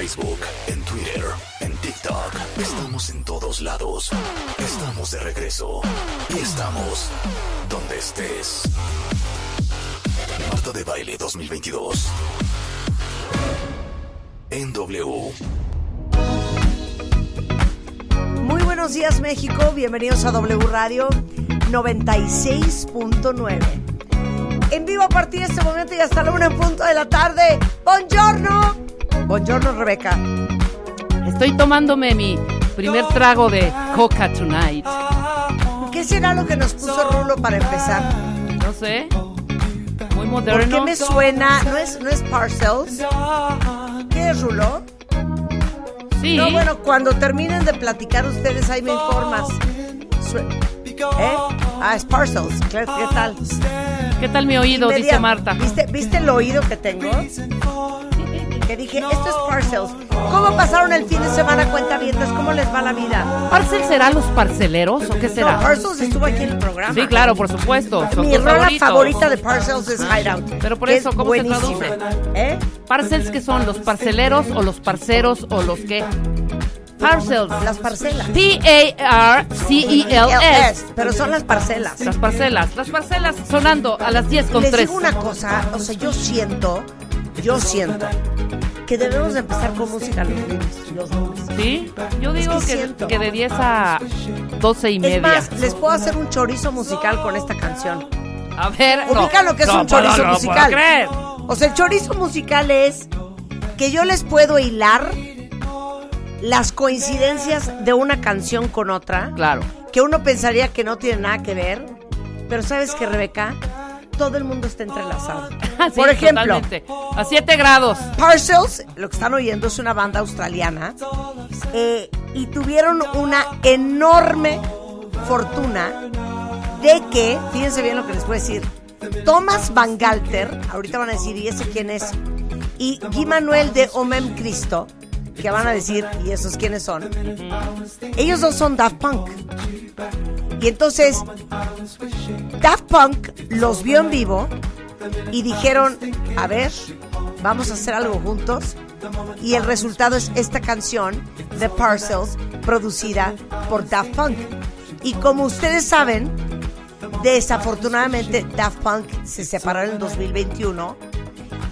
Facebook, en Twitter, en TikTok. Estamos en todos lados. Estamos de regreso. Y estamos donde estés. Marta de Baile 2022. En W. Muy buenos días México, bienvenidos a W Radio 96.9. En vivo a partir de este momento y hasta la una en punto de la tarde. Buongiorno. Buongiorno Rebeca. Estoy tomándome mi primer trago de Coca Tonight. ¿Qué será lo que nos puso Rulo para empezar? No sé. Muy ¿Por moderno. qué me suena? ¿No es, no es Parcels? ¿Qué es Rulo? Sí. No, bueno, cuando terminen de platicar ustedes ahí me informas. ¿Eh? Ah, es Parcels. ¿Qué, qué tal? ¿Qué tal mi oído? Dice Marta. ¿Viste, ¿Viste el oído que tengo? Que dije, esto es Parcels. ¿Cómo pasaron el fin de semana, cuenta ¿Cómo les va la vida? ¿Parcel será los parceleros o qué No, será? Parcels estuvo aquí en el programa. Sí, claro, por supuesto. Son Mi tus rola favoritos. favorita de Parcels es Hideout. Pero por que eso, es ¿cómo se buenísima. ¿Eh? ¿Parcels qué son? ¿Los parceleros o los parceros o los qué? Parcels. Las parcelas. P-A-R-C-E-L-S. Pero son las parcelas. Las parcelas. Las parcelas sonando a las 10 con Les 3. digo una cosa, o sea, yo siento, yo siento que debemos de empezar con música los lunes. Los lunes. ¿Sí? Yo digo que que, siento. que de 10 a 12 y Es media. más, les puedo hacer un chorizo musical con esta canción. A ver. no. Ubican lo que es No un chorizo no musical. creer. O sea, el chorizo musical es que yo les puedo hilar las coincidencias de una canción con otra, Claro. que uno pensaría que no tiene nada que ver, pero sabes que Rebeca, todo el mundo está entrelazado. Sí, Por ejemplo, totalmente. A 7 grados. Parcels, lo que están oyendo es una banda australiana eh, y tuvieron una enorme fortuna de que, fíjense bien lo que les voy a decir, Thomas Van Galter, ahorita van a decir, ¿y ese quién es? Y Guy Manuel de Omem Cristo, que van a decir, ¿y esos quiénes son? Ellos dos son Daft Punk. Y entonces, Daft Punk los vio en vivo y dijeron, a ver, vamos a hacer algo juntos. Y el resultado es esta canción de Parcels, producida por Daft Punk. Y como ustedes saben, desafortunadamente Daft Punk se separaron en 2021.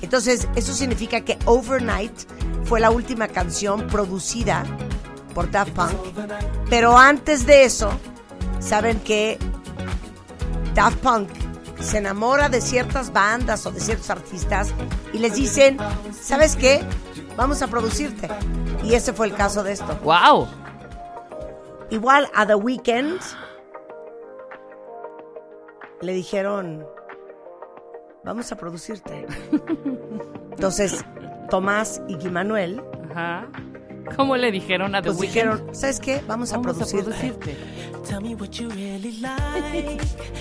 Entonces, eso significa que Overnight fue la última canción producida por Daft Punk. Pero antes de eso, saben que Daft Punk se enamora de ciertas bandas o de ciertos artistas y les dicen, ¿sabes qué? Vamos a producirte. Y ese fue el caso de esto. ¡Wow! Igual a The Weeknd le dijeron, vamos a producirte. Entonces, Tomás y Guy Manuel Ajá. ¿Cómo le dijeron a The pues Weeknd? dijeron, ¿sabes qué? Vamos a Vamos a producirte. producirte.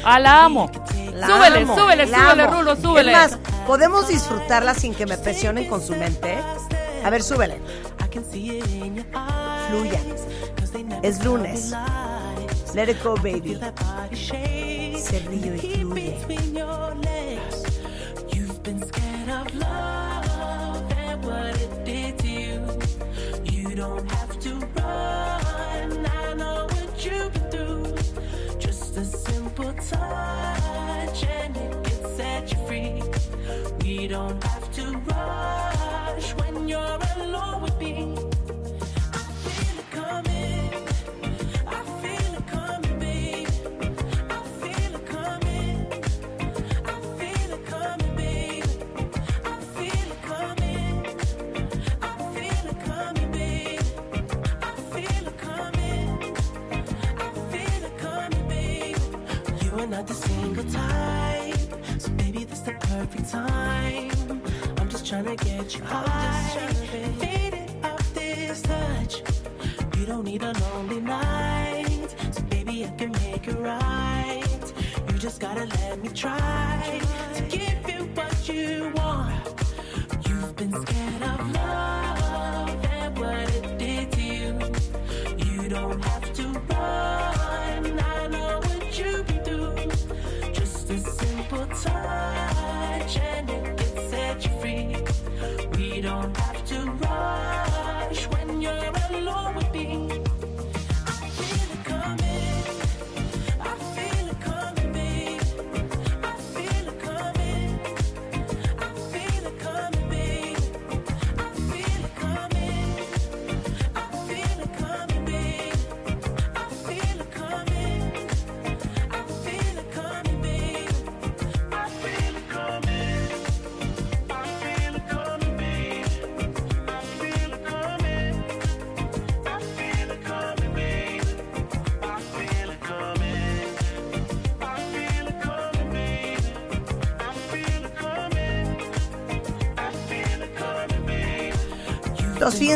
Ah, la amo. La súbele, amo, súbele, la súbele, amo. Rulo, súbele. Es más, ¿podemos disfrutarla sin que me presionen con su mente? A ver, súbele. Fluya. Es lunes. Let it go, baby. Se ríe y fluye. What it did to you. You don't have to run. I know what you've been through. Just a simple touch time. I'm just trying to get you high, faded off this touch. You don't need a lonely night. So baby, I can make it right. You just gotta let me try to give you what you want. You've been scared of love and what it did to you. You don't have to run. I know what you can do. Just a simple touch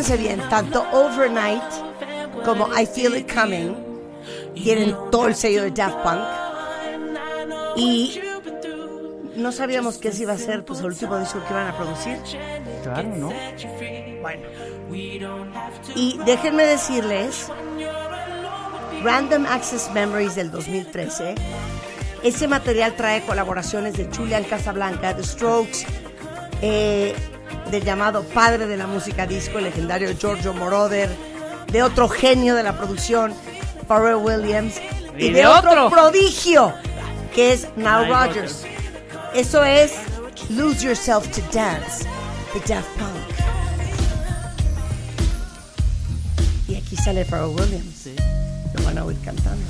fíjense bien, tanto Overnight como I Feel It Coming tienen todo el sello de Daft Punk. Y no sabíamos que ese iba a ser pues, el último disco que iban a producir. Claro, ¿no? Bueno. Y déjenme decirles, Random Access Memories del 2013, ese material trae colaboraciones de Julian Casablanca, The Strokes, eh, del llamado padre de la música disco, el legendario Giorgio Moroder, de otro genio de la producción, Pharrell Williams, y, Y de, de otro, otro. prodigio, que es Nile Rodgers. Eso es Lose Yourself to Dance, de Daft Punk. Y aquí sale Pharrell Williams. Lo van a oír cantando.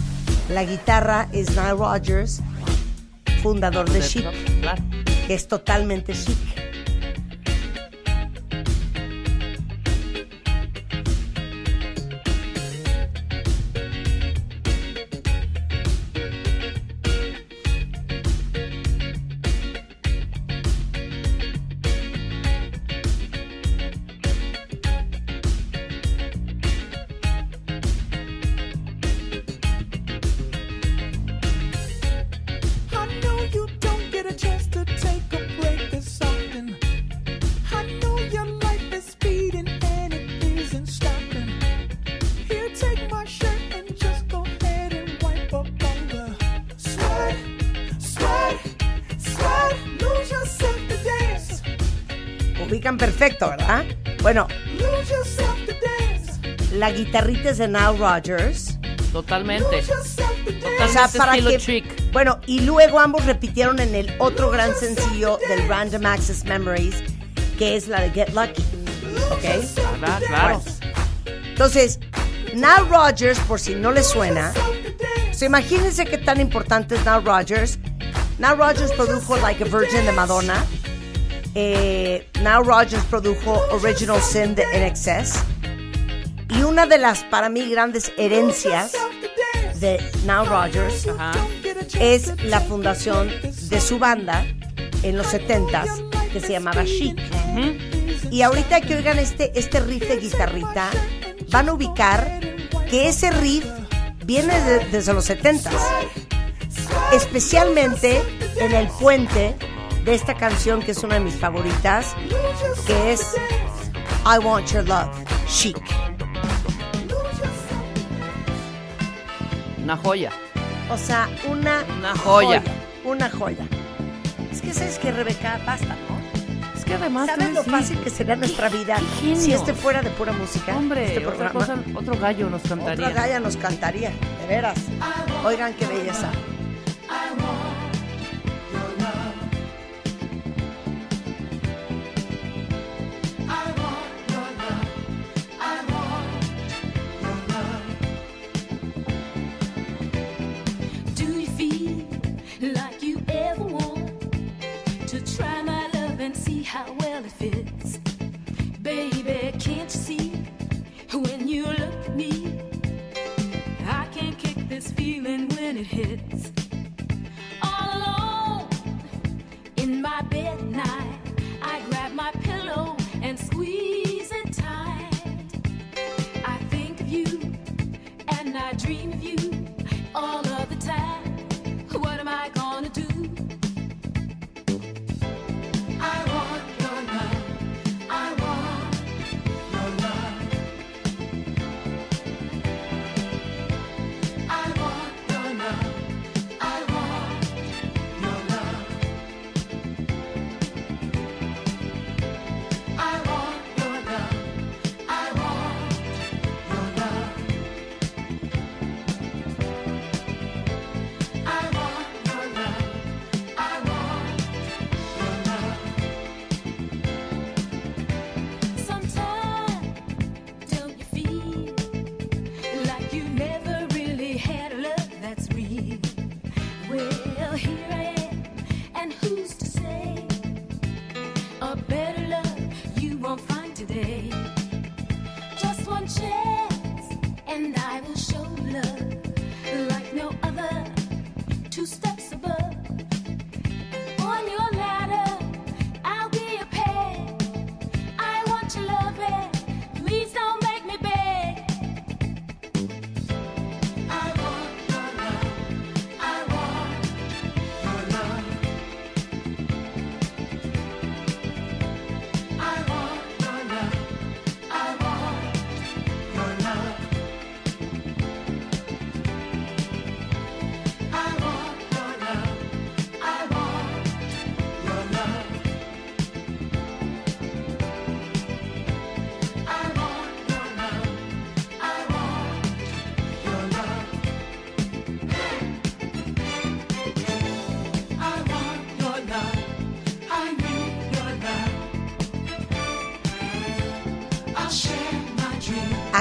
La guitarra es Nile Rodgers, fundador de Chic, que es totalmente chic. Ubican perfecto, ¿verdad? Bueno, la guitarrita es de Nile Rodgers. Totalmente. O sea, Totalmente para que. chic. Bueno, y luego ambos repitieron en el otro gran sencillo del Random Access Memories, que es la de Get Lucky. ¿Ok? Ah, claro. Entonces, Nile Rodgers, por si no le suena, pues imagínense qué tan importante es Nile Rodgers. Nile Rodgers produjo Like a Virgin de Madonna. Eh, Nile Rodgers produjo Original Sin de NXS. Y una de las, para mí, grandes herencias de Nile Rodgers Ajá. es la fundación de su banda en los 70s que se llamaba Chic. Y ahorita que oigan este, este riff de guitarrita, van a ubicar que ese riff viene de- desde los 70s. Especialmente en el puente de esta canción que es una de mis favoritas, que es I Want Your Love, Chic. Una joya. O sea, una, Una joya. Una joya. Es que sabes que Rebeca, basta, ¿no? Es que además. ¿Sabes lo fácil que sería nuestra vida si este fuera de pura música? Hombre, este otra programa. cosa, otro gallo nos cantaría. Otra galla nos cantaría, de veras. Oigan qué belleza. Do how well it fits? Baby, can't you see when you look at me? I can't kick this feeling when it hits.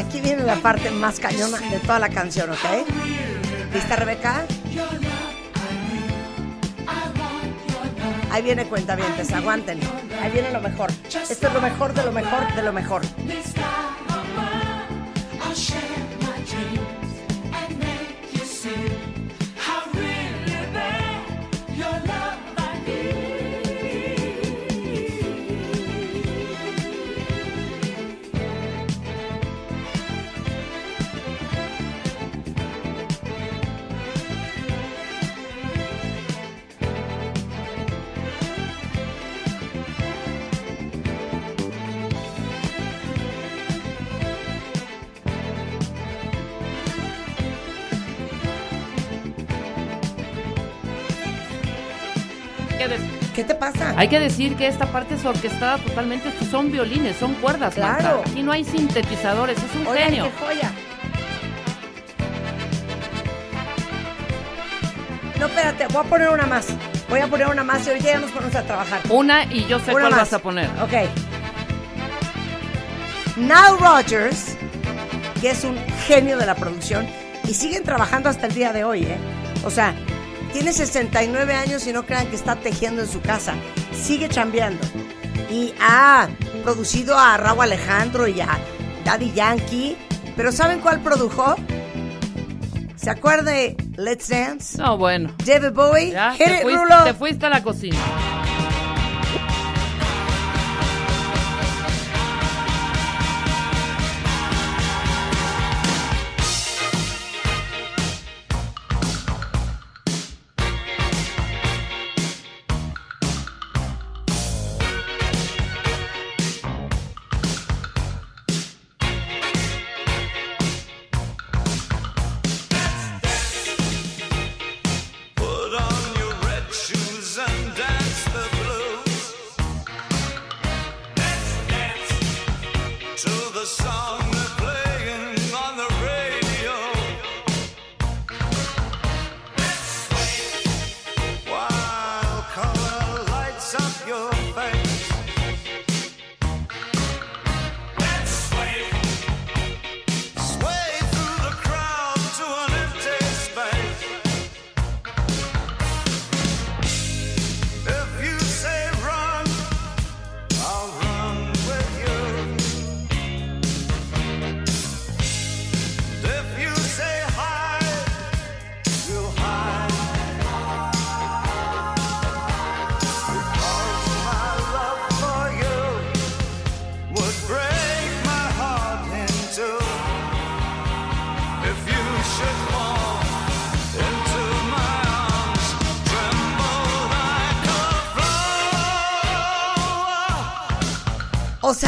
Aquí viene la parte más cañona de toda la canción, ¿ok? ¿Lista, Rebeca? Ahí viene cuentavientes, aguanten. Ahí viene lo mejor. Esto es lo mejor de lo mejor de lo mejor. Pasa? Hay que decir que esta parte es orquestada totalmente, son violines, son cuerdas, Claro. Marta. Aquí no hay sintetizadores, es un Oigan, genio. qué joya. No, espérate, voy a poner una más. Voy a poner una más y ahorita ya nos ponemos a trabajar. Una y yo sé Una cuál más. vas a poner. Ok. Now Rogers, que es un genio de la producción, y siguen trabajando hasta el día de hoy, ¿eh? O sea, tiene 69 años y no crean que está tejiendo en su casa. Sigue chambeando. Y ha producido a Raúl Alejandro y a Daddy Yankee. Pero ¿saben cuál produjo? ¿Se acuerda de Let's Dance? No, bueno. David Bowie. Ya, te, it, fuiste, Rulo. te fuiste a la cocina.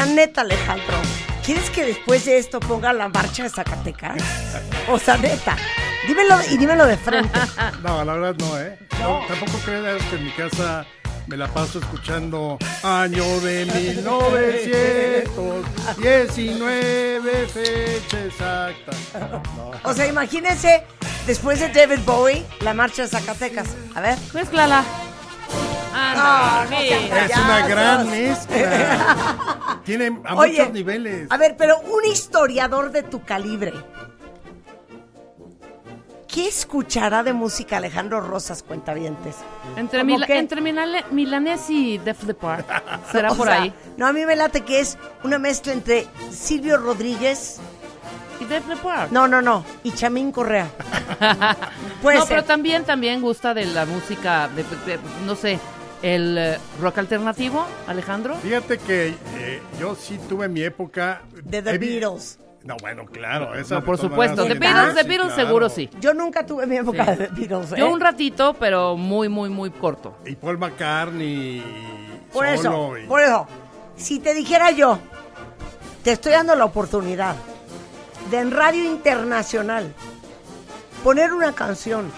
Sea, neta, Alejandro, ¿quieres que después de esto ponga la marcha de Zacatecas? O sea, neta, dímelo y dímelo de frente. No, la verdad no, ¿eh? No, tampoco creas que en mi casa me la paso escuchando año de 1919, fecha exacta. No. O sea, imagínense, después de David Bowie, la marcha de Zacatecas. A ver. Mezclala. Ah, No, no sean Es una gran mezcla. Tiene a Oye, muchos niveles. A ver, pero un historiador de tu calibre. ¿Qué escuchará de música Alejandro Rosas, cuentavientes? Entre, ¿Cómo Mila- qué? entre Milane- Milanés y Def Leppard. Será O por sea, ahí. No, a mí me late que es una mezcla entre Silvio Rodríguez. Y Def Leppard. No, no, no. Y Chamín Correa. Puede no, ser. pero también, también gusta de la música, de, de- no sé, el eh, rock alternativo, Alejandro. Fíjate que eh, yo sí tuve mi época. De The Beatles. No, bueno, claro. esa No, de por supuesto. sí, Beatles, sí, The Beatles claro. seguro sí. Yo nunca tuve mi época Sí. de The Beatles. ¿eh? Yo un ratito, pero muy, muy, muy corto. Y Paul McCartney. Por solo eso, y- por eso. Si te dijera yo, te estoy dando la oportunidad de en Radio Internacional poner una canción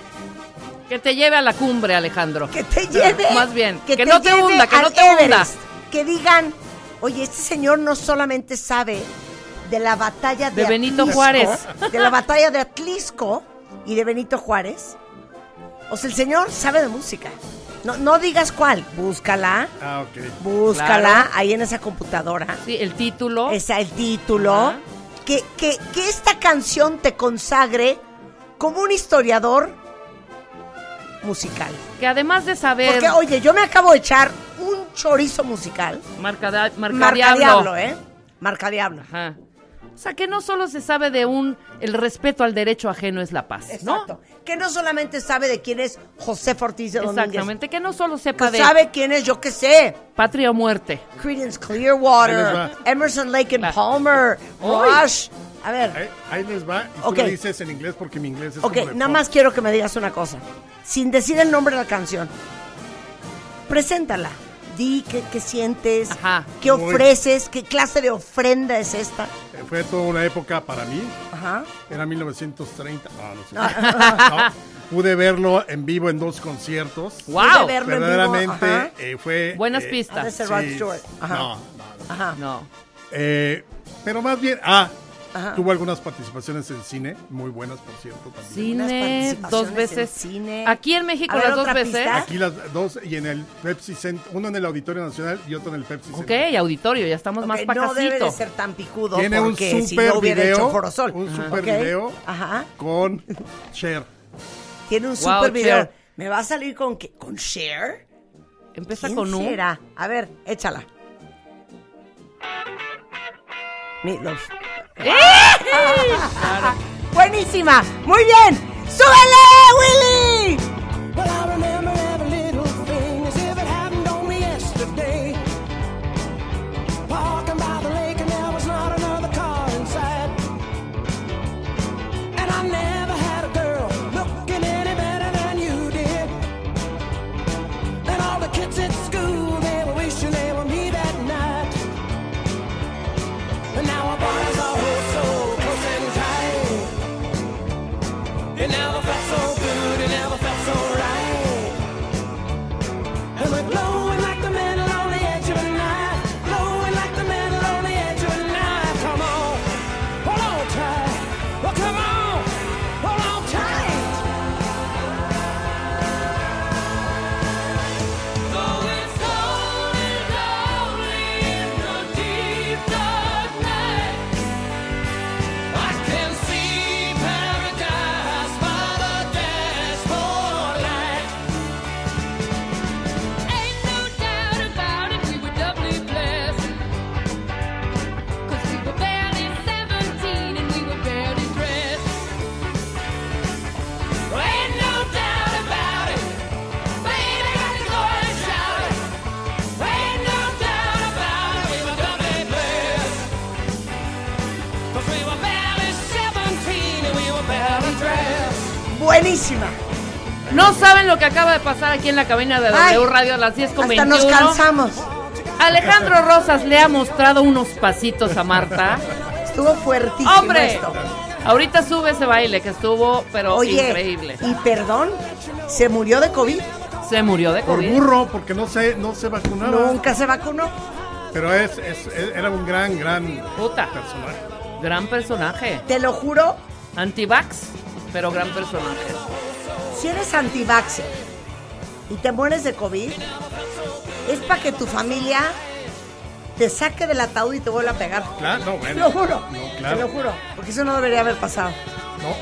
Que te lleve a la cumbre, Alejandro. que te lleve. Más bien, que te no te hunda, que no te hunda. Que digan, oye, este señor no solamente sabe de la batalla de, De Benito Atlisco, Juárez. de la batalla de Atlisco y de Benito Juárez. O sea, el señor sabe de música. No, no digas cuál, búscala, Ah, ok. búscala Claro. ahí en esa computadora. Sí, el título. Esa, el título. Que, que, que esta canción te consagre como un historiador musical. Que además de saber. Porque, oye, yo me acabo de echar un chorizo musical. marca, da- marca, Marca diablo. diablo, ¿eh? Marca diablo. Ajá. O sea, que no solo se sabe de un. El respeto al derecho ajeno es la paz. ¿no? Exacto. Que no solamente sabe de quién es José Ortiz de Domínguez. Exactamente. Que no solo sepa Que de sabe quién es, yo qué sé. patria o muerte. Les Clearwater. Emerson Lake and. Palmer. Rush. A ver. Ahí, ahí les va. Y tú Ok. lo dices en inglés porque mi inglés es Ok, como de nada pop. más quiero que me digas una cosa. Sin decir el nombre de la canción. Preséntala. Di qué, qué sientes, Ajá. qué ofreces, qué clase de ofrenda es esta. Eh, Fue toda una época para mí. Ajá. Era 1930. No, no sé. No, pude verlo en vivo en dos conciertos. ¡Wow! Pude verlo en vivo, Verdaderamente ajá. eh, fue. Buenas eh, pistas. Ajá. No, no, no. Ajá. No. Eh, pero más bien, ah, Ajá. tuvo algunas participaciones en cine, muy buenas por cierto también. Cine, dos en veces. cine. Aquí en México ver, las dos veces. pista. Aquí las dos y en el Pepsi Center, uno en el Auditorio Nacional y otro en el Pepsi Ok, Center. auditorio, ya estamos Ok, más no debe de ser tan picudo Tiene un porque si super no hubiera video, hecho Forosol. un Ajá. super Ok. video Ajá. con Cher. Tiene un Wow, super video. Cher. ¿Me va a salir con qué? ¿Con Cher? Empieza ¿Quién con un. será? A ver, échala. Meatloaf. Buenísima. Muy bien. ¡Súbele, Willy! No saben lo que acaba de pasar aquí en la cabina de Ay, W Radio a las 10 con Hasta 21. nos cansamos. Alejandro Rosas le ha mostrado unos pasitos a Marta. Estuvo fuertísimo ¡Hombre! esto. Ahorita sube ese baile que estuvo, pero Oye, increíble. y perdón, se murió de COVID. Se murió de Por COVID. burro, porque no se, no se vacunaba. Nunca se vacunó. Pero es, es- era un gran, gran Puta. personaje. Gran personaje. Te lo juro, Antivax, pero gran personaje. Si eres antivaxxer y te mueres de COVID, es para que tu familia te saque del ataúd y te vuelva a pegar. Claro, no, Te bueno. lo juro, No, claro. te lo juro, porque eso no debería haber pasado. No,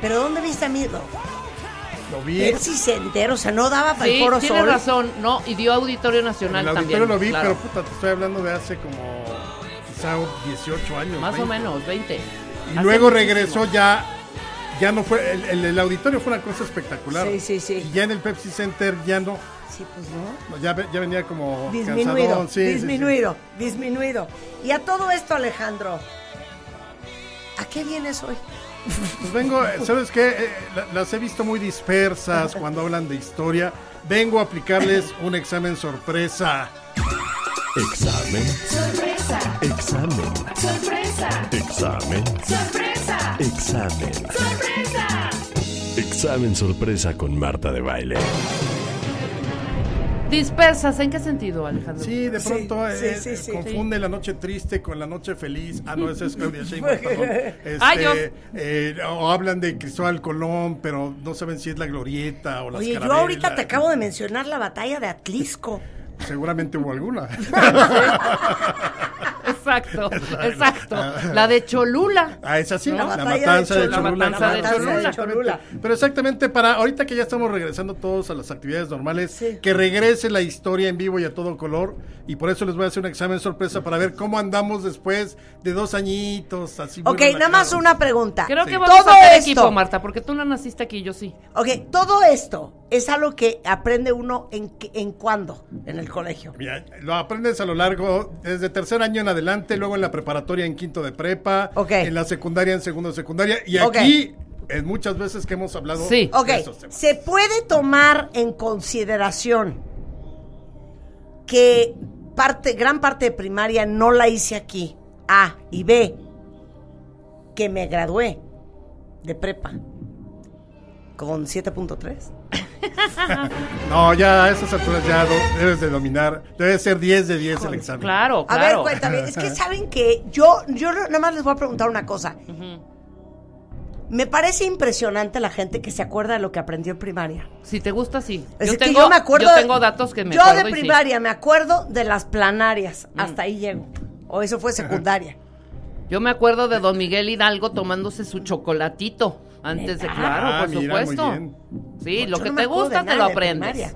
Pero ¿dónde viste a mí? No, lo vi. Él sí se entero, o sea, no daba para el Sí, foro tienes sol. razón. No, y dio Auditorio Nacional el también. auditorio lo vi, claro. pero puta, te estoy hablando de hace como quizá 18 años. Más o 20. menos, 20. Y Hace luego muchísimo. regresó ya, ya no fue, el, el- el auditorio fue una cosa espectacular. Sí, sí, sí. Y ya en el Pepsi Center ya no, Sí, pues no. ya, ya venía como Disminuido, cansadón, sí, sí, sí. disminuido, disminuido. Y a todo esto, Alejandro, ¿a qué vienes hoy? Pues vengo, eh, ¿sabes qué? Eh, la- las he visto muy dispersas cuando hablan de historia. Vengo a aplicarles un examen sorpresa. Examen. Sorpresa, Examen. sorpresa, Examen. sorpresa, Examen. sorpresa. Examen sorpresa con Marta de baile. Dispersas, ¿en qué sentido, Alejandro? Sí, de pronto sí, eh, sí, sí. confunde la noche triste con la noche feliz. Ah, no, esa es Claudia Sheinbaum, perdón. Este, Ah, yo- eh, o hablan de Cristóbal Colón, pero no saben si es la glorieta o las Oye, yo ahorita te acabo de mencionar la batalla de Atlisco. Seguramente hubo alguna. Exacto, exacto. La de Cholula. Ah, es así, La la, batalla de matanza de Cholula. Cholula. La matanza de Cholula. Cholula. Pero exactamente para ahorita que ya estamos regresando todos a las actividades normales, Sí. que regrese la historia en vivo y a todo color. Y por eso les voy a hacer un examen sorpresa para ver cómo andamos después de dos añitos. Así Ok, nada más una pregunta. Creo que vamos Todo a hacer esto- equipo, Marta, porque tú no naciste aquí, yo sí. Ok, todo esto es algo que aprende uno en, en cuándo en el colegio. Mira, lo aprendes a lo largo, desde tercer año en adelante, luego en la preparatoria en quinto de prepa, Ok. en la secundaria en segundo de secundaria. Y aquí, en muchas veces que hemos hablado Sí. De estos temas. se puede tomar en consideración que parte, gran parte de primaria no la hice aquí. A y B, que me gradué de prepa con 7.3. No, ya a esas alturas ya do- debes de dominar. Debe ser 10 de 10 el examen. Claro, A ver, claro. cuéntame, es que saben que yo, yo nada más les voy a preguntar una cosa. Me parece impresionante la gente que se acuerda de lo que aprendió en primaria. Si te gusta, sí. Es yo que tengo, yo me acuerdo. yo de- tengo datos que me Yo de y sí. primaria me acuerdo de las planarias. Hasta ahí llego. O eso fue secundaria. Yo me acuerdo de Don Miguel Hidalgo tomándose su chocolatito antes de claro, Ah, por mira, supuesto. Sí, lo Yo que no te gusta te lo de aprendes. primaria.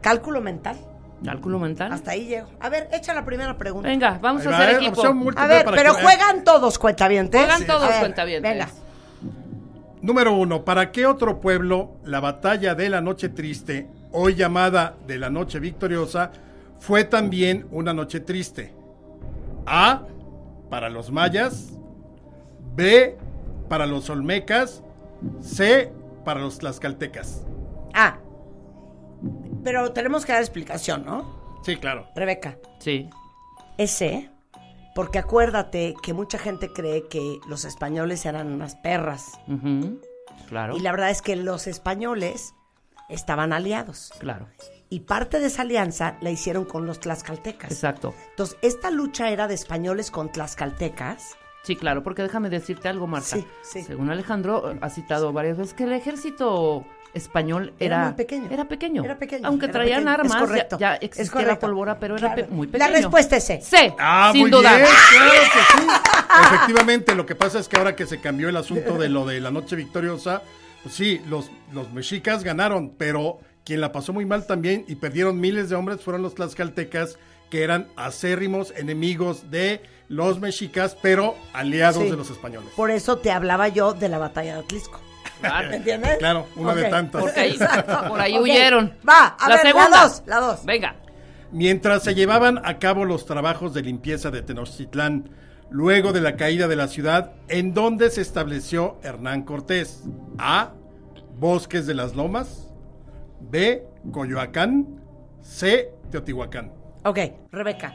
Cálculo mental. Cálculo mental. Hasta ahí llego. A ver, echa la primera pregunta. Venga, vamos Ahí a va, hacer eh, equipo. A ver, pero que- juegan todos, cuentavientes. Juegan todos, A ver, cuentavientes. Venga. Número uno, ¿para qué otro pueblo la batalla de la noche triste, hoy llamada de la noche victoriosa, fue también una noche triste? A, para los mayas, B, para los olmecas, C, para los tlaxcaltecas. Ah. Pero tenemos que dar explicación, ¿no? Sí, claro. Rebeca. Sí. Ese, porque acuérdate que mucha gente cree que los españoles eran unas perras. Claro. Y la verdad es que los españoles estaban aliados. Claro. Y parte de esa alianza la hicieron con los tlaxcaltecas. Exacto. Entonces, esta lucha era de españoles con tlaxcaltecas. Sí, claro, porque déjame decirte algo, Marta. Sí, sí. Según Alejandro, ha citado varias veces que el ejército español Era era, muy pequeño. Era pequeño. Era pequeño, Aunque era traían pequeño. Armas, ya- correcto, ya, es existía la correcto. pólvora, pero era pe- muy La pequeño. respuesta es C. C. Ah, sin muy duda. bien, claro que sí. Efectivamente, lo que pasa es que ahora que se cambió el asunto de lo de la noche victoriosa, pues sí, los, los mexicas ganaron, pero quien la pasó muy mal también y perdieron miles de hombres fueron los tlaxcaltecas, que eran acérrimos enemigos de los mexicas, pero aliados Sí. de los españoles. Por eso te hablaba yo de la batalla de Atlisco. Claro. ¿Me entiendes? Claro, una de tantas. Ahí, por ahí Ok. huyeron. Va, a la ver, segunda. la dos, la dos. Venga. Mientras se llevaban a cabo los trabajos de limpieza de Tenochtitlán, luego de la caída de la ciudad, en donde se estableció Hernán Cortés. A. Bosques de las Lomas. B. Coyoacán. C. Teotihuacán. Ok, Rebeca.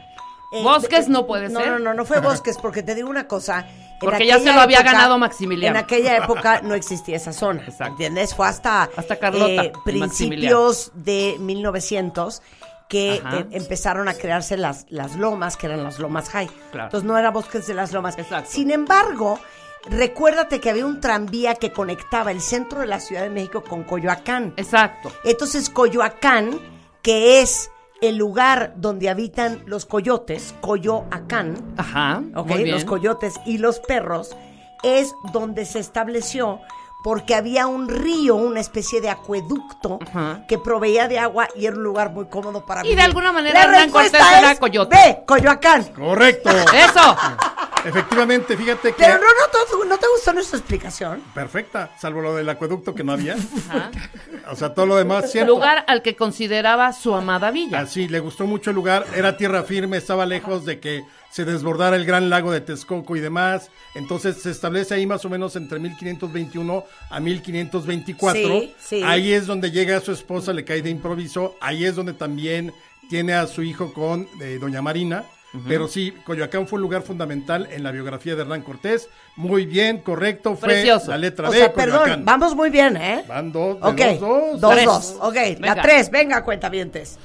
Eh, Bosques de- no puede no, ser. No, no, no fue Bosques, porque te digo una cosa. Porque ya se lo había ganado Maximiliano. En aquella época no existía esa zona. Exacto. ¿Entiendes? Fue hasta, Hasta Carlota eh, principios de 1900 que eh, empezaron a crearse las, las lomas, que eran las lomas high. Claro. Entonces no era Bosques de las Lomas. Exacto. Sin embargo, recuérdate que había un tranvía que conectaba el centro de la Ciudad de México con Coyoacán. Exacto. Entonces, Coyoacán, que es el lugar donde habitan los coyotes, Coyoacán, Ajá. ¿ok? muy bien. Los coyotes y los perros, es donde se estableció porque había un río, una especie de acueducto Ajá. que proveía de agua y era un lugar muy cómodo para Y de alguna manera La Hernán respuesta Cortés era coyote. B, Coyoacán. Correcto. ¡Eso! Efectivamente, fíjate que... Pero no, no, te- ¿no te gustó nuestra explicación? Perfecta, salvo lo del acueducto que no había. O sea, todo lo demás, cierto. Lugar al que consideraba su amada villa. Así, le gustó mucho el lugar, era tierra firme, estaba lejos de que se desbordara el gran lago de Texcoco y demás. Entonces se establece ahí más o menos entre 1521 a 1524. Sí, sí. Ahí es donde llega su esposa, le cae de improviso. Ahí es donde también tiene a su hijo con eh, Doña Marina. Pero sí, Coyoacán fue un lugar fundamental en la biografía de Hernán Cortés. Muy bien, correcto, fue Precioso. la letra O B, sea, Coyoacán. perdón, vamos muy bien, ¿eh? Van dos, de Ok, dos, dos. dos, Tres. dos. Ok, la tres, venga, cuentavientes.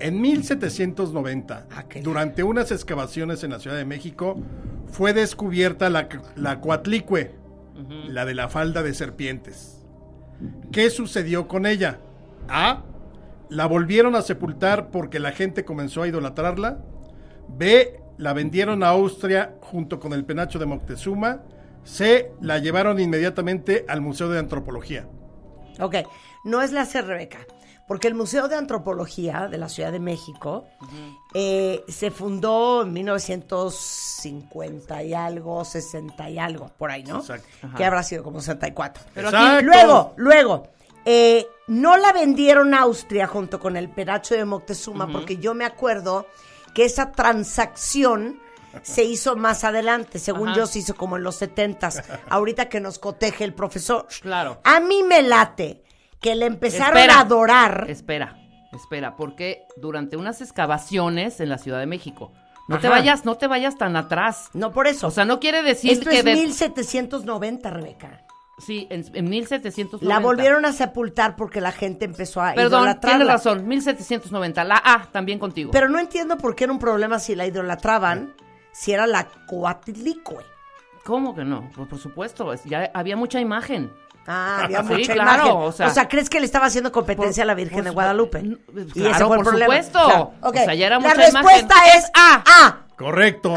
En 1790, Ah, durante unas excavaciones en la Ciudad de México, fue descubierta la, la Coatlicue, la de la falda de serpientes. ¿Qué sucedió con ella? A. La volvieron a sepultar porque la gente comenzó a idolatrarla. B. La vendieron a Austria junto con el penacho de Moctezuma. C. La llevaron inmediatamente al Museo de Antropología. Ok, no es la C, Rebeca, porque el Museo de Antropología de la Ciudad de México eh, se fundó en 1950 y algo, 60 y algo, por ahí, ¿no? Exacto. Que habrá sido como 64. Pero aquí, Luego, luego, eh, no la vendieron a Austria junto con el penacho de Moctezuma, porque yo me acuerdo que esa transacción se hizo más adelante, según Ajá. yo se hizo como en los 70 ahorita que nos coteje el profesor. Claro. A mí me late que le empezaron Espera. a adorar. Espera, espera, porque durante unas excavaciones en la Ciudad de México, no te vayas, no te vayas tan atrás. No por eso. O sea, no quiere decir Esto que es de- 1790, Rebeca. sí, en, en 1790. La volvieron a sepultar porque la gente empezó a Perdón, idolatrarla. tienes razón, 1790. La A también contigo. Pero no entiendo por qué era un problema si la idolatraban, si era la Coatlicue. ¿Cómo que no? Pues por supuesto, es- ya había mucha imagen. Ah, había Sí, mucha claro, imagen. o O sea- sea, ¿crees que le estaba haciendo competencia Por- a la Virgen por de Guadalupe? N- y claro, ese fue el por problema. supuesto. Claro, ok. O sea, ya era La mucha respuesta imagen. es A. A. Correcto.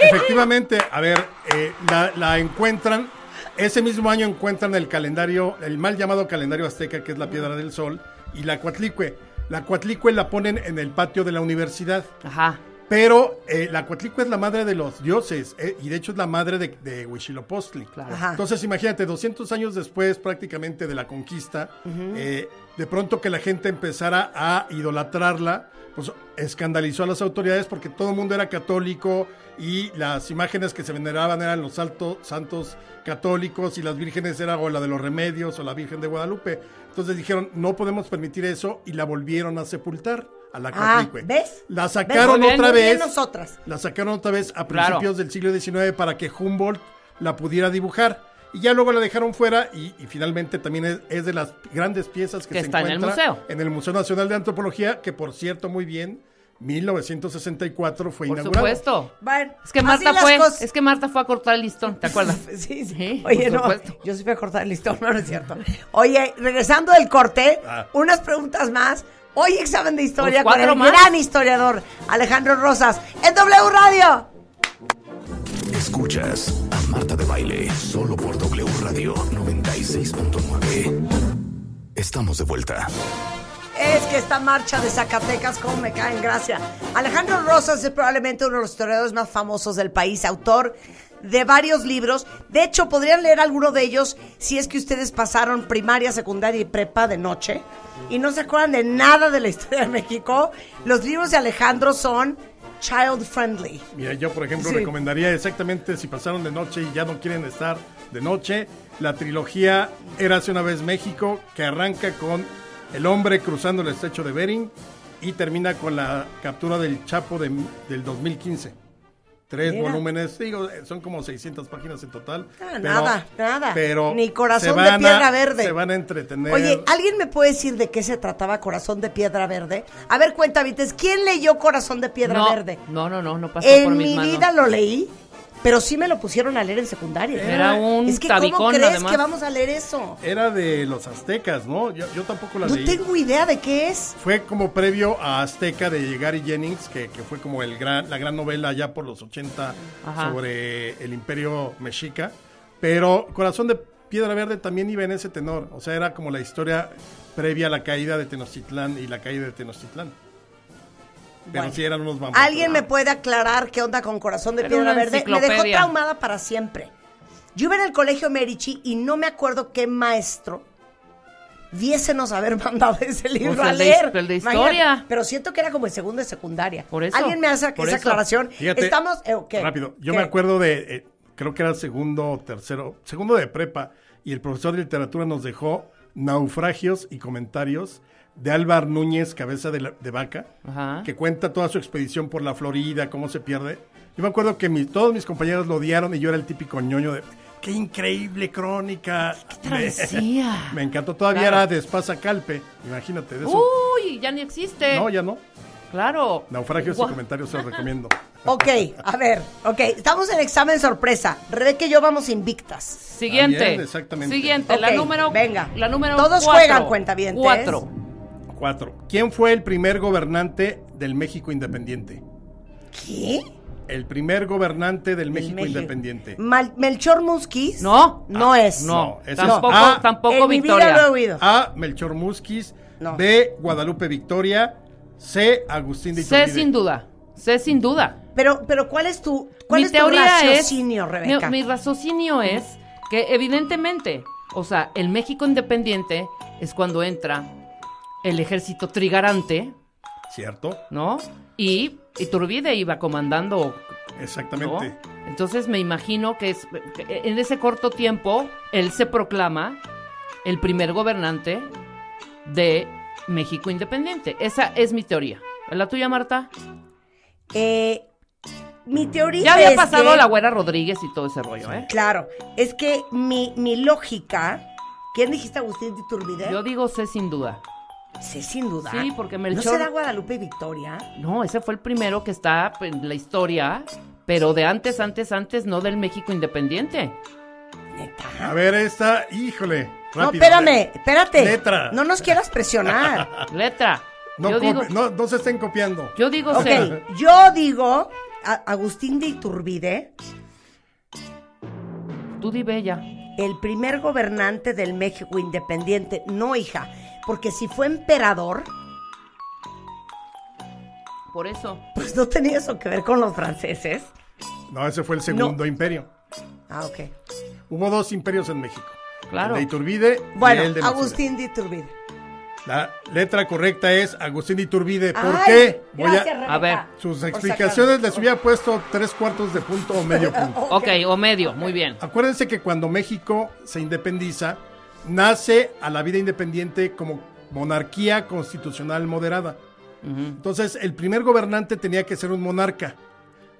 Efectivamente, a ver, eh, la, la encuentran, ese mismo año encuentran el calendario, el mal llamado calendario azteca, que es la Piedra del Sol, y la Coatlicue. La Coatlicue la ponen en el patio de la universidad, Ajá. Pero eh, la Coatlicue es la madre de los dioses, eh, y de hecho es la madre de, de Huitzilopochtli. Claro. Entonces, imagínate, 200 años después prácticamente de la conquista, eh, de pronto que la gente empezara a idolatrarla, pues escandalizó a las autoridades porque todo el mundo era católico y las imágenes que se veneraban eran los altos santos católicos y las vírgenes eran o la de los remedios o la Virgen de Guadalupe. Entonces dijeron, no podemos permitir eso y la volvieron a sepultar a la Ah, Coatlicue. ¿ves? La sacaron otra vez. nosotras. La sacaron otra vez a Claro. principios del siglo XIX para que Humboldt la pudiera dibujar. Y ya luego la dejaron fuera y, y finalmente también es, es de las grandes piezas que, Que se está en el museo. en el Museo Nacional de Antropología, que por cierto, muy bien, 1964 fue Por inaugurado. supuesto. Bueno, Es que así Marta las fue, cosas. es que Marta fue a cortar el listón, ¿te acuerdas? Sí, sí. Sí, Oye, por no, supuesto. yo sí fui a cortar el listón, no, no es cierto. Oye, regresando del corte, Ah. unas preguntas más. Hoy examen de historia con el más. gran historiador Alejandro Rosas en W Radio. Escuchas a Marta de Baile solo por W Radio 96.9. Estamos de vuelta. Es que esta marcha de Zacatecas, como me cae en gracia. Alejandro Rosas es probablemente uno de los historiadores más famosos del país, autor de varios libros. De hecho, podrían leer alguno de ellos si es que ustedes pasaron primaria, secundaria y prepa de noche y no se acuerdan de nada de la historia de México. Los libros de Alejandro son child friendly. Mira, yo por ejemplo Sí. recomendaría exactamente si pasaron de noche y ya no quieren estar de noche, la trilogía Érase una vez México, que arranca con El hombre cruzando el estrecho de Bering, y termina con la captura del Chapo de- del 2015. Tres Mira. volúmenes, digo, eh, son como 600 páginas en total. Ah, nada, nada. Pero Ni Corazón de Piedra a- Verde. Se van a entretener. Oye, ¿alguien me puede decir de qué se trataba Corazón de Piedra Verde? A ver, cuenta, ¿quién leyó Corazón de Piedra no, Verde? No, no, no, no pasó En por mi mis manos. vida lo leí, pero sí me lo pusieron a leer en secundaria. Era un Es que ¿cómo tabicón, crees además. que vamos a leer eso? Era de los aztecas, ¿no? Yo, yo tampoco la No leí. tengo idea de qué es. Fue como previo a Azteca de Gary Jennings, que, que fue como el gran, la gran novela ya por los 80 Ajá. sobre el imperio mexica. Pero Corazón de Piedra Verde también iba en ese tenor. O sea, era como la historia previa a la caída de Tenochtitlán y la caída de Tenochtitlán. Pero Bueno. sí eran unos vampiros. ¿Alguien me puede aclarar qué onda con Corazón de Piedra Verde? Me dejó traumada para siempre. Yo iba en el colegio Merici y no me acuerdo qué maestro viésemos haber mandado ese libro Pues a el de- leer. el de Imagínate, historia. pero siento que era como en segundo de secundaria. Por eso, ¿Alguien me hace por esa eso. aclaración? Fíjate, Estamos... eh. Rápido, yo ¿Qué? me acuerdo de, eh, creo que era segundo o tercero, segundo de prepa, y el profesor de literatura nos dejó naufragios y comentarios de Álvar Núñez, cabeza de, la- de vaca, Ajá. que cuenta toda su expedición por la Florida, cómo se pierde. Yo me acuerdo que mi- todos mis compañeros lo odiaron y yo era el típico ñoño de, qué increíble crónica. travesía! Me, me encantó, todavía Claro. era de Espasa Calpe, imagínate, de eso. Uy, ya ni existe. no, ya no. Claro. Naufragios y comentarios se los recomiendo. Ok, a ver, ok. Estamos en examen sorpresa. Rebeca y yo vamos invictas. Siguiente. También, exactamente. Siguiente, la número. venga. La número. Todos cuatro. juegan, cuentavientes. Cuatro. Cuatro. ¿Quién fue el primer gobernante del México independiente? ¿Qué? El primer gobernante del México, México. independiente. Mal- Melchor Musquiz. No. No es. No, es tampoco, A. tampoco en mi Victoria. vida lo he oído. A. Melchor Musquiz. No. B. Guadalupe Victoria. C. Agustín de Iturbide. sin duda. Sé sin duda. Pero, pero ¿cuál es tu, cuál mi es tu teoría raciocinio, es, Rebeca? Mi, mi raciocinio es que evidentemente, o sea, el México independiente es cuando entra el ejército trigarante, ¿Cierto? ¿no? Y Iturbide iba comandando, ¿no? Exactamente. Entonces me imagino que, es, que en ese corto tiempo él se proclama el primer gobernante de México independiente. Esa es mi teoría. ¿La tuya, Marta? Eh, mi teoría Ya había es pasado que- la güera Rodríguez y todo ese rollo, ¿eh? Claro, es que mi, mi lógica... ¿Quién dijiste Agustín de Iturbide? Yo digo sé sin duda. Sí, sin duda. Sí, porque ¿No Melchor- será Guadalupe Victoria? No, ese fue el primero que está en la historia, pero de antes, antes, antes, no del México independiente. ¿Neta? A ver, esta, híjole. No, espérame, espérate. Letra. No nos quieras presionar. Letra. No, yo, digo, no, no se estén copiando. yo digo ok, yo digo a- Agustín de Iturbide, Tú di bella. el primer gobernante del México independiente. No, hija, porque si fue emperador, Por eso. pues no tenía eso que ver con los franceses. No, ese fue el segundo imperio. Ah, ok. Hubo dos imperios en México. Claro. El de Iturbide Bueno, y el de. Agustín de Iturbide. La letra correcta es Agustín de Iturbide. ¿Por Ay, qué? Voy gracias, a... A ver, Sus explicaciones les hubiera puesto tres cuartos de punto o medio punto. Ok, o medio, muy bien. Acuérdense que cuando México se independiza, nace a la vida independiente como monarquía constitucional moderada. Entonces, el primer gobernante tenía que ser un monarca.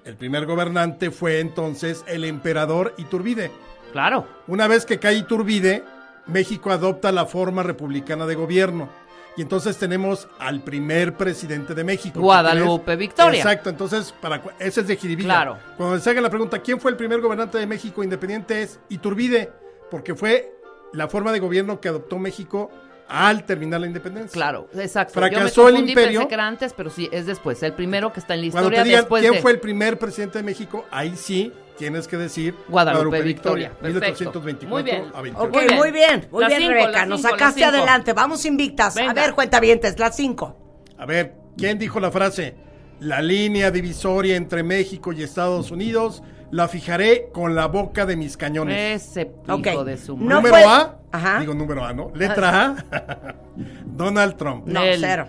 El primer gobernante fue entonces el emperador Iturbide. Claro. Una vez que cae Iturbide, México adopta la forma republicana de gobierno. Y entonces tenemos al primer presidente de México. Guadalupe. Victoria. Exacto, entonces para ese es de Jiribilla. Claro. Cuando se haga la pregunta, ¿quién fue el primer gobernante de México independiente? Es Iturbide, porque fue la forma de gobierno que adoptó México al terminar la independencia. Claro, exacto. Fracasó Yo me el imperio. Pensé que era antes, pero sí, es después. El primero que está en la Cuando historia te digan después quién de... fue el primer presidente de México, ahí sí tienes que decir Guadalupe Victoria. Perfecto. 1824 Muy bien. a 28. Ok, Muy bien. muy Las bien, cinco, Rebeca. Nos cinco, sacaste adelante. Vamos invictas. A Venga. ver, cuentavientes, las cinco. A ver, ¿quién dijo la frase? La línea divisoria entre México y Estados Unidos la fijaré con la boca de mis cañones. Ese Ok. hijo de su madre. número fue- A, Ajá. digo número A, ¿no? Letra A, Donald Trump. No, cero.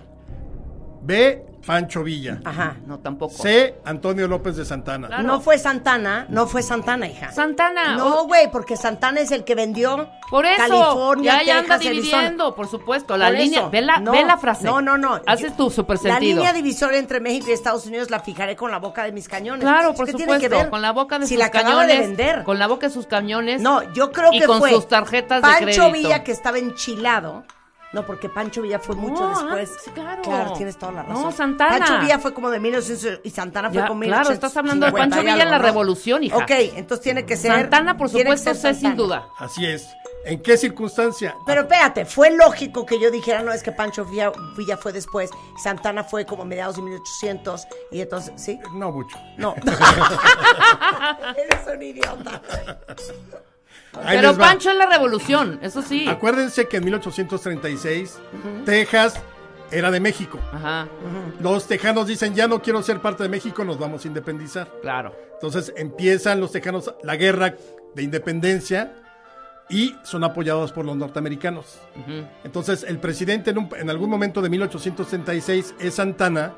B. Pancho Villa. Ajá. No, tampoco. C. Antonio López de Santana. Claro. No fue Santana, no fue Santana, hija. Santana. No, güey, porque Santana es el que vendió Por eso. California, ya, ya anda Texas, Arizona. dividiendo, por supuesto. La Por línea. eso. Ve la, No, ve la frase. No, no, no. Haces tu super La sentido. línea divisoria entre México y Estados Unidos la fijaré con la boca de mis cañones. Claro, por ¿Qué tiene que supuesto. ver? Con la boca de si sus la cañones. de vender. Con la boca de sus cañones. No, yo creo y que con fue sus tarjetas de Pancho crédito. Villa que estaba enchilado. No, porque Pancho Villa fue mucho No, después. ah, sí, claro. tienes toda la No, razón. Santana. Pancho Villa fue como de 1900 y Santana fue Ya, como claro, estás hablando de 1850 Pancho y Villa en la ¿no? Revolución, hija. Ok, entonces tiene que ser. Santana, por supuesto, sé sin duda. Así es. ¿En qué circunstancia? Pero espérate, fue lógico que yo dijera, no, es que Pancho Villa, Villa fue después, Santana fue como mediados de 1800, y entonces, ¿sí? No mucho. No. Eres un idiota. Ahí Pero. Pancho en la Revolución, eso sí. Acuérdense que en 1836 Texas era de México. Ajá, Los tejanos dicen, ya no quiero ser parte de México, nos vamos a independizar. claro. Entonces empiezan los tejanos la guerra de independencia y son apoyados por los norteamericanos. Entonces el presidente en, un- en algún momento de 1836 es Santana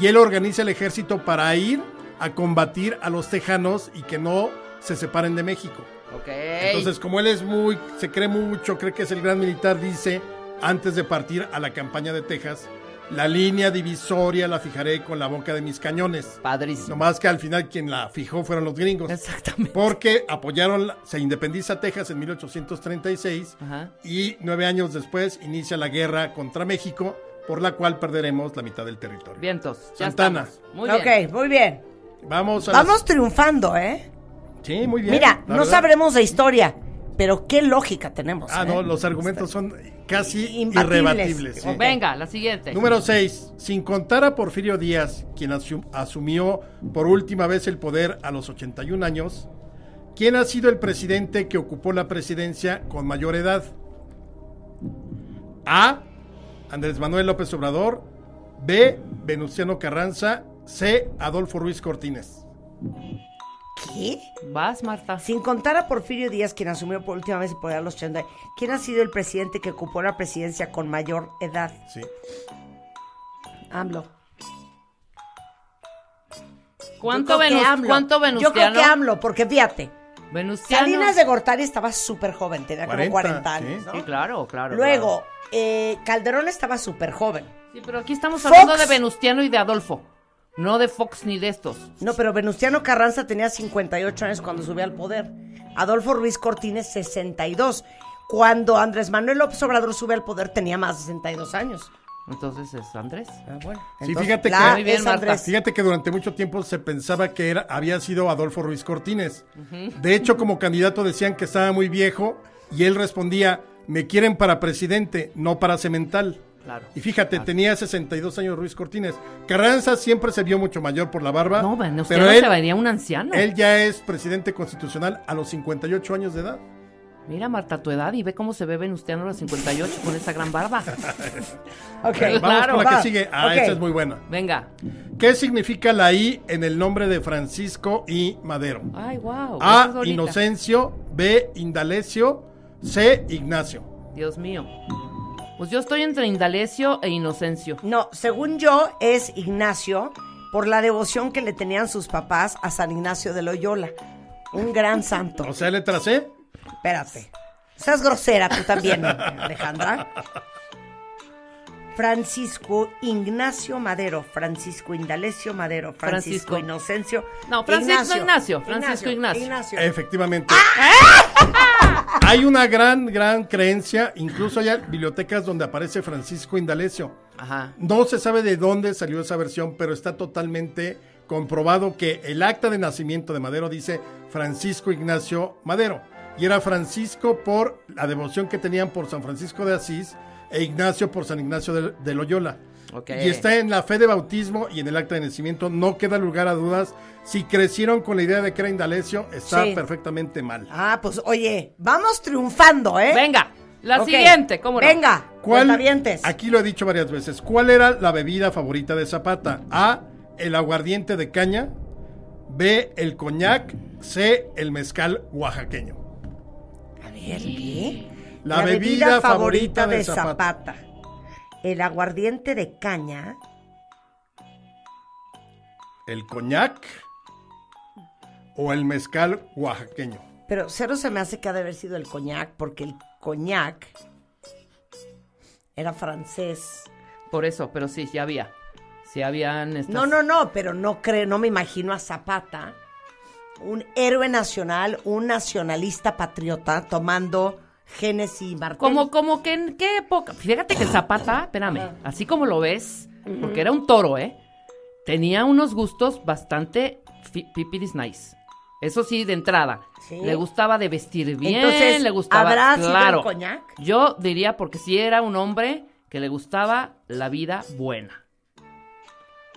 y él organiza el ejército para ir a combatir a los tejanos y que no se separen de México. Entonces, como él es muy, se cree mucho, cree que es el gran militar, dice, antes de partir a la campaña de Texas, la línea divisoria la fijaré con la boca de mis cañones. Padrísimo. Nomás que al final quien la fijó fueron los gringos. Exactamente. Porque apoyaron, la- se independiza Texas en 1836 Ajá. y nueve años después inicia la guerra contra México, por la cual perderemos la mitad del territorio. Vientos. Ya Santana. estamos. Muy bien. ok, muy bien. Vamos a las- Vamos triunfando, ¿eh? Sí, muy bien. Mira, la no verdad. sabremos de historia, pero qué lógica tenemos. Ah, ¿eh? no, los argumentos son casi Imbatibles. irrebatibles. sí. Venga, la siguiente. Número 6. Sin contar a Porfirio Díaz, quien asu- asumió por última vez el poder a los 81 años, ¿quién ha sido el presidente que ocupó la presidencia con mayor edad? A. Andrés Manuel López Obrador. B. Venustiano Carranza. C. Adolfo Ruiz Cortines. ¿Qué? Vas, Marta. Sin contar a Porfirio Díaz, quien asumió por última vez el poder a los 80, ¿quién ha sido el presidente que ocupó la presidencia con mayor edad? Sí. AMLO. ¿Cuánto, Yo creo que Venus- AMLO. ¿Cuánto Yo creo Venustiano? que AMLO, porque fíjate, Venustiano. Salinas de Gortari estaba súper joven, tenía 40, como 40 años, sí. ¿no? Sí, claro, claro. Luego, eh, Calderón estaba súper joven. Sí, pero aquí estamos Fox. hablando de Venustiano y de Adolfo. No de Fox ni de estos. No, pero Venustiano Carranza tenía 58 años cuando subió al poder. Adolfo Ruiz Cortines, 62. Cuando Andrés Manuel López Obrador sube al poder tenía más de 62 años. Entonces es Andrés. Ah, bueno. Sí, fíjate la que- Muy bien, Marta. Fíjate que durante mucho tiempo se pensaba que era, había sido Adolfo Ruiz Cortines. De hecho, como candidato decían que estaba muy viejo y él respondía, me quieren para presidente, no para cemental. Claro. Y fíjate, tenía 62 años Ruiz Cortines. Carranza siempre se vio mucho mayor por la barba. No, Venustiano pero él, se vería un anciano. él ya es presidente constitucional a los 58 años de edad. Mira, Marta, tu edad y ve cómo se ve Venustiano a los 58 con esa gran barba. Ok, Vamos Claro, con la va. que sigue. Ah, Ok. esta es muy buena. Venga. ¿Qué significa la I en el nombre de Francisco I. Madero? Ay, wow. A. Inocencio. B. Indalecio. C. Ignacio. Dios mío. Pues yo estoy entre Indalecio e Inocencio. No, según yo es Ignacio por la devoción que le tenían sus papás a San Ignacio de Loyola. Un gran santo. O sea, letra C. Espérate. Seas grosera tú también, Alejandra. Francisco Ignacio Madero, Francisco Indalecio Madero, Francisco, Francisco. Inocencio. No, Francisco Ignacio, Francisco Ignacio. Efectivamente. Hay una gran, gran creencia. Incluso hay bibliotecas donde aparece Francisco Indalecio. Ajá. No se sabe de dónde salió esa versión, pero está totalmente comprobado que el acta de nacimiento de Madero dice Francisco Ignacio Madero. Y era Francisco por la devoción que tenían por San Francisco de Asís e Ignacio por San Ignacio de, de Loyola. Ok. Y está en la fe de bautismo y en el acta de nacimiento. No queda lugar a dudas. Si crecieron con la idea de que era Indalecio, está Sí. perfectamente mal. Ah, pues oye, vamos triunfando, ¿eh? Venga, la siguiente, ¿cómo no? Venga, ¿Cuál, aquí lo he dicho varias veces. ¿Cuál era la bebida favorita de Zapata? A. El aguardiente de caña. B. El coñac. C. El mezcal oaxaqueño. A ver, ¿qué? La bebida favorita de Zapata. El aguardiente de caña. el coñac o el mezcal oaxaqueño. Pero cero se me hace que ha de haber sido el coñac, porque el coñac era francés. Por eso, pero sí, sí había. Sí habían estas... No, no, no, pero no creo, no me imagino a Zapata, un héroe nacional, un nacionalista patriota, tomando Genesis y Martel. Como, como que en qué época. Fíjate que Zapata, espérame, así como lo ves, porque era un toro, ¿eh? Tenía unos gustos bastante pipiris nice. Eso sí, de entrada. Sí. Le gustaba de vestir bien, Entonces, le gustaba. ¿habrá sido el claro. coñac? Yo diría porque sí era un hombre que le gustaba la vida buena.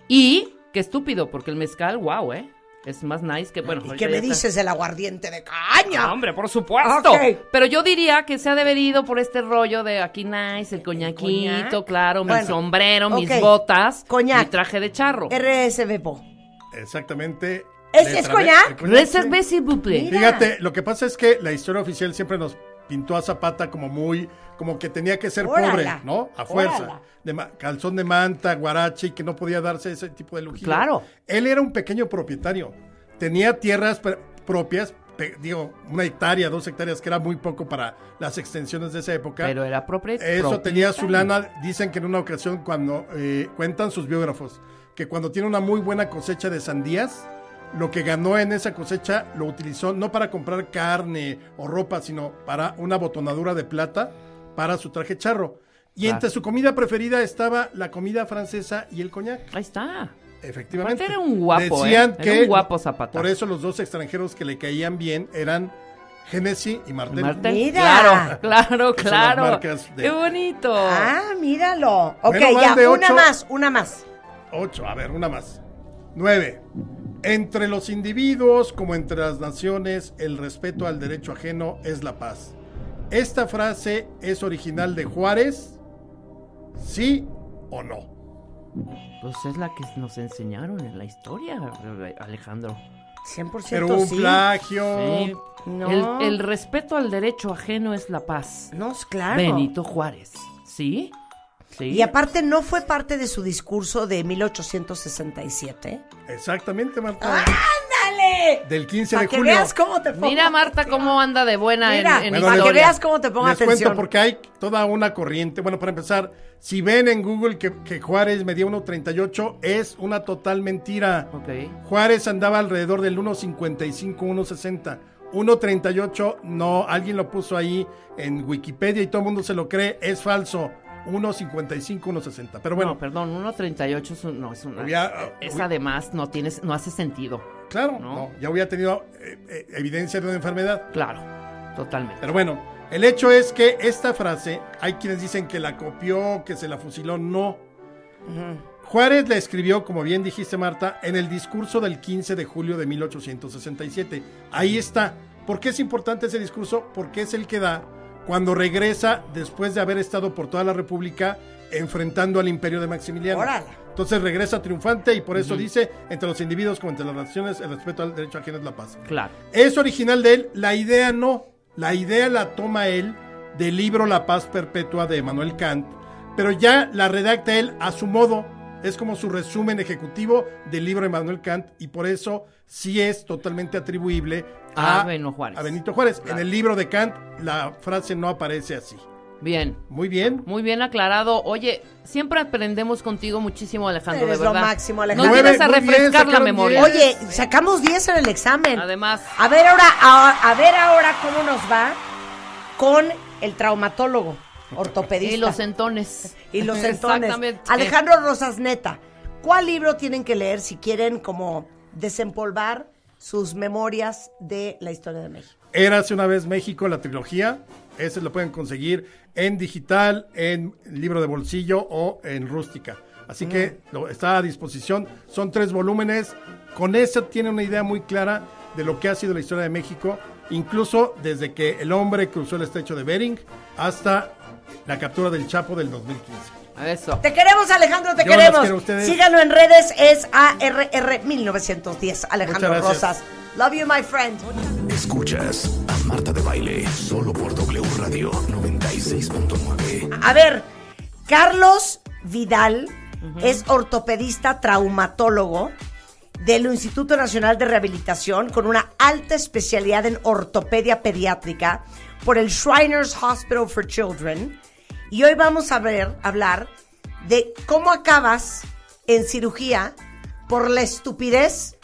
Y, qué estúpido, porque el mezcal, wow, ¿eh? Es más nice que, bueno. ¿Y qué me está. dices del aguardiente de caña? Ah, hombre, por supuesto. Pero yo diría que se ha de haber ido por este rollo de aquí nice, el coñaquito, coñac. claro, mi sombrero, mis botas, Coñac. mi traje de charro. Po. Exactamente. ¿Ese es coñac? Reserve, s'il vous plaît. Fíjate, lo que pasa es que la historia oficial siempre nos pintó a Zapata como muy, como que tenía que ser Órala. pobre, ¿no? A fuerza. De calzón de manta, guarache, y que no podía darse ese tipo de lujo. Claro. Él era un pequeño propietario. Tenía tierras pr- propias, digo, una hectárea, dos hectáreas, que era muy poco para las extensiones de esa época. Pero era propio. Eso tenía su lana. Dicen que en una ocasión, cuando eh, cuentan sus biógrafos, que cuando tiene una muy buena cosecha de sandías, lo que ganó en esa cosecha lo utilizó no para comprar carne o ropa, sino para una botonadura de plata para su traje charro. Y entre su comida preferida estaba la comida francesa y el coñac. Ahí está. Efectivamente. Aparte era un guapo, Decían ¿eh? Era que un guapo Zapata. por eso los dos extranjeros que le caían bien eran Genesis y Martel. Martel. Mira. Claro, claro, claro. marcas de- Qué bonito. Ah, míralo. Ok, Bueno, ya, una ocho. más, una más. Ocho, a ver, una más. Nueve. Entre los individuos como entre las naciones, el respeto al derecho ajeno es la paz. Esta frase es original de Juárez, ¿sí o no? Pues es la que nos enseñaron en la historia, Alejandro. 100% Pero un sí. plagio. Sí. No. El, el respeto al derecho ajeno es la paz. No, es claro. Benito Juárez. ¿Sí? Sí. Y aparte no fue parte de su discurso de 1867. Exactamente, Marta. ¡Ándale! Del 15 Para de que julio. veas cómo te pongo Mira, Marta, cómo anda de buena en- Mira, en, Bueno, para que veas cómo te pongo Les atención. cuento porque hay toda una corriente. Bueno, para empezar, si ven en Google que, que Juárez medía 1.38, es una total mentira. Ok. Juárez andaba alrededor del 1.55, 1.60. 1.38, no, alguien lo puso ahí en Wikipedia y todo el mundo se lo cree, es falso. 1.55, 1.60. Pero bueno, no, perdón, 1.38 es un- no, es una... Hubiera- es hubi- además, no, tienes, no hace sentido. claro, no. no, ya hubiera tenido eh, eh, evidencia de una enfermedad. Claro, totalmente. Pero bueno, el hecho es que esta frase, hay quienes dicen que la copió, que se la fusiló, no. Juárez la escribió, como bien dijiste Marta, en el discurso del 15 de julio de 1867. Ahí está. ¿Por qué es importante ese discurso? Porque es el que da cuando regresa después de haber estado por toda la República enfrentando al imperio de Maximiliano. Entonces regresa triunfante y por eso dice, entre los individuos como entre las naciones, el respeto al derecho ajeno es la paz. Claro. Es original de él, la idea no. La idea la toma él del libro La paz perpetua de Manuel Kant, pero ya la redacta él a su modo. Es como su resumen ejecutivo del libro de Manuel Kant y por eso sí es totalmente atribuible a, A Benito Juárez. a Benito Juárez. Claro. En el libro de Kant la frase no aparece así. Bien. Muy bien. Muy bien aclarado. Oye, siempre aprendemos contigo muchísimo, Alejandro, Eres de lo verdad. máximo, Nos Alejandro. vienes a bien, refrescar la memoria. diez. Oye, sacamos 10 en el examen. Además, A ver ahora, a, a ver ahora cómo nos va con el traumatólogo, ortopedista. y los entones. Y los entones. Exactamente. Alejandro Rosas Neta, ¿cuál libro tienen que leer si quieren como desempolvar sus memorias de la historia de México? Érase una vez México, la trilogía. Ese lo pueden conseguir en digital, en libro de bolsillo o en rústica. Así que lo, está a disposición. Son tres volúmenes. Con eso tiene una idea muy clara de lo que ha sido la historia de México, incluso desde que el hombre cruzó el estrecho de Bering hasta la captura del Chapo del 2015. Eso. Te queremos, Alejandro, te Yo queremos. Síganlo en redes, es ARR1910, Alejandro. Rosas. Love you, my friend. Escuchas a Marta de Baile solo por W Radio 96.9. A ver, Carlos Vidal es ortopedista traumatólogo del Instituto Nacional de Rehabilitación con una alta especialidad en ortopedia pediátrica por el Shriners Hospital for Children. Y hoy vamos a ver, hablar de cómo acabas en cirugía por la estupidez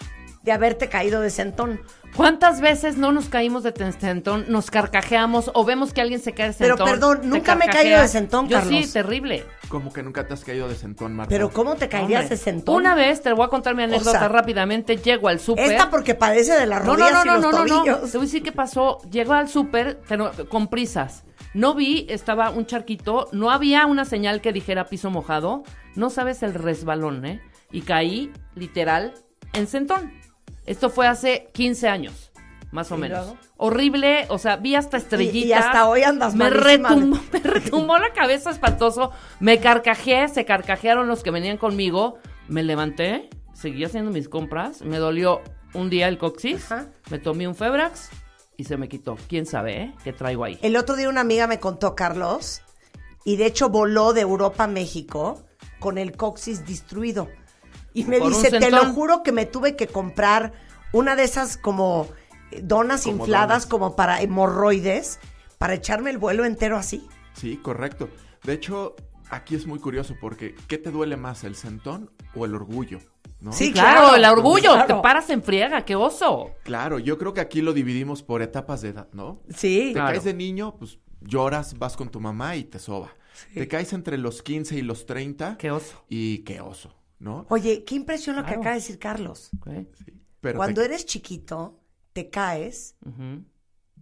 de haberte caído de sentón. ¿Cuántas veces no nos caímos de sentón, nos carcajeamos o vemos que alguien se cae de Pero, sentón? perdón, te nunca me he caído de sentón, Yo Carlos. sí, terrible. Como que nunca te has caído de sentón, Marta. Pero ¿cómo te caerías Hombre, de sentón? Una vez, te voy a contar mi anécdota sea, rápidamente, llego al súper. Esta porque padece de las No, no, rodillas no, y no, los no, no, no. tobillos. Te voy a decir qué pasó. Llego al súper pero con prisas. No vi, estaba un charquito, no había una señal que dijera piso mojado. No sabes el resbalón, ¿eh? Y caí, literal, en sentón. Esto fue hace 15 años, más o ¿Y menos. luego? Horrible, o sea, vi hasta estrellitas. y hasta hoy andas me retumbó, me retumbó la cabeza espantoso. Me carcajeé, se carcajearon los que venían conmigo. Me levanté, seguí haciendo mis compras. Me dolió un día el coxis. Ajá. Me tomé un Febrax y se me quitó. ¿Quién sabe, eh? ¿Qué traigo ahí? El otro día una amiga me contó, Carlos, y de hecho voló de Europa a México con el coxis destruido. Y me dice, te lo sentón". juro que me tuve que comprar una de esas como donas Como infladas donas. como para hemorroides para echarme el vuelo entero así. Sí, correcto. De hecho, aquí es muy curioso porque ¿qué te duele más, el sentón o el orgullo? ¿No? Sí, claro, claro, el orgullo. claro. Te paras en friega, qué oso. Claro, yo creo que aquí lo dividimos por etapas de edad, ¿no? Sí. Te Claro. caes de niño, pues lloras, vas con tu mamá y te soba. Te caes entre los 15 y los 30 Qué oso. y qué oso, ¿no? Oye, qué impresión lo que acaba de decir Carlos. Sí, pero Cuando te- eres chiquito, te caes,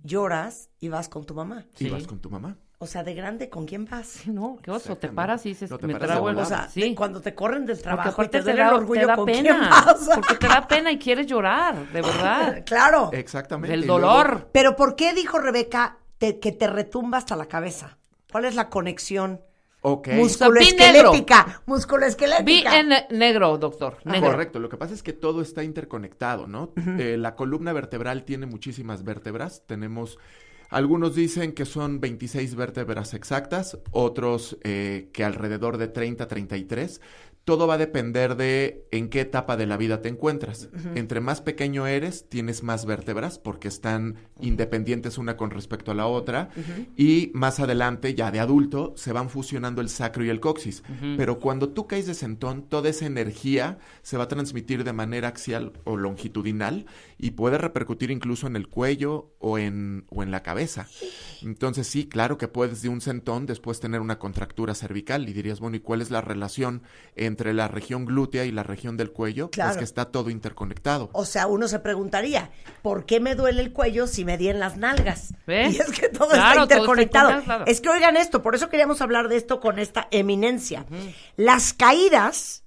lloras y vas con tu mamá. y Sí. vas con tu mamá. O sea, de grande, ¿con quién vas? No, qué oso. Te paras y dices, No te me trago el... O sea, sí. cuando te corren del trabajo y te te da, el orgullo, te da ¿con quién pena. vas? Porque te da pena y quieres llorar, de verdad. Claro. Exactamente. Del y luego- dolor. Pero ¿por qué dijo Rebeca te- que te retumba hasta la cabeza? ¿Cuál es la conexión Ok. musculoesquelética? Vi Musculoesquelética. en ne- negro, doctor. Negro. Correcto, lo que pasa es que todo está interconectado, ¿no? Eh, la columna vertebral tiene muchísimas vértebras, tenemos, algunos dicen que son 26 vértebras exactas, otros eh, que alrededor de 30, 33. Todo va a depender de en qué etapa de la vida te encuentras. Entre más pequeño eres, tienes más vértebras porque están independientes una con respecto a la otra. Y más adelante, ya de adulto, se van fusionando el sacro y el coxis. Pero cuando tú caes de sentón, toda esa energía se va a transmitir de manera axial o longitudinal y puede repercutir incluso en el cuello o en, o en la cabeza. Entonces sí, claro que puedes de un sentón después tener una contractura cervical y dirías, bueno, ¿y cuál es la relación entre la región glútea y la región del cuello? Claro. Pues que está todo interconectado. O sea, uno se preguntaría, ¿por qué me duele el cuello si me di en las nalgas? ¿Ves? Y es que todo Claro, está todo está interconectado. interconectado. es que oigan esto, por eso queríamos hablar de esto con esta eminencia. Las caídas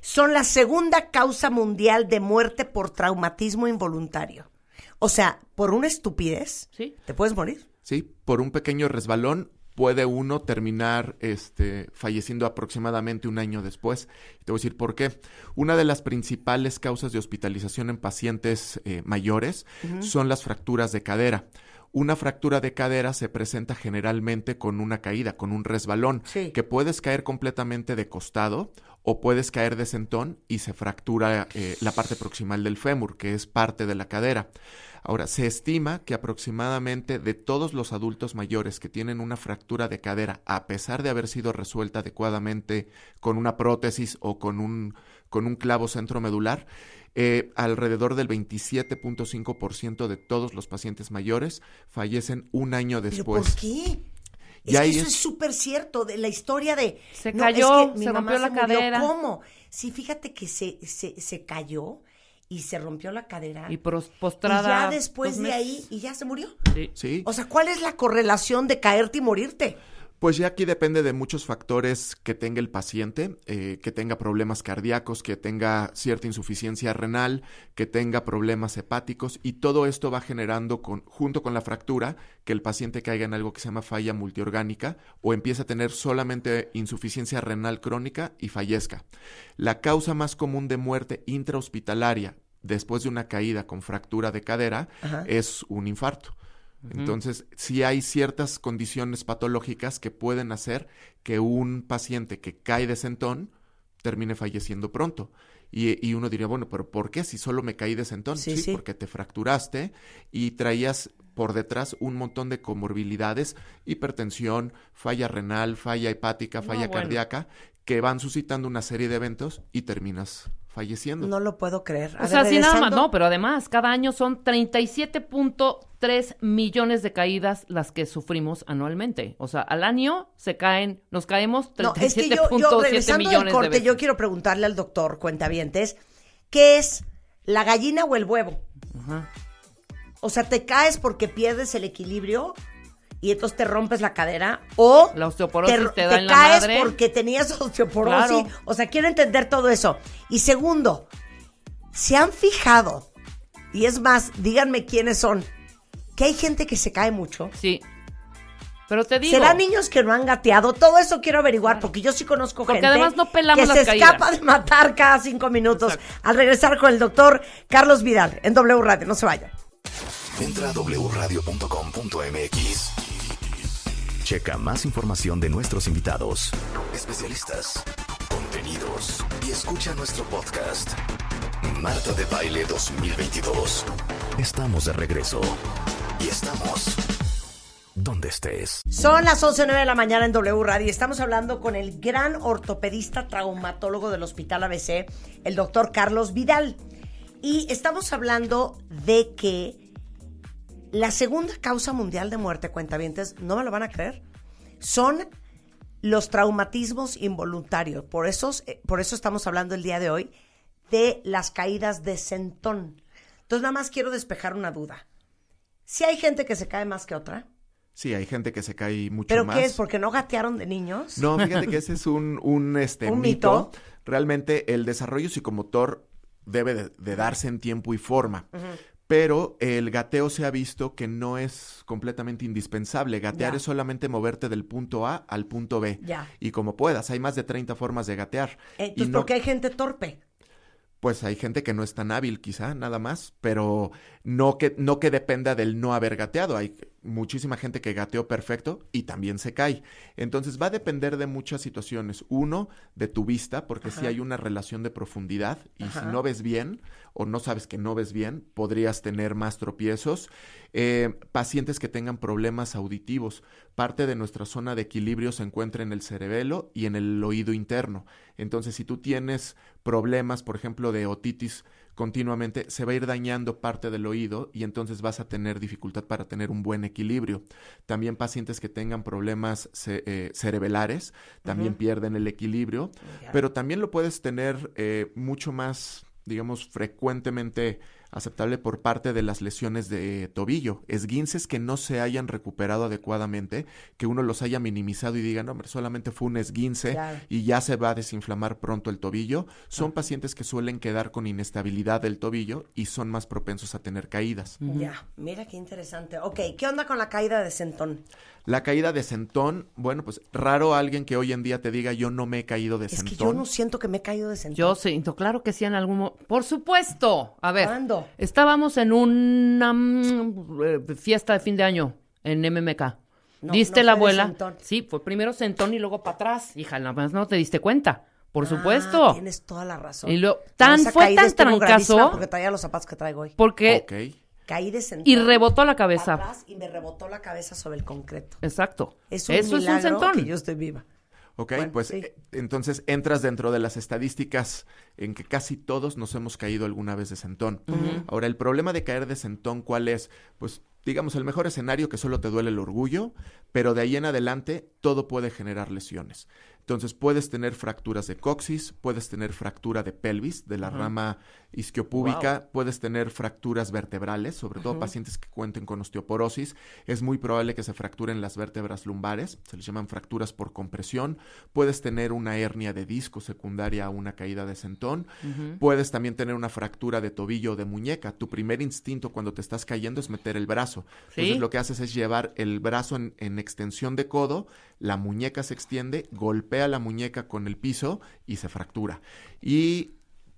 son la segunda causa mundial de muerte por traumatismo involuntario. O sea, por una estupidez, Sí. te puedes morir. Sí, por un pequeño resbalón puede uno terminar este, falleciendo aproximadamente un año después. Te voy a decir por qué. Una de las principales causas de hospitalización en pacientes eh, mayores son las fracturas de cadera. Una fractura de cadera se presenta generalmente con una caída, con un resbalón, Sí. que puedes caer completamente de costado o puedes caer de sentón y se fractura eh, la parte proximal del fémur, que es parte de la cadera. Ahora, se estima que aproximadamente de todos los adultos mayores que tienen una fractura de cadera, a pesar de haber sido resuelta adecuadamente con una prótesis o con un, con un clavo centromedular, eh, alrededor del 27.5% de todos los pacientes mayores fallecen un año ¿Pero después. por qué? Es Y que ahí eso es- es súper cierto, de la historia de... Se es cayó, que mi se mamá rompió la murió. cadera. ¿Cómo? Sí, fíjate que se, se, se cayó y se rompió la cadera. Y Y, postrada. ya después de ahí, y ya se murió. Sí. Sí. O sea, ¿cuál es la correlación de caerte y morirte? Pues ya aquí depende de muchos factores que tenga el paciente, eh, que tenga problemas cardíacos, que tenga cierta insuficiencia renal, que tenga problemas hepáticos y todo esto va generando con, junto con la fractura que el paciente caiga en algo que se llama falla multiorgánica o empiece a tener solamente insuficiencia renal crónica y fallezca. La causa más común de muerte intrahospitalaria después de una caída con fractura de cadera Ajá. es un infarto. Entonces, sí hay ciertas condiciones patológicas que pueden hacer que un paciente que cae de sentón termine falleciendo pronto. Y, y uno diría, bueno, pero ¿por qué si solo me caí de sentón? Sí, sí. porque te fracturaste y traías por detrás un montón de comorbilidades, hipertensión, falla renal, falla hepática, No, falla bueno. cardíaca, que van suscitando una serie de eventos y terminas falleciendo. No lo puedo creer. A O sea, sí, nada más, no, pero además, cada año son 37.3 millones de caídas las que sufrimos anualmente. O sea, al año se caen, nos caemos No, es que yo, 37.7 yo regresando del millones de corte, veces. yo quiero preguntarle al doctor Cuentavientes, ¿qué es la gallina o el huevo? Ajá. O sea, ¿te caes porque pierdes el equilibrio y entonces te rompes la cadera? ¿O La osteoporosis te da en la caes madre? porque tenías osteoporosis? Claro. O sea, quiero entender todo eso. Y segundo, ¿se han fijado? Y es más, díganme quiénes son. Que hay gente que se cae mucho. Sí. Pero te digo. ¿Serán niños que no han gateado? Todo eso quiero averiguar porque yo sí conozco Porque gente además no pelamos que las se caídas. escapa de matar cada cinco minutos Exacto. al regresar con el doctor Carlos Vidal en W Radio. No se vayan. Entra a wradio.com.mx. Checa más información de nuestros invitados, especialistas, contenidos y escucha nuestro podcast. Marta de Baile 2022. Estamos de regreso. Y estamos donde estés. Son las 11.09 de la mañana en W Radio y estamos hablando con el gran ortopedista traumatólogo del Hospital ABC, el doctor Carlos Vidal. Y estamos hablando de que la segunda causa mundial de muerte, cuentavientes, no me lo van a creer, son los traumatismos involuntarios. Por eso, por eso estamos hablando el día de hoy de las caídas de sentón. Entonces, nada más quiero despejar una duda. Si hay gente que se cae más que otra, Sí, hay gente que se cae mucho ¿Pero más. qué es? ¿Porque no gatearon de niños? No, fíjate que ese es un, un, este, ¿Un mito. mito? Realmente el desarrollo psicomotor debe de, de darse en tiempo y forma. Pero el gateo se ha visto que no es completamente indispensable. Gatear Ya. es solamente moverte del punto A al punto B. Ya. Y como puedas, hay más de 30 formas de gatear. Entonces, y no, ¿por qué hay gente torpe? Pues hay gente que no es tan hábil quizá, nada más, pero no que, no que dependa del no haber gateado. Hay muchísima gente que gateó perfecto y también se cae. Entonces va a depender de muchas situaciones. Uno, de tu vista, porque si hay una relación de profundidad y si no ves bien o no sabes que no ves bien, podrías tener más tropiezos. Eh, pacientes que tengan problemas auditivos. Parte de nuestra zona de equilibrio se encuentra en el cerebelo y en el oído interno. Entonces, si tú tienes problemas, por ejemplo, de otitis continuamente, se va a ir dañando parte del oído y entonces vas a tener dificultad para tener un buen equilibrio. También pacientes que tengan problemas ce- eh, cerebelares también pierden el equilibrio, pero también lo puedes tener eh, mucho más, digamos, frecuentemente aceptable por parte de las lesiones de tobillo, esguinces que no se hayan recuperado adecuadamente, que uno los haya minimizado y diga, no, hombre, solamente fue un esguince Claro. y ya se va a desinflamar pronto el tobillo, son pacientes que suelen quedar con inestabilidad del tobillo y son más propensos a tener caídas. Ya, mira qué interesante. Ok, ¿qué onda con la caída de sentón? La caída de sentón, bueno, pues raro alguien que hoy en día te diga yo no me he caído de Es sentón. que yo no siento que me he caído de sentón. Yo siento, claro que sí, en algún momento. Por supuesto. A ver. ¿Cuándo? Estábamos en una mm, eh, fiesta de fin de año en MMK. No, ¿Diste no la abuela? Sí, fue primero sentón y luego para atrás. Hija, nada más no te diste cuenta. Por Ah, supuesto. Tienes toda la razón. Y lo- tan- fue tan trancazo- Porque traía los zapatos que traigo hoy. Porque. Ok. Caí de sentón. Y rebotó la cabeza. atrás y me rebotó la cabeza sobre el concreto. Exacto. Es un Eso es un sentón. que yo estoy viva. Ok, Bueno, pues sí. eh, entonces entras dentro de las estadísticas en que casi todos nos hemos caído alguna vez de sentón. Ahora, el problema de caer de sentón, ¿cuál es? Pues digamos, el mejor escenario que solo te duele el orgullo, pero de ahí en adelante todo puede generar lesiones. Entonces puedes tener fracturas de coxis, puedes tener fractura de pelvis, de la rama isquiopúbica, puedes tener fracturas vertebrales, sobre todo pacientes que cuenten con osteoporosis. Es muy probable que se fracturen las vértebras lumbares, se les llaman fracturas por compresión. Puedes tener una hernia de disco secundaria a una caída de sentón. Puedes también tener una fractura de tobillo o de muñeca. Tu primer instinto cuando te estás cayendo es meter el brazo. Entonces lo que haces es llevar el brazo en, en extensión de codo, la muñeca se extiende, golpea la muñeca con el piso y se fractura. Y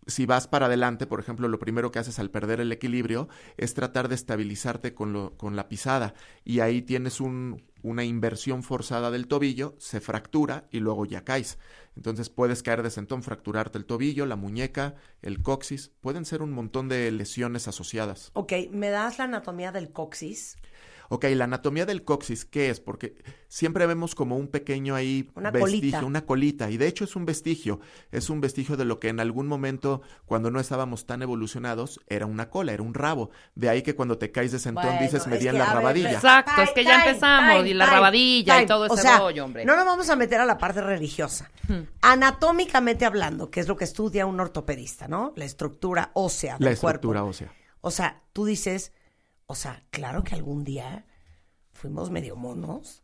si vas para adelante, por ejemplo, lo primero que haces al perder el equilibrio es tratar de estabilizarte con, lo, con la pisada y ahí tienes un, una inversión forzada del tobillo, se fractura y luego ya caes. Entonces puedes caer de sentón, fracturarte el tobillo, la muñeca, el coxis. Pueden ser un montón de lesiones asociadas. Ok, ¿me das la anatomía del coxis? Ok, la anatomía del coxis, ¿qué es? Porque siempre vemos como un pequeño ahí Una vestigio, colita. una colita, y de hecho es un vestigio, es un vestigio de lo que en algún momento, cuando no estábamos tan evolucionados, era una cola, era un rabo. De ahí que cuando te caes de sentón Bueno, dices es me di en la ver, rabadilla. Exacto, es que ya empezamos, y la rabadilla y todo ese o sea, rollo, hombre. No nos vamos a meter a la parte religiosa. Anatómicamente hablando, que es lo que estudia un ortopedista, ¿no? La estructura ósea del La estructura cuerpo. ósea. O sea, tú dices, o sea, claro que algún día fuimos medio monos.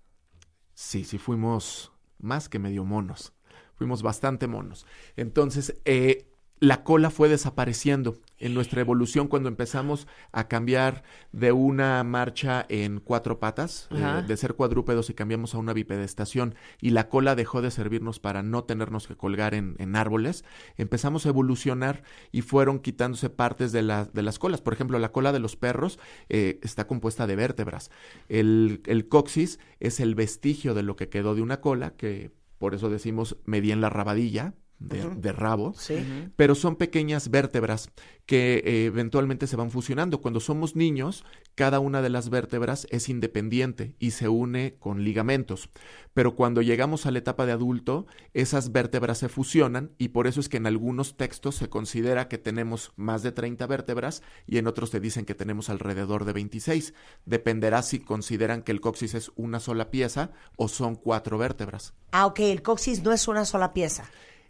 Sí, sí fuimos más que medio monos. Fuimos bastante monos. Entonces, eh, la cola fue desapareciendo en nuestra evolución cuando empezamos a cambiar de una marcha en cuatro patas, eh, de ser cuadrúpedos y cambiamos a una bipedestación y la cola dejó de servirnos para no tenernos que colgar en, en árboles, empezamos a evolucionar y fueron quitándose partes de, la- de las colas. Por ejemplo, la cola de los perros eh, está compuesta de vértebras. El, el coxis es el vestigio de lo que quedó de una cola, que por eso decimos medí en la rabadilla de, de rabo Sí. pero son pequeñas vértebras que eh, eventualmente se van fusionando. Cuando somos niños, cada una de las vértebras es independiente y se une con ligamentos. Pero cuando llegamos a la etapa de adulto, esas vértebras se fusionan y por eso es que en algunos textos se considera que tenemos más de 30 vértebras y en otros te dicen que tenemos alrededor de 26. Dependerá si consideran que el coxis es una sola pieza o son cuatro vértebras. Ah, ok, el coxis no es una sola pieza.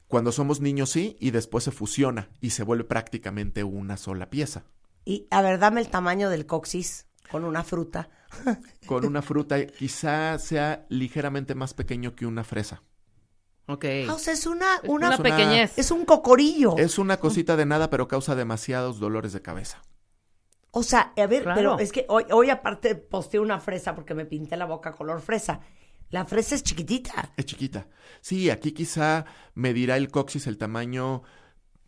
Cuando somos niños sí, y después se fusiona y se vuelve prácticamente una sola pieza. Y a ver, dame el tamaño del coxis con una fruta. Con una fruta quizá sea ligeramente más pequeño que una fresa. Ok. Ah, o sea, es una, una, Una Es una- pequeñez. es un cocorillo. Es una cosita de nada, pero causa demasiados dolores de cabeza. O sea, a ver, Claro. pero es que hoy, hoy aparte posteé una fresa porque me pinté la boca color fresa. La fresa es chiquitita. Es chiquita. Sí, aquí quizá medirá el coxis el tamaño,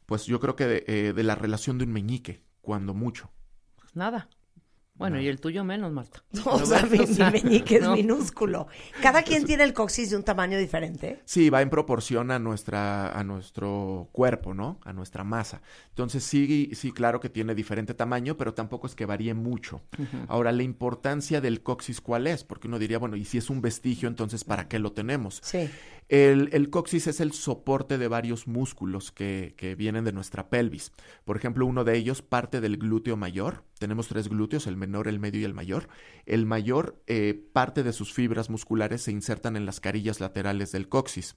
pues yo creo que de, eh, de la relación de un meñique, cuando mucho. Nada. Bueno, y el tuyo menos, Marta. O sea, mi, bueno, o sea, mi meñique es no. minúsculo. Cada quien tiene el coxis de un tamaño diferente. Sí, va en proporción a nuestra, a nuestro cuerpo, ¿no? A nuestra masa. Entonces sí, sí, claro que tiene diferente tamaño, pero tampoco es que varíe mucho. Ahora, la importancia del coxis, ¿cuál es? Porque uno diría, bueno, y si es un vestigio, entonces ¿para qué lo tenemos? Sí. El, el coxis es el soporte de varios músculos que, vienen de nuestra pelvis. Por ejemplo, uno de ellos parte del glúteo mayor. Tenemos tres glúteos, el menor, el medio y el mayor. El mayor, eh, parte de sus fibras musculares se insertan en las carillas laterales del coxis.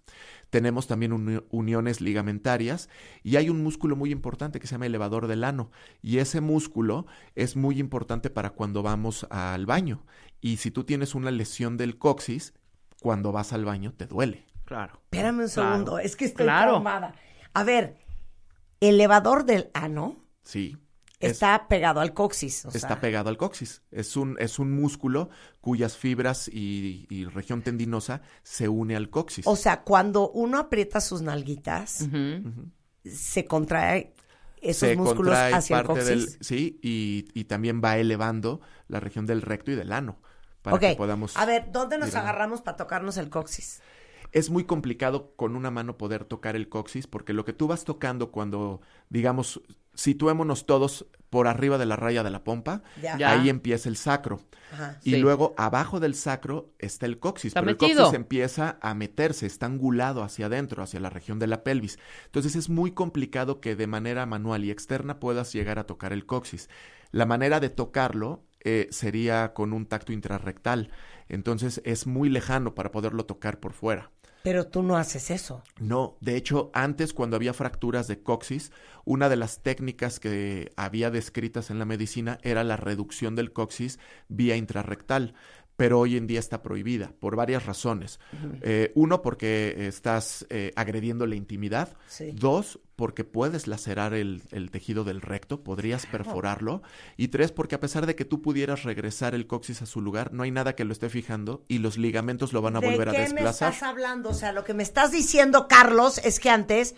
Tenemos también uni- uniones ligamentarias y hay un músculo muy importante que se llama elevador del ano. Y ese músculo es muy importante para cuando vamos al baño. Y si tú tienes una lesión del coxis, cuando vas al baño te duele. Claro. Espérame un Claro. segundo, es que estoy Claro. traumada. A ver, elevador del ano Sí. Es- está pegado al coxis. o está sea, pegado al coxis. Es un, es un músculo cuyas fibras y, y región tendinosa se une al coxis. O sea, cuando uno aprieta sus nalguitas, se contrae esos se músculos contrae hacia el parte coxis. del sí y, y también va elevando la región del recto y del ano para ok, que podamos a ver, ¿dónde nos agarramos para tocarnos el coxis? Es muy complicado con una mano poder tocar el coxis porque lo que tú vas tocando cuando, digamos, situémonos todos por arriba de la raya de la pompa, Ya. Ya. ahí empieza el sacro. Ajá. Y Sí. luego abajo del sacro está el coxis, Está pero el coxis empieza a meterse, está angulado hacia adentro, hacia la región de la pelvis. Entonces es muy complicado que de manera manual y externa puedas llegar a tocar el coxis. La manera de tocarlo eh, sería con un tacto intrarrectal. Entonces es muy lejano para poderlo tocar por fuera. Pero tú no haces eso. No, de hecho, antes cuando había fracturas de coxis, una de las técnicas que había descritas en la medicina era la reducción del coxis vía intrarrectal, pero hoy en día está prohibida por varias razones. Eh, uno, porque estás eh, agrediendo la intimidad. Sí. Dos, porque puedes lacerar el, el tejido del recto, podrías perforarlo. Y tres, porque a pesar de que tú pudieras regresar el coxis a su lugar, no hay nada que lo esté fijando y los ligamentos lo van a ¿De volver a qué me desplazar. estás hablando? O sea, lo que me estás diciendo, Carlos, es que antes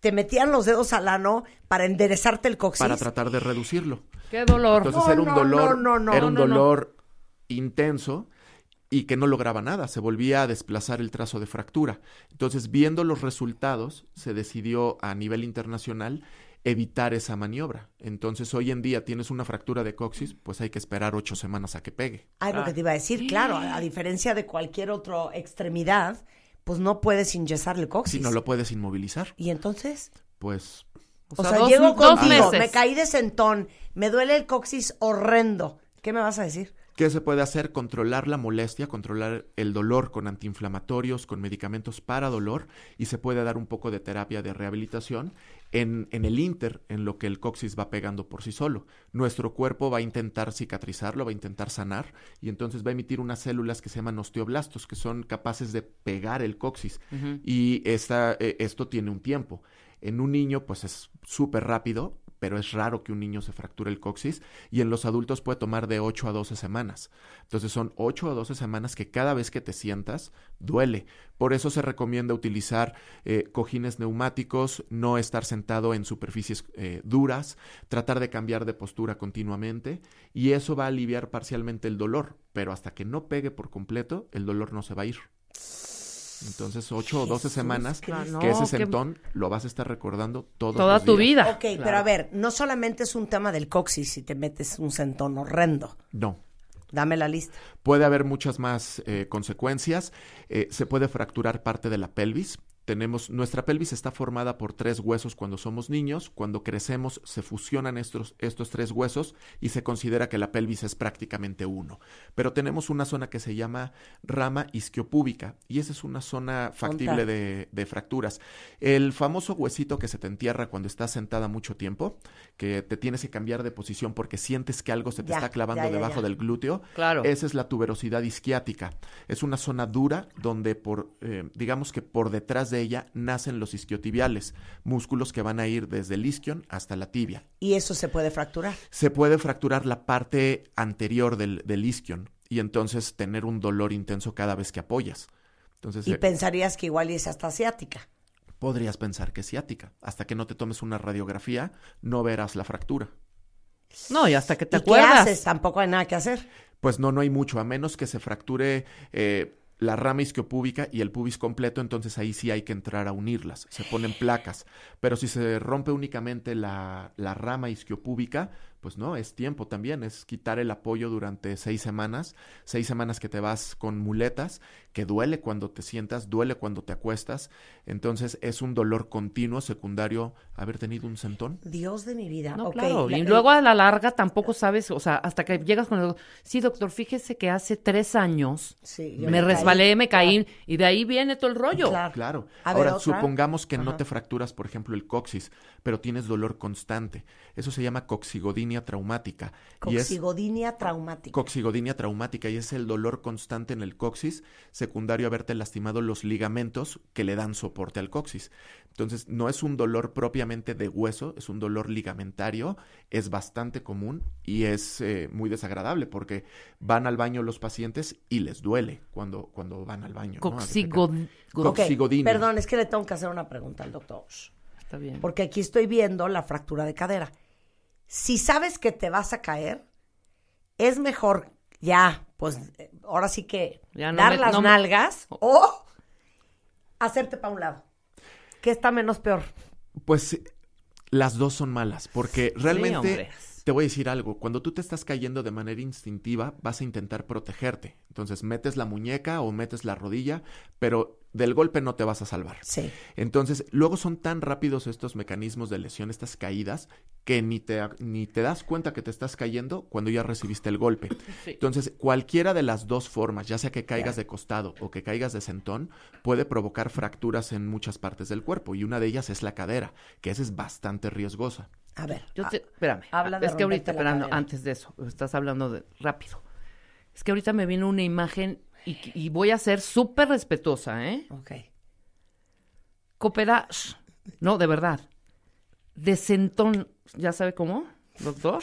te metían los dedos al ano para enderezarte el coxis. para tratar de reducirlo. Qué dolor. Entonces No, era un no, dolor, no, no, no. era un No, no, no. dolor intenso y que no lograba nada, se volvía a desplazar el trazo de fractura. Entonces, viendo los resultados, se decidió a nivel internacional evitar esa maniobra. Entonces, hoy en día tienes una fractura de coxis, pues hay que esperar ocho semanas a que pegue. Ah, lo que te iba a decir, claro, a, a diferencia de cualquier otra extremidad, pues no puedes inyesar el coxis. Si no lo puedes inmovilizar, ¿Y entonces? pues O, sea, sea, dos- llego dos contigo, meses. me caí de sentón, me duele el coxis horrendo. ¿Qué me vas a decir? ¿Qué se puede hacer? Controlar la molestia, controlar el dolor con antiinflamatorios, con medicamentos para dolor y se puede dar un poco de terapia de rehabilitación en, en el inter, en lo que el coxis va pegando por sí solo. Nuestro cuerpo va a intentar cicatrizarlo, va a intentar sanar y entonces va a emitir unas células que se llaman osteoblastos, que son capaces de pegar el coxis. Y esta, eh, esto tiene un tiempo. En un niño, pues es súper rápido, pero es raro que un niño se fracture el coxis y en los adultos puede tomar de 8 a 12 semanas. Entonces son 8 a 12 semanas que cada vez que te sientas duele. Por eso se recomienda utilizar eh, cojines neumáticos, no estar sentado en superficies eh, duras, tratar de cambiar de postura continuamente y eso va a aliviar parcialmente el dolor, pero hasta que no pegue por completo, el dolor no se va a ir. Entonces, 8 o 12 Jesús semanas Cristo. que ese sentón lo vas a estar recordando todos Toda los tu días. vida. Ok, pero a ver, no solamente es un tema del coxis si te metes un sentón horrendo. No. Dame la lista. Puede haber muchas más eh, consecuencias. Eh, se puede fracturar parte de la pelvis. Tenemos, nuestra pelvis está formada por tres huesos cuando somos niños. Cuando crecemos se fusionan estos, estos tres huesos y se considera que la pelvis es prácticamente uno. Pero tenemos una zona que se llama rama isquiopúbica y esa es una zona factible de, de fracturas. El famoso huesito que se te entierra cuando estás sentada mucho tiempo, que te tienes que cambiar de posición porque sientes que algo se te Ya, está clavando ya, ya, debajo del glúteo. Claro. Esa es la tuberosidad isquiática. Es una zona dura donde por, eh, digamos que por detrás de ella nacen los isquiotibiales, músculos que van a ir desde el isquion hasta la tibia. Y eso se puede fracturar. Se puede fracturar la parte anterior del, del isquion y entonces tener un dolor intenso cada vez que apoyas. Entonces Y eh, pensarías que igual es hasta asiática. podrías pensar que es ciática. Hasta que no te tomes una radiografía, no verás la fractura. No, y hasta que te ¿Y qué acuerdas. haces? Tampoco hay nada que hacer. Pues no, no hay mucho, a menos que se fracture eh, la rama isquiopúbica y el pubis completo, entonces ahí sí hay que entrar a unirlas, se ponen placas. Pero si se rompe únicamente la, la rama isquiopúbica, pues no, es tiempo también, es quitar el apoyo durante seis semanas, seis semanas que te vas con muletas, que duele cuando te sientas, duele cuando te acuestas, entonces es un dolor continuo secundario haber tenido un sentón. Dios de mi vida. No, claro. la- y luego a la larga tampoco sabes, o sea, hasta que llegas con el... Sí, doctor, fíjese que hace tres años Sí, me caí. resbalé, me caí, y de ahí viene todo el rollo. Claro. Claro. A ver, Ahora, ¿otra? supongamos que no te fracturas, por ejemplo, el coxis, pero tienes dolor constante. Eso se llama coxigodinia traumática. Y es Coxigodinia traumática. coxigodinia traumática y es el dolor constante en el coxis, secundario a haberte lastimado los ligamentos que le dan soporte al coxis. Entonces, no es un dolor propiamente de hueso, es un dolor ligamentario, es bastante común y es eh, muy desagradable porque van al baño los pacientes y les duele cuando, cuando van al baño. Coxigodinia. Perdón, es que le tengo que hacer una pregunta al doctor. Está bien. Porque aquí estoy viendo la fractura de cadera. Si sabes que te vas a caer, es mejor ya, pues ahora sí que Ya no dar me- las no me- nalgas o hacerte para un lado. ¿Qué está menos peor? Pues las dos son malas, porque realmente te voy a decir algo, cuando tú te estás cayendo de manera instintiva, vas a intentar protegerte. Entonces metes la muñeca o metes la rodilla, pero del golpe no te vas a salvar. Sí. Entonces, luego son tan rápidos estos mecanismos de lesión, estas caídas, que ni te, ni te das cuenta que te estás cayendo cuando ya recibiste el golpe. Sí. Entonces, cualquiera de las dos formas, ya sea que caigas de costado o que caigas de sentón, puede provocar fracturas en muchas partes del cuerpo y una de ellas es la cadera, que esa es bastante riesgosa. A ver. Yo te- espérame. habla de es que ahorita, esperando, antes de eso, estás hablando de rápido. Es que ahorita me vino una imagen y, y voy a ser súper respetuosa, ¿eh? Ok. Cooperage. No, de verdad. De sentón, ¿ya sabe cómo, doctor?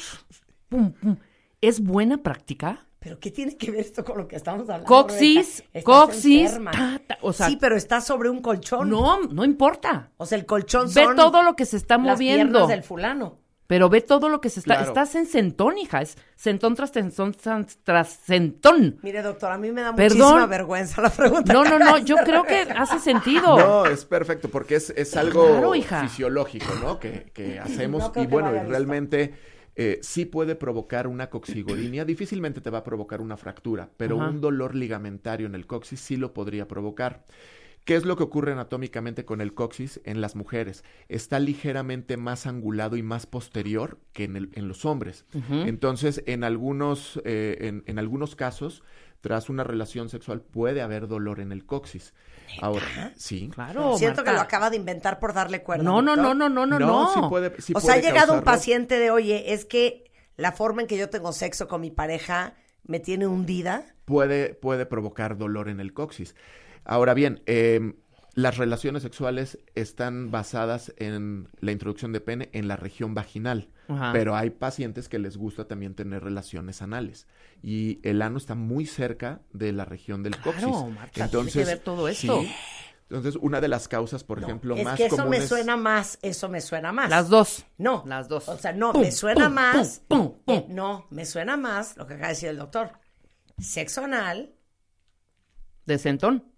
Pum, pum. ¿Es buena práctica? ¿Pero qué tiene que ver esto con lo que estamos hablando? Coxis? Estás coxis, enferma. ta, ta, o sea- sí, pero está sobre un colchón. No, no importa. O sea, el colchón Ve son todo lo que se está las moviendo. piernas del fulano. Pero ve todo lo que se está. Claro. Estás en centón, hija. Es centón tras centón tras, centón. Mire, doctor, a mí me da Perdón. muchísima vergüenza la pregunta. No, no, no. Yo creo que hace sentido. No, es perfecto, porque es, es algo Claro, hija. fisiológico, ¿no? Que, que hacemos No y bueno, y realmente eh, sí puede provocar una coxigodinia, difícilmente te va a provocar una fractura, pero Ajá. un dolor ligamentario en el coxis sí lo podría provocar. ¿Qué es lo que ocurre anatómicamente con el coxis en las mujeres? Está ligeramente más angulado y más posterior que en, el- en los hombres. Entonces, en algunos, eh, en, en algunos casos, tras una relación sexual puede haber dolor en el coxis. Ahora, sí. Claro. Siento que lo acaba de inventar por darle cuerda. No, no, no, no, no, no, no. sí puede, sí o sea, ha llegado un paciente de, oye, es que la forma en que yo tengo sexo con mi pareja me tiene hundida. puede, puede provocar dolor en el coxis. Ahora bien, eh, las relaciones sexuales están basadas en la introducción de pene en la región vaginal, Ajá. pero hay pacientes que les gusta también tener relaciones anales y el ano está muy cerca de la región del Claro, coxis. Marta, tiene que ver todo esto. sí. Entonces, una de las causas, por ejemplo, es más que eso me suena más, eso me suena más. Las dos. No. Las dos. O sea, no, Pum, me suena pum, más. pum, pum, eh, pum. no, me suena más lo que acaba de decir el doctor. Sexo anal, De centón.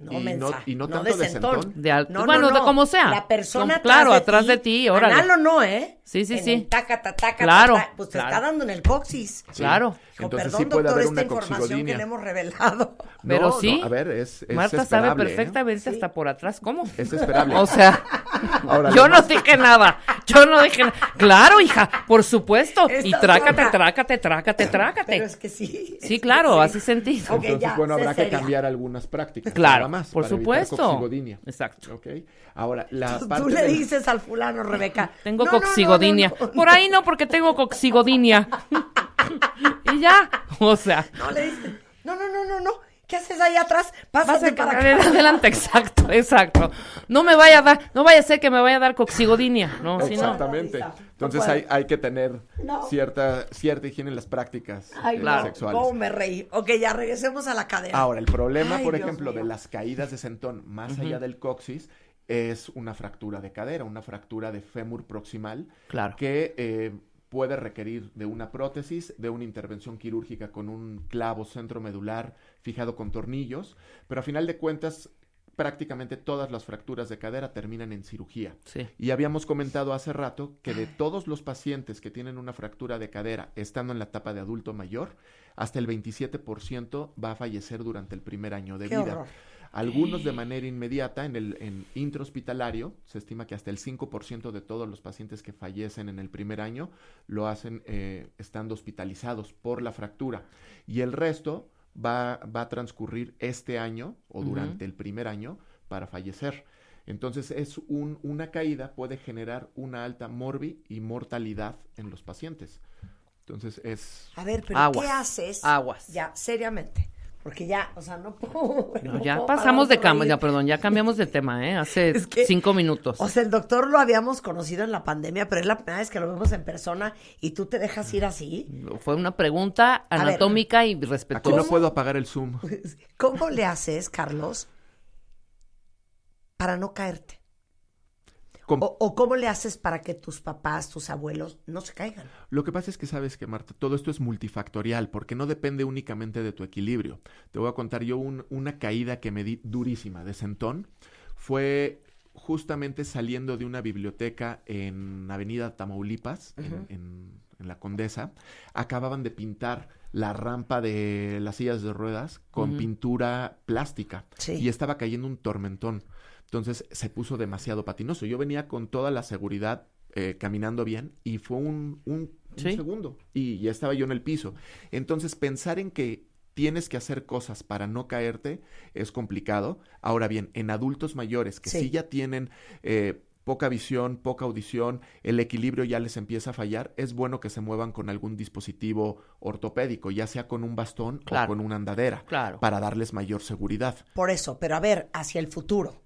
No Y no- mensa, y no de tanto de centón. centón. De al- No, no, bueno, de no. como sea. La persona Como- claro, atrás atrás de ti, órale. Anal o no, ¿eh? Sí, sí, En sí. taca, ta, taca, Claro, ta, ta, pues te claro. está dando en el coxis. Sí. Claro. Hijo, Entonces perdón, sí puede doctor, haber esta una información que le hemos revelado. Pero sí. no, a ver, es, es Marta sabe ¿eh? perfectamente hasta por atrás cómo. Es esperable. O sea, Ahora, yo no dije nada. Yo no dije nada. Claro, hija, por supuesto. Y Esta trácate, zona. trácate, trácate, trácate. Pero es que sí. Sí, es claro, hace sentido. Entonces, ya, bueno, habrá que seria. cambiar algunas prácticas. Claro, nada más, por para supuesto. coxigodinia. Exacto. Ok. Ahora, la Tú- parte Tú le de- dices al fulano, Rebeca. Tengo "No, no, no, coxigodinia. no, no". Por ahí no, porque tengo coxigodinia. y ya. O sea, No, le dices, no, no, no, no, no. ¿Qué haces ahí atrás? Pásate para acá. adelante, exacto, exacto. No me vaya a dar, no vaya a ser que me vaya a dar coxigodinia, no, si no. Exactamente. No, no Entonces hay, hay que tener No. cierta, cierta higiene en las prácticas Ay, eh, claro. sexuales. ¿Cómo me reí? Ok, ya regresemos a la cadera. Ahora, el problema, Ay, por Dios ejemplo, de las caídas de centón más allá del coxis es una fractura de cadera, una fractura de fémur proximal Claro. que eh, puede requerir de una prótesis, de una intervención quirúrgica con un clavo centromedular fijado con tornillos, pero a final de cuentas prácticamente todas las fracturas de cadera terminan en cirugía. Sí. Y habíamos comentado hace rato que de todos los pacientes que tienen una fractura de cadera estando en la etapa de adulto mayor, hasta el 27% va a fallecer durante el primer año de Qué vida. horror. Algunos de manera inmediata en el en intrahospitalario, se estima que hasta el 5% de todos los pacientes que fallecen en el primer año lo hacen eh, estando hospitalizados por la fractura. Y el resto va, va a transcurrir este año o durante el primer año para fallecer. Entonces es un, una caída puede generar una alta morbi y mortalidad en los pacientes. Entonces es A ver, pero Aguas, ¿qué haces? aguas. Ya, seriamente. Porque ya, o sea, no puedo. No, no ya puedo pasamos de cama, ya, perdón, ya cambiamos de tema, ¿eh? Hace Es que- cinco minutos. O sea, el doctor lo habíamos conocido en la pandemia, pero es la primera vez que lo vemos en persona y tú te dejas ir así. Fue una pregunta ver. anatómica y aquí respetuosa. no puedo apagar el Zoom. ¿Cómo le haces, Carlos, para no caerte? O, o cómo le haces para que tus papás, tus abuelos no se caigan? Lo que pasa es que sabes que, Marta, todo esto es multifactorial porque no depende únicamente de tu equilibrio. Te voy a contar yo un- una caída que me di durísima de sentón. Fue justamente saliendo de una biblioteca en Avenida Tamaulipas, en, en- en la Condesa. Acababan de pintar la rampa de las sillas de ruedas con pintura plástica Sí. y estaba cayendo un tormentón. Entonces se puso demasiado patinoso. Yo venía con toda la seguridad eh, caminando bien y fue un, un- segundo y ya estaba yo en el piso. Entonces pensar en que tienes que hacer cosas para no caerte es complicado. Ahora bien, en adultos mayores que Sí. sí, ya tienen eh, poca visión, poca audición, el equilibrio ya les empieza a fallar, es bueno que se muevan con algún dispositivo ortopédico, ya sea con un bastón Claro. o con una andadera, Claro. para darles mayor seguridad. Por eso, pero a ver, hacia el futuro.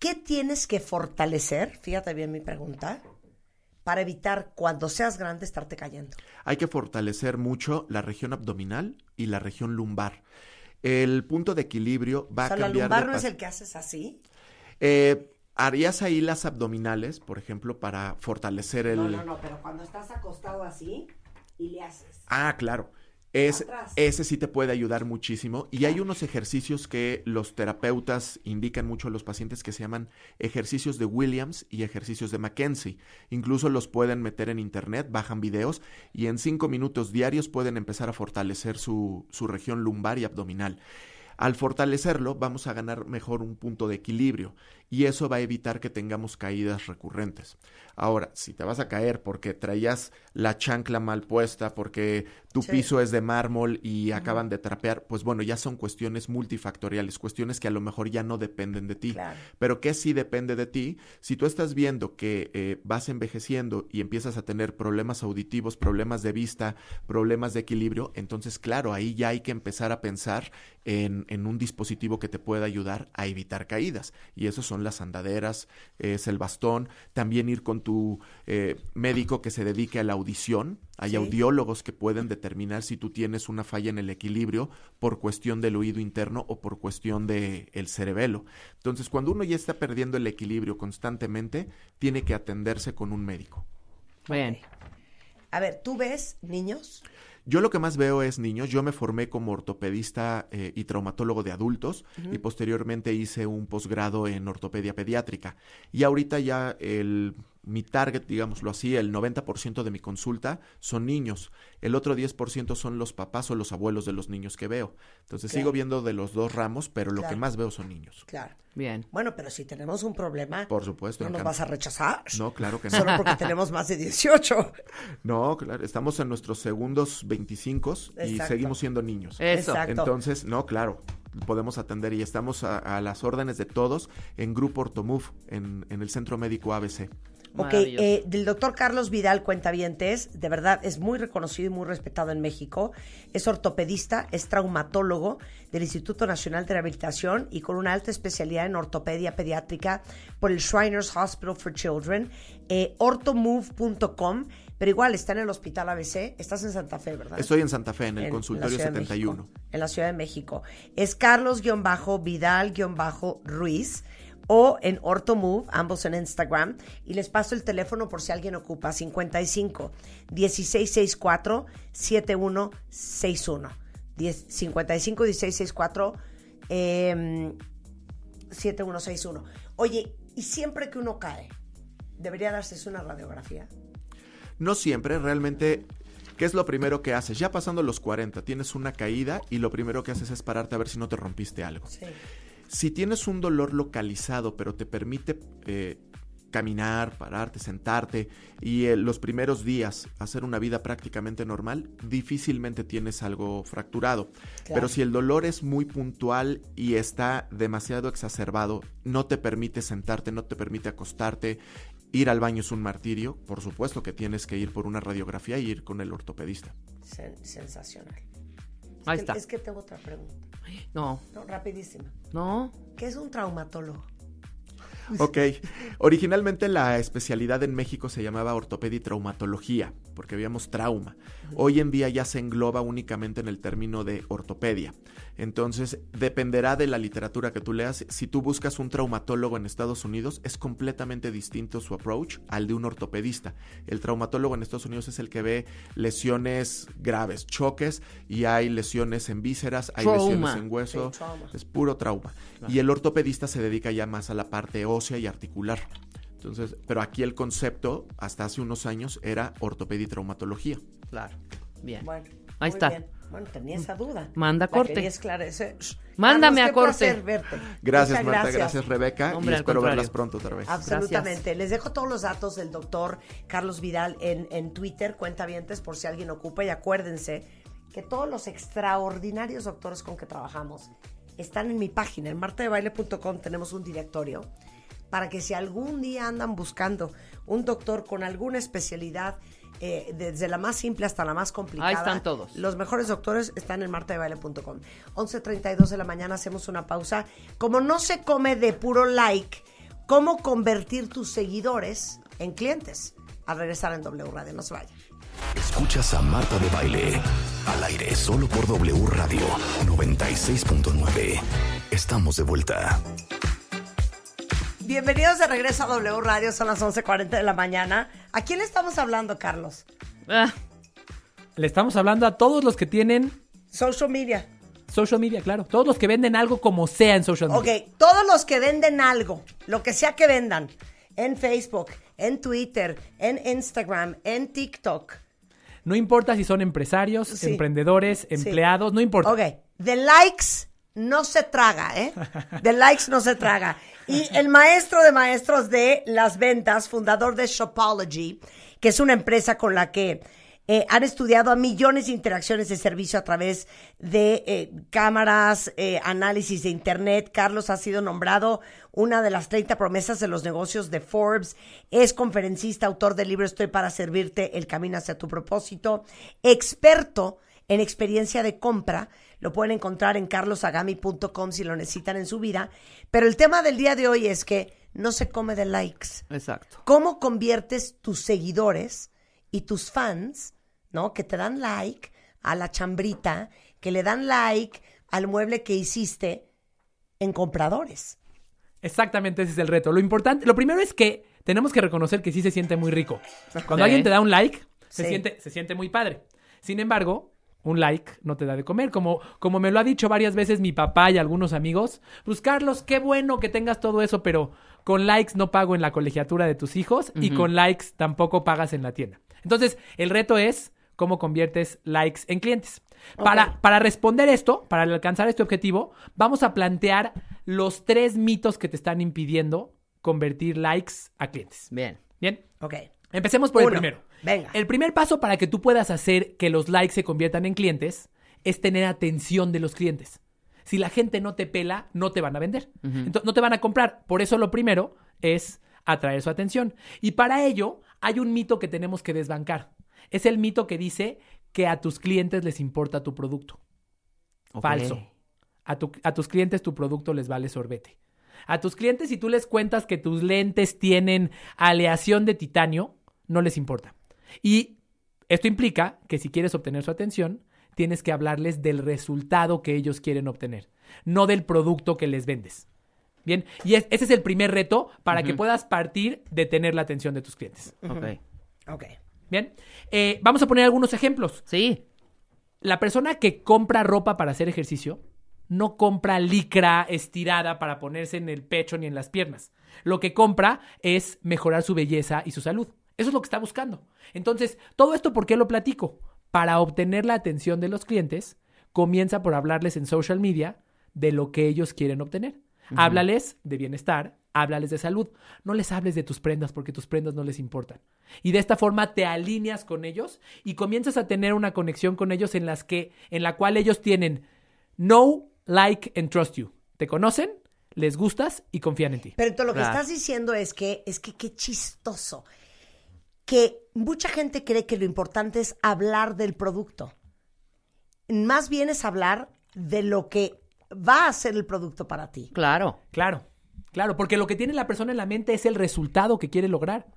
¿Qué tienes que fortalecer? Fíjate bien mi pregunta. Para evitar cuando seas grande estarte cayendo. Hay que fortalecer mucho la región abdominal y la región lumbar. El punto de equilibrio va o sea, a la cambiar lumbar de no es el que haces así. Eh, harías ahí las abdominales, por ejemplo, para fortalecer el... No, no, no, pero cuando estás acostado así y le haces. Ah, claro. Es, Atrás. ese sí te puede ayudar muchísimo. Y hay unos ejercicios que los terapeutas indican mucho a los pacientes que se llaman ejercicios de Williams y ejercicios de Mackenzie. Incluso los pueden meter en internet, bajan videos y en cinco minutos diarios pueden empezar a fortalecer su, su región lumbar y abdominal. Al fortalecerlo, vamos a ganar mejor un punto de equilibrio y eso va a evitar que tengamos caídas recurrentes. Ahora, si te vas a caer porque traías la chancla mal puesta, porque tu Sí. piso es de mármol y acaban de trapear, pues bueno, ya son cuestiones multifactoriales, cuestiones que a lo mejor ya no dependen de ti. Claro. Pero que sí depende de ti. Si tú estás viendo que eh, vas envejeciendo y empiezas a tener problemas auditivos, problemas de vista, problemas de equilibrio, entonces claro, ahí ya hay que empezar a pensar en, en un dispositivo que te pueda ayudar a evitar caídas. Y eso son las andaderas, es el bastón, también ir con tu eh, médico que se dedique a la audición. Hay Sí. audiólogos que pueden determinar si tú tienes una falla en el equilibrio por cuestión del oído interno o por cuestión del el cerebelo. Entonces, cuando uno ya está perdiendo el equilibrio constantemente, tiene que atenderse con un médico. Bien. A ver, ¿tú ves niños? Yo lo que más veo es niños. Yo me formé como ortopedista eh, y traumatólogo de adultos y posteriormente hice un posgrado en ortopedia pediátrica. Y ahorita ya el, mi target, digámoslo así, el 90% de mi consulta son niños. El otro 10% son los papás o los abuelos de los niños que veo. Entonces Claro. sigo viendo de los dos ramos, pero lo Claro. que más veo son niños. Claro. Bien. Bueno, pero si tenemos un problema, Por supuesto. no nos vas a rechazar. No, claro que no. Solo porque tenemos más de 18. No, claro, estamos en nuestros segundos 25 y seguimos siendo niños. Eso. Exacto. Entonces, no, claro, podemos atender y estamos a, a las órdenes de todos en Grupo Ortomove, en, en el Centro Médico ABC. Ok, eh, del doctor Carlos Vidal Cuentavientes, de verdad es muy reconocido y muy respetado en México. Es ortopedista, es traumatólogo del Instituto Nacional de Rehabilitación y con una alta especialidad en ortopedia pediátrica por el Shriners Hospital for Children, eh, ortomove.com, pero igual está en el Hospital ABC. Estás en Santa Fe, ¿verdad? Estoy en Santa Fe, en el En- consultorio en la Ciudad de 71. México, en la Ciudad de México. Es Carlos-Vidal-Ruiz o en Ortomove, ambos en Instagram. Y les paso el teléfono por si alguien ocupa, 55 1664 7161. 10 55 1664 eh, 7161. Oye, y siempre que uno cae, debería darse una radiografía. No siempre, realmente, ¿qué es lo primero que haces? Ya pasando los 40, tienes una caída y lo primero que haces es pararte a ver si no te rompiste algo. Sí. Si tienes un dolor localizado, pero te permite eh, caminar, pararte, sentarte y eh, los primeros días hacer una vida prácticamente normal, difícilmente tienes algo fracturado. Pero si el dolor es muy puntual y está demasiado exacerbado, no te permite sentarte, no te permite acostarte, ir al baño es un martirio, por supuesto que tienes que ir por una radiografía y ir con el ortopedista. Sen- sensacional. Ahí Es que- está. Es que tengo otra pregunta. No, No, rapidísima. no. ¿Qué es un traumatólogo? Ok. Originalmente la especialidad en México se llamaba ortopedia y traumatología, porque veíamos trauma. Hoy en día ya se engloba únicamente en el término de ortopedia. Entonces, dependerá de la literatura que tú leas. Si tú buscas un traumatólogo en Estados Unidos, es completamente distinto su approach al de un ortopedista. El traumatólogo en Estados Unidos es el que ve lesiones graves, choques, y hay lesiones en vísceras, hay Trauma. lesiones en hueso. Es puro trauma. Y el ortopedista se dedica ya más a la parte ósea y articular. Entonces, pero aquí el concepto, hasta hace unos años, era ortopedia y traumatología. Claro. Bien. Bueno, Ahí está. bien. Bueno, tenía esa duda. Manda La corte. esclarecer. Mándame Carlos, a corte. placer verte. Gracias, Muchas Marta. Gracias, Rebeca. Hombre, y espero contrario. verlas pronto otra vez. Absolutamente. Les dejo todos los datos del doctor Carlos Vidal en, en Twitter, cuentavientes, por si alguien ocupa. Y acuérdense que todos los extraordinarios doctores con que trabajamos están en mi página. En martadebaile.com tenemos un directorio para que si algún día andan buscando un doctor con alguna especialidad, eh, desde la más simple hasta la más complicada. Ahí están todos. Los mejores doctores están en martadebaile.com. 11.32 de la mañana hacemos una pausa. Como no se come de puro like, ¿cómo convertir tus seguidores en clientes? Al regresar en W Radio, no se vayan. Escuchas a Marta de Baile. Al aire solo por W Radio 96.9. Estamos de vuelta. Bienvenidos de regreso a W Radio, son las 11.40 de la mañana. ¿A quién le estamos hablando, Carlos? Ah, Le estamos hablando a todos los que tienen Social media. social media, claro. Todos los que venden algo como sea en social media. Ok, todos los que venden algo, lo que sea que vendan, en Facebook, en Twitter, en Instagram, en TikTok. No importa si son empresarios, Sí. emprendedores, empleados, no importa. Ok, de likes no se traga, ¿eh? De likes no se traga. Y el maestro de maestros de las ventas, fundador de Shopology, que es una empresa con la que eh, han estudiado a millones de interacciones de servicio a través de eh, cámaras, eh, análisis de Internet. Carlos ha sido nombrado una de las 30 promesas de los negocios de Forbes. Es conferencista, autor del libro Estoy para servirte, El camino hacia tu propósito. Experto en experiencia de compra. Lo pueden encontrar en carlosagami.com si lo necesitan en su vida. Pero el tema del día de hoy es que no se come de likes. exacto. ¿Cómo conviertes tus seguidores y tus fans, ¿no? Que te dan like a la chambrita, que le dan like al mueble que hiciste en compradores. Exactamente, ese es el reto. Lo importante, lo primero es que tenemos que reconocer que sí se siente muy rico. Cuando alguien te da un like, se, Sí. siente, se siente muy padre. Sin embargo, un like no te da de comer. Como, como me lo ha dicho varias veces mi papá y algunos amigos, pues Carlos, qué bueno que tengas todo eso, pero con likes no pago en la colegiatura de tus hijos y con likes tampoco pagas en la tienda. Entonces, el reto es cómo conviertes likes en clientes. Para, para responder esto, para alcanzar este objetivo, vamos a plantear los tres mitos que te están impidiendo convertir likes a clientes. Bien. Bien, Ok. empecemos por Uno. el primero. Venga. El primer paso para que tú puedas hacer que los likes se conviertan en clientes es tener atención de los clientes. Si la gente no te pela, no te van a vender. Entonces, no te van a comprar. Por eso lo primero es atraer su atención. Y para ello hay un mito que tenemos que desbancar. Es el mito que dice que a tus clientes les importa tu producto. Falso. A, tu- a tus clientes tu producto les vale sorbete. A tus clientes, si tú les cuentas que tus lentes tienen aleación de titanio, no les importa. Y esto implica que si quieres obtener su atención, tienes que hablarles del resultado que ellos quieren obtener, no del producto que les vendes. Bien, y es- ese es el primer reto para que puedas partir de tener la atención de tus clientes. Ok. Ok. Bien, Eh, vamos a poner algunos ejemplos Sí. la persona que compra ropa para hacer ejercicio no compra licra estirada para ponerse en el pecho ni en las piernas. Lo que compra es mejorar su belleza y su salud. Eso es lo que está buscando. Entonces, todo esto, ¿por qué lo platico? Para obtener la atención de los clientes, comienza por hablarles en social media de lo que ellos quieren obtener. Háblales de bienestar, háblales de salud. No les hables de tus prendas porque tus prendas no les importan. Y de esta forma te alineas con ellos y comienzas a tener una conexión con ellos en las que en la cual ellos tienen know, like and trust you. Te conocen, les gustas y confían en ti. Pero entonces lo que Claro. estás diciendo es que, es que qué chistoso. Que mucha gente cree que lo importante es hablar del producto. Más bien es hablar de lo que va a ser el producto para ti. Claro. Claro, claro, porque lo que tiene la persona en la mente es el resultado que quiere lograr,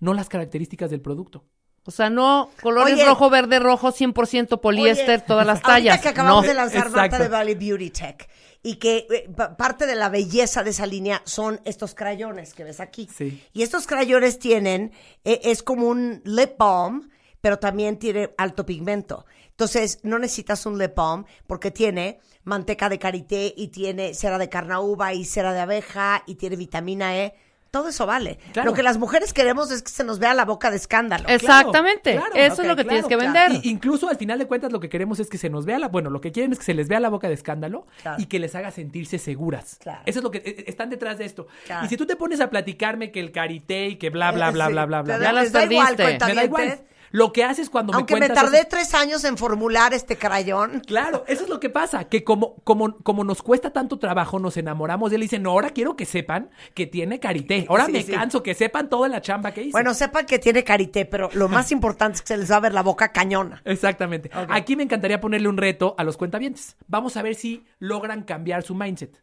no las características del producto. O sea, no colores Oye. rojo, verde, rojo, 100% poliéster, Oye, todas las ahorita tallas. que acabamos no. de lanzar Marta Exacto. de Valley Beauty Tech y que eh, pa- parte de la belleza de esa línea son estos crayones que ves aquí. Sí. Y estos crayones tienen, eh, es como un lip balm, pero también tiene alto pigmento. Entonces, no necesitas un lip balm porque tiene manteca de karité y tiene cera de carnauba y cera de abeja y tiene vitamina E. Todo eso vale. Claro. Lo que las mujeres queremos es que se nos vea la boca de escándalo. Exactamente. Claro, Eso es lo que claro, tienes que claro. vender. Y incluso al final de cuentas lo que queremos es que se nos vea la, bueno, lo que quieren es que se les vea la boca de escándalo Claro. y que les haga sentirse seguras. Claro. Eso es lo que eh, están detrás de esto. Claro. Y si tú te pones a platicarme que el karité y que bla bla bla Sí, bla bla bla, te bla, Ya las les da igual, perdiste. me da igual. Lo que haces cuando Aunque me me cuentas tardé eso- tres años en formular este crayón. Claro, eso es lo que pasa, que como, como, como nos cuesta tanto trabajo, nos enamoramos de él y dicen, no, ahora quiero que sepan que tiene karité. Ahora Sí, me sí. canso, que sepan toda la chamba que hice. Bueno, sepan que tiene karité, pero lo más importante es que se les va a ver la boca cañona. Exactamente. Aquí me encantaría ponerle un reto a los cuentavientes. Vamos a ver si logran cambiar su mindset.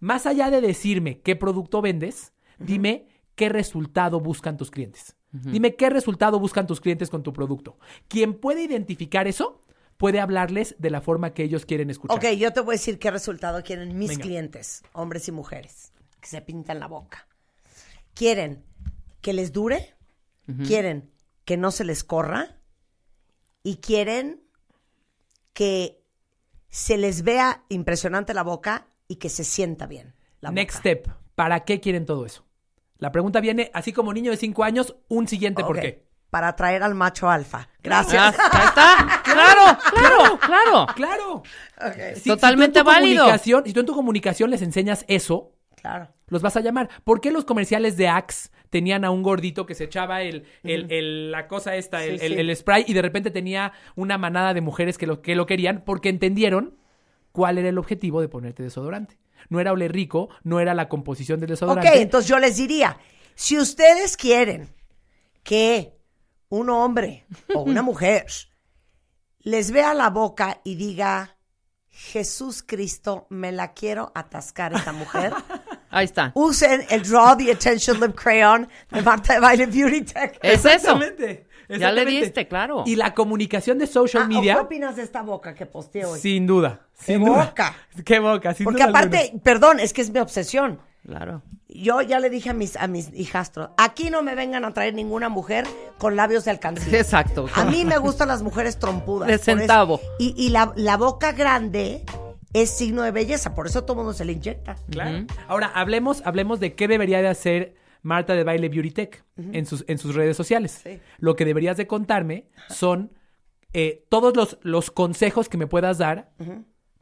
Más allá de decirme qué producto vendes, dime qué resultado buscan tus clientes. Dime qué resultado buscan tus clientes con tu producto. Quien puede identificar eso, puede hablarles de la forma que ellos quieren escuchar. Ok, yo te voy a decir qué resultado quieren mis Venga. clientes, hombres y mujeres, que se pintan la boca. quieren que les dure, quieren que no se les corra y quieren que se les vea impresionante la boca y que se sienta bien. La Next boca. step. ¿Para qué quieren todo eso? La pregunta viene, así como niño de 5 años, un siguiente por qué. Para atraer al macho alfa. Gracias. Ya, ahí está. Claro, claro, claro. Claro. Ok, Si- Totalmente si tú en tu válido. comunicación- Si tú en tu comunicación les enseñas eso, Claro. los vas a llamar. ¿Por qué los comerciales de Axe tenían a un gordito que se echaba el, el- el- la cosa esta, el, Sí, el- sí. el spray, y de repente tenía una manada de mujeres que lo, que lo querían porque entendieron cuál era el objetivo de ponerte desodorante? No era oler rico, no era la composición del Ok, desodorante. entonces yo les diría, si ustedes quieren que un hombre o una mujer les vea la boca y diga, Jesús Cristo, me la quiero atascar esta mujer, Ahí está. usen el Draw the Attention Lip Crayon de Marta de Baile Beauty Tech. Es eso. Ya le diste, claro. Y la comunicación de social Ah, ¿o media, ¿Qué opinas de esta boca que posteé hoy? sin duda. ¡Qué Sin duda. boca! Qué boca, sin Porque duda aparte, alguna. perdón, es que es mi obsesión. Claro. Yo ya le dije a mis, a mis hijastros, aquí no me vengan a traer ninguna mujer con labios de alcancía. Exacto. A mí me gustan las mujeres trompudas. De centavo. Y, y la, la boca grande es signo de belleza, por eso todo mundo se le inyecta. Claro. Ahora, hablemos, hablemos de qué debería de hacer Marta de Baile Beauty Tech en, sus, en sus redes sociales. Sí. Lo que deberías de contarme son eh, todos los, los consejos que me puedas dar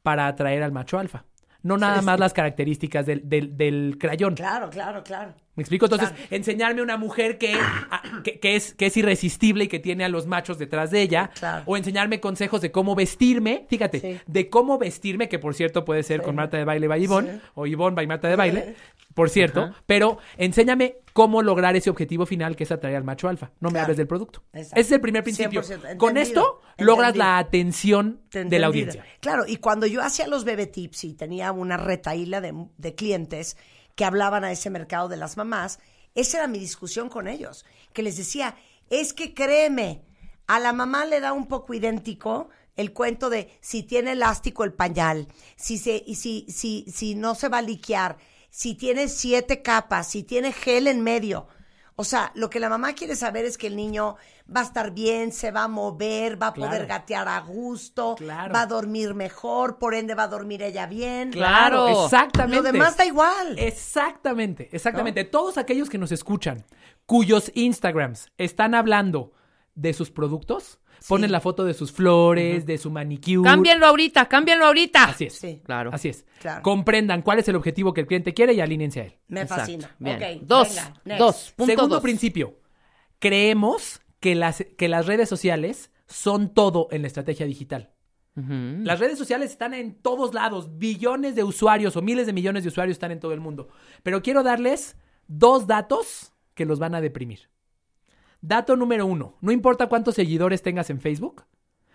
para atraer al macho alfa. No nada más las características del, del, del crayón. Claro, claro, claro. ¿Me explico? Entonces, Claro. enseñarme una mujer que, a- que, que es, que es irresistible y que tiene a los machos detrás de ella. Claro. O enseñarme consejos de cómo vestirme. Fíjate, Sí. de cómo vestirme, que por cierto puede ser con Marta de Baile by Ivonne Sí. o Ivonne by Marta de Baile, por cierto. Pero enséñame cómo lograr ese objetivo final que es atraer al macho alfa. No me Claro. hables del producto. Exacto. Ese es el primer principio. 100% Con entendido, esto logras entendido. la atención de la audiencia. Claro, y cuando yo hacía los bebé tips y tenía una retaíla de, de clientes que hablaban a ese mercado de las mamás, esa era mi discusión con ellos, que les decía, es que créeme, a la mamá le da un poco idéntico el cuento de si tiene elástico el pañal, si, se, y si, si, si no se va a liquear, si tiene siete capas, si tiene gel en medio. O sea, lo que la mamá quiere saber es que el niño va a estar bien, se va a mover, va a poder gatear a gusto, Claro. va a dormir mejor, por ende va a dormir ella bien. Claro. exactamente. Lo demás da igual. Exactamente, exactamente. Todos aquellos que nos escuchan, cuyos Instagrams están hablando de sus productos, ponen la foto de sus flores, de su manicure. Cámbienlo ahorita, cámbienlo ahorita. Así es. Sí. Claro. Así es. Claro. Comprendan cuál es el objetivo que el cliente quiere y alínense a él. Me Exacto. fascina. Bien. Ok, dos, venga, dos, punto Segundo dos. principio. Creemos que las, que las redes sociales son todo en la estrategia digital. Las redes sociales están en todos lados, billones de usuarios o miles de millones de usuarios están en todo el mundo. Pero quiero darles dos datos que los van a deprimir. Dato número uno, no importa cuántos seguidores tengas en Facebook.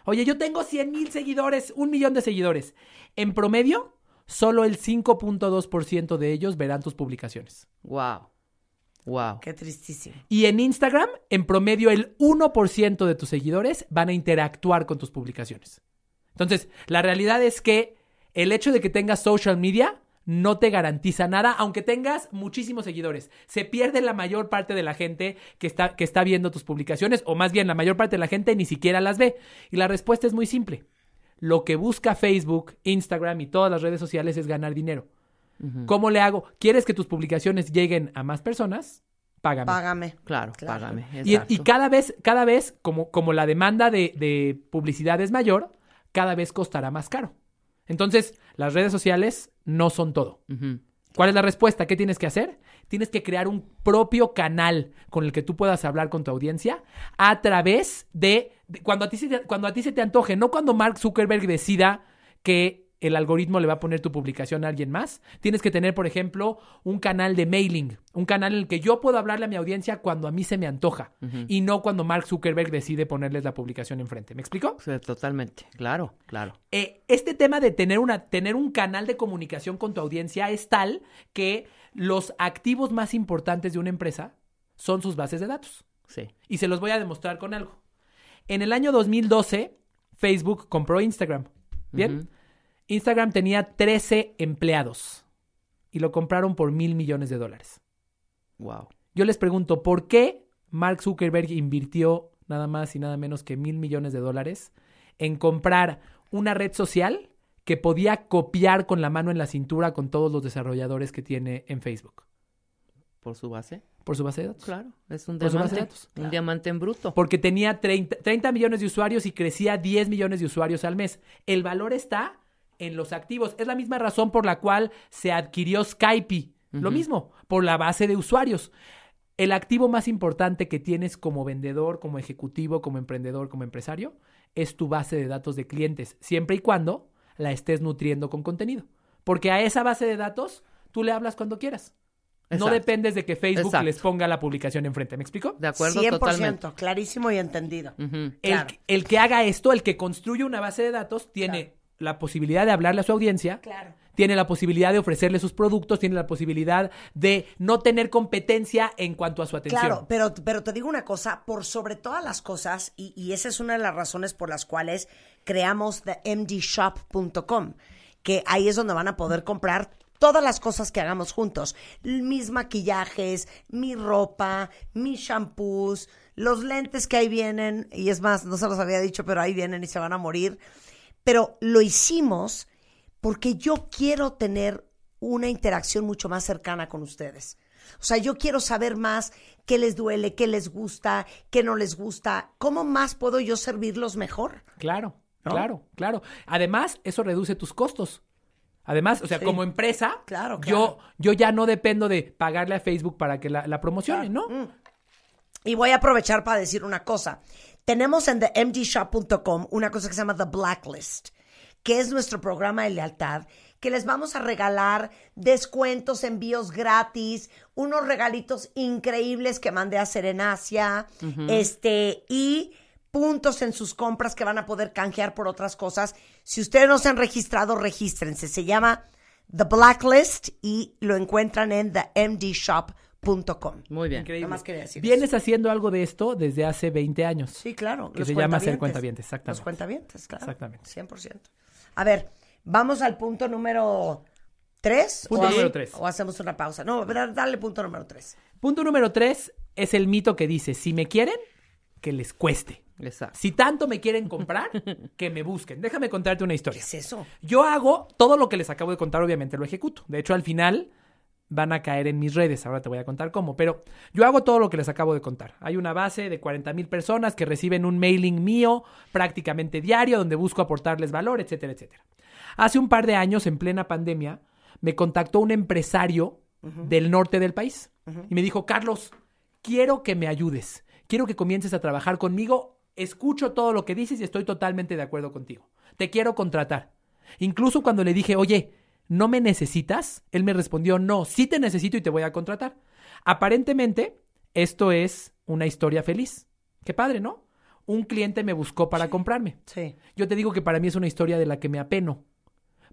Oye, yo tengo 100 mil seguidores, un millón de seguidores. En promedio, solo el 5.2% de ellos verán tus publicaciones. Wow. Wow. Qué tristísimo. Y en Instagram, en promedio, el 1% de tus seguidores van a interactuar con tus publicaciones. Entonces, la realidad es que el hecho de que tengas social media no te garantiza nada, aunque tengas muchísimos seguidores. Se pierde la mayor parte de la gente que está, que está viendo tus publicaciones, o más bien la mayor parte de la gente ni siquiera las ve. Y la respuesta es muy simple. Lo que busca Facebook, Instagram y todas las redes sociales es ganar dinero. ¿Cómo le hago? ¿Quieres que tus publicaciones lleguen a más personas? Págame. Págame. Claro, Claro. págame. Y, cada vez, cada vez, como, como la demanda de, de publicidad es mayor, cada vez costará más caro. Entonces, las redes sociales no son todo. ¿Cuál es la respuesta? ¿Qué tienes que hacer? Tienes que crear un propio canal con el que tú puedas hablar con tu audiencia a través de, de- cuando, a ti se te, cuando a ti se te antoje, no cuando Mark Zuckerberg decida que el algoritmo le va a poner tu publicación a alguien más. Tienes que tener, por ejemplo, un canal de mailing, un canal en el que yo puedo hablarle a mi audiencia cuando a mí se me antoja y no cuando Mark Zuckerberg decide ponerles la publicación enfrente. ¿Me explico? Sí, totalmente. Claro, claro. eh, este tema de tener, una, tener un canal de comunicación con tu audiencia es tal que los activos más importantes de una empresa son sus bases de datos. Sí. Y se los voy a demostrar con algo. En el año 2012, Facebook compró Instagram. ¿Bien? Instagram tenía 13 empleados y lo compraron por mil millones de dólares. Wow. Yo les pregunto, ¿por qué Mark Zuckerberg invirtió nada más y nada menos que mil millones de dólares en comprar una red social que podía copiar con la mano en la cintura con todos los desarrolladores que tiene en Facebook? Por su base. Por su base de datos. Claro, es un de diamante. datos. Un diamante en bruto. Porque tenía 30, 30 millones de usuarios y crecía 10 millones de usuarios al mes. El valor está en los activos. Es la misma razón por la cual se adquirió Skype. Lo mismo, por la base de usuarios. El activo más importante que tienes como vendedor, como ejecutivo, como emprendedor, como empresario, es tu base de datos de clientes, siempre y cuando la estés nutriendo con contenido. Porque a esa base de datos tú le hablas cuando quieras. No dependes de que Facebook Exacto. les ponga la publicación enfrente. ¿Me explico? De acuerdo, 100%, totalmente. clarísimo y entendido. El, Claro. el que haga esto, el que construye una base de datos, tiene la posibilidad de hablarle a su audiencia, Claro. tiene la posibilidad de ofrecerle sus productos, tiene la posibilidad de no tener competencia en cuanto a su atención. Claro, pero, pero te digo una cosa, por sobre todas las cosas, y, y esa es una de las razones por las cuales creamos themdshop.com, que ahí es donde van a poder comprar todas las cosas que hagamos juntos. Mis maquillajes, mi ropa, mis shampoos, los lentes que ahí vienen, y es más, no se los había dicho, pero ahí vienen y se van a morir. Pero lo hicimos porque yo quiero tener una interacción mucho más cercana con ustedes. O sea, yo quiero saber más qué les duele, qué les gusta, qué no les gusta, cómo más puedo yo servirlos mejor. Claro, ¿No? claro, claro. Además, eso reduce tus costos. Además, o sea, Sí. como empresa, Claro, Yo, claro. yo ya no dependo de pagarle a Facebook para que la, la promocione, ¿no? Mm. Y voy a aprovechar para decir una cosa. Tenemos en themdshop.com una cosa que se llama The Blacklist, que es nuestro programa de lealtad, que les vamos a regalar descuentos, envíos gratis, unos regalitos increíbles que mandé a hacer en Asia, este, y puntos en sus compras que van a poder canjear por otras cosas. Si ustedes no se han registrado, regístrense. Se llama The Blacklist y lo encuentran en themdshop.com. Muy bien. Increíble. Más quería decir Vienes haciendo algo de esto desde hace 20 años. Sí, claro. Que se llama ser cuentavientes, exactamente. Los cuentavientes, claro. Exactamente. 100%. A ver, vamos al punto número 3. Punto número tres. O hacemos una pausa. No, dale punto número 3. Punto número tres es el mito que dice, si me quieren, que les cueste. Exacto. Si tanto me quieren comprar, que me busquen. Déjame contarte una ¿Qué historia. es eso? Yo hago todo lo que les acabo de contar, obviamente lo ejecuto. De hecho, al final van a caer en mis redes. Ahora te voy a contar cómo. Pero yo hago todo lo que les acabo de contar. Hay una base de 40 mil personas que reciben un mailing mío prácticamente diario donde busco aportarles valor, etcétera, etcétera. Hace un par de años, en plena pandemia, me contactó un empresario del norte del país y me dijo, Carlos, quiero que me ayudes. Quiero que comiences a trabajar conmigo. Escucho todo lo que dices y estoy totalmente de acuerdo contigo. Te quiero contratar. Incluso cuando le dije, oye, ¿no me necesitas? Él me respondió, no, sí te necesito y te voy a contratar. Aparentemente, esto es una historia feliz. Qué padre, ¿no? Un cliente me buscó para comprarme. Sí. Yo te digo que para mí es una historia de la que me apeno.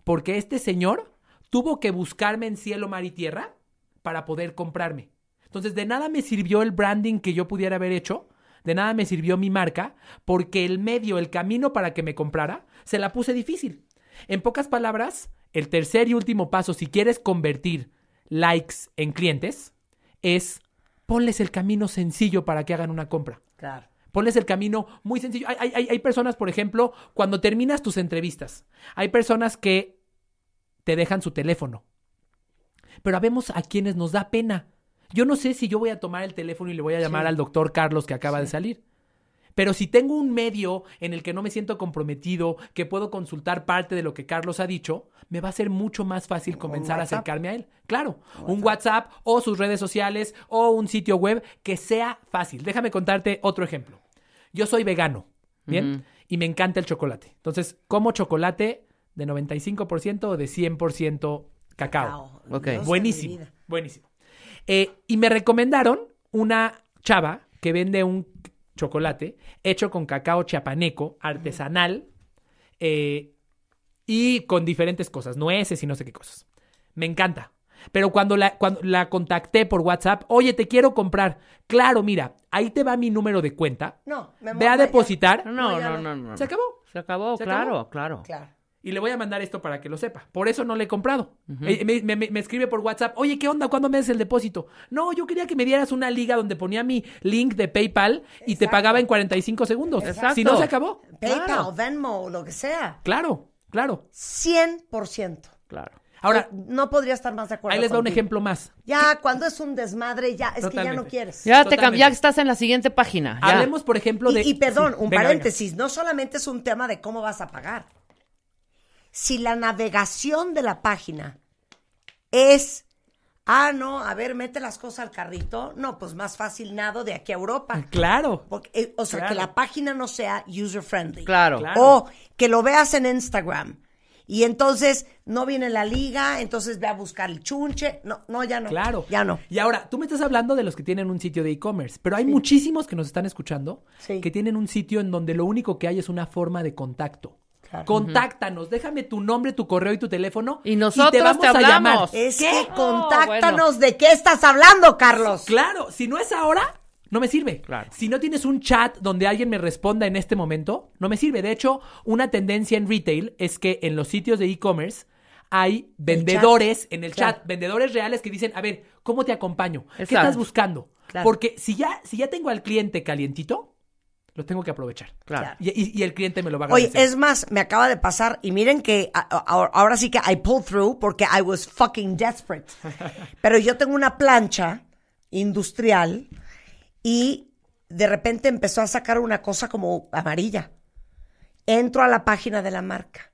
Porque este señor tuvo que buscarme en cielo, mar y tierra para poder comprarme. Entonces, de nada me sirvió el branding que yo pudiera haber hecho, de nada me sirvió mi marca, porque el medio, el camino para que me comprara, se la puse difícil. En pocas palabras, el tercer y último paso, si quieres convertir likes en clientes, es ponles el camino sencillo para que hagan una compra. Claro. Ponles el camino muy sencillo. Hay, hay- hay- hay personas, por ejemplo, cuando terminas tus entrevistas, hay personas que te dejan su teléfono. Pero habemos a quienes nos da pena. Yo no sé si yo voy a tomar el teléfono y le voy a llamar Sí. al doctor Carlos que acaba de salir. Pero si tengo un medio en el que no me siento comprometido, que puedo consultar parte de lo que Carlos ha dicho, me va a ser mucho más fácil comenzar a acercarme a él. Claro, un WhatsApp o sus redes sociales o un sitio web que sea fácil. Déjame contarte otro ejemplo. Yo soy vegano, ¿bien? Y me encanta el chocolate. Entonces, como chocolate de 95% o de 100% cacao. Wow. Ok. Dios de mi Buenísimo, buenísimo. Eh, y me recomendaron una chava que vende un chocolate hecho con cacao chiapaneco, artesanal, eh, y con diferentes cosas, nueces y no sé qué cosas. Me encanta. Pero cuando la, cuando la contacté por WhatsApp, oye, te quiero comprar. Claro, mira, ahí te va mi número de cuenta. No, me Ve a depositar. No, No, no, no. ¿Se acabó? Se acabó, ¿Se claro, acabó? claro. Claro. Y le voy a mandar esto para que lo sepa. Por eso no le he comprado. Eh, me, me- me escribe por WhatsApp, oye, ¿qué onda? ¿Cuándo me des el depósito? No, yo quería que me dieras una liga donde ponía mi link de PayPal y te pagaba en 45 segundos. Exacto. Si no, se acabó. PayPal, Claro. Venmo, lo que sea. Claro, claro. 100%. Claro. Ahora, no podría estar más de acuerdo. ahí les va un ejemplo más. Ya, cuando es un desmadre, ya, es que ya no quieres. Ya, te ya estás en la siguiente página. ya. Hablemos, por ejemplo, Y, de... y perdón, Sí, un venga, paréntesis, no solamente es un tema de cómo vas a pagar. Si la navegación de la página es, ah, no, a ver, mete las cosas al carrito, no, pues más fácil nado de aquí a Europa. venga. Claro. Porque, eh, o sea, Claro. que la página no sea user friendly. Claro. Claro. O que lo veas en Instagram. Y entonces no viene la liga, entonces ve a buscar el chunche. No, no, ya no. Claro. Ya no. Y ahora, tú me estás hablando de los que tienen un sitio de e-commerce, pero hay muchísimos que nos están escuchando Sí. que tienen un sitio en donde lo único que hay es una forma de contacto. Claro. Contáctanos, déjame tu nombre, tu correo y tu teléfono. Y nosotros te vamos te a llamar. Es ¿Qué? que No, contáctanos de qué estás hablando, Carlos. Claro, si no es ahora, no me sirve. Claro. Si no tienes un chat donde alguien me responda en este momento, no me sirve. De hecho, una tendencia en retail es que en los sitios de e-commerce hay vendedores en el Claro. chat, vendedores reales que dicen, a ver, ¿cómo te acompaño? ¿Qué estás buscando? Claro. Porque si ya, si ya tengo al cliente calientito, lo tengo que aprovechar. Claro. Y, y- y el cliente me lo va a Oye, agradecer. es más, me acaba de pasar y miren que a- a- ahora sí que I pulled through porque I was fucking desperate. Pero yo tengo una plancha industrial y de repente empezó a sacar una cosa como amarilla. Entro a la página de la marca.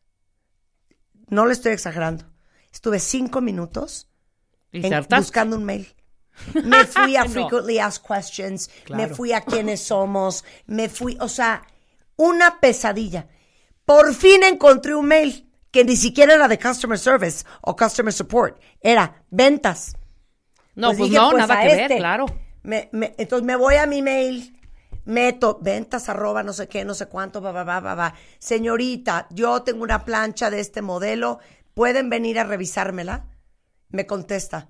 No le estoy exagerando. Estuve cinco minutos en- buscando un mail. Me fui a No. Frequently Asked Questions, me fui a quiénes somos, me fui, o sea, una pesadilla. Por fin encontré un mail que ni siquiera era de Customer Service o Customer Support, era ventas. No, pues, dije, no, pues, nada que ver, este. claro. Me- me- entonces me voy a mi mail, meto ventas arroba no sé qué, no sé cuánto, va, va, va, va, va. Señorita, yo tengo una plancha de este modelo, ¿pueden venir a revisármela? Me contesta,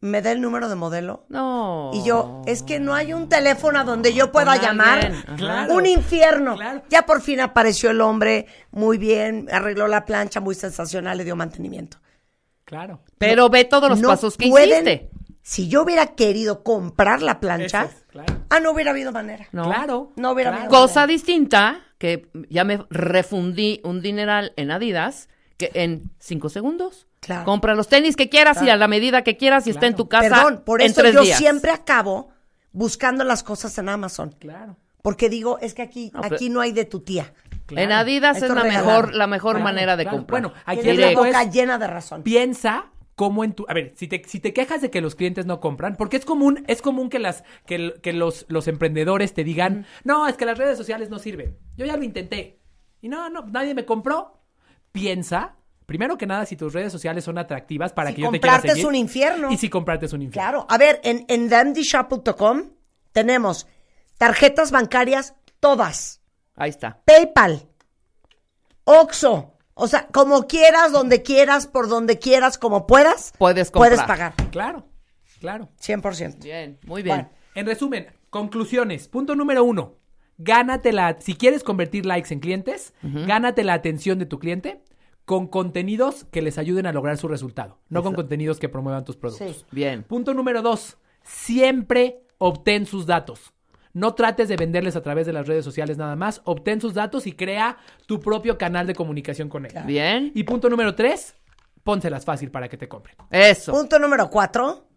¿me da el número de modelo? No. Y yo, es que no hay un teléfono a donde yo pueda Con llamar. Claro. Un infierno. Claro. Ya por fin apareció el hombre, muy bien, arregló la plancha, muy sensacional, le dio mantenimiento. Claro. Pero ve todos los No pasos que pueden- hiciste. Si yo hubiera querido comprar la plancha, Eso es, claro. ah, no hubiera habido manera. No. Claro. No hubiera habido Cosa distinta, que ya me refundí un dineral en Adidas, que en cinco segundos. Claro. Compra los tenis que quieras y a la medida que quieras y está en tu casa Perdón, por en eso tres yo días. siempre acabo buscando las cosas en Amazon. Claro. Porque digo, es que aquí, No, pero- aquí no hay de tu tía. claro. En Adidas Esto es la regalado. mejor, la mejor Claro, manera de claro. comprar. Bueno, aquí la boca es- llena de razón. piensa cómo en tu a ver si te, si te quejas de que los clientes no compran porque es común es común que las que, que los, los emprendedores te digan no es que las redes sociales no sirven yo ya lo intenté y no no nadie me compró piensa primero que nada si tus redes sociales son atractivas para Si que yo te quiera comprarte es seguir un infierno. y si comprarte es un infierno Claro. A ver, en, en themdshop.com tenemos tarjetas bancarias todas. Ahí está. PayPal, Oxxo, o sea, como quieras, donde quieras, por donde quieras, como puedas, Puedes comprar. puedes pagar. claro claro 100%. Bien, muy bien. Bueno. En resumen, conclusiones. Punto número uno. Gánate la, si quieres convertir likes en clientes, gánate la atención de tu cliente con contenidos que les ayuden a lograr su resultado, no con contenidos que promuevan tus productos. Sí. Bien. Punto número dos. Siempre obtén sus datos. No trates de venderles a través de las redes sociales nada más. Obtén sus datos y crea tu propio canal de comunicación con él. Bien. Y punto número tres. Pónselas fácil para que te compren. Eso. Punto número cuatro,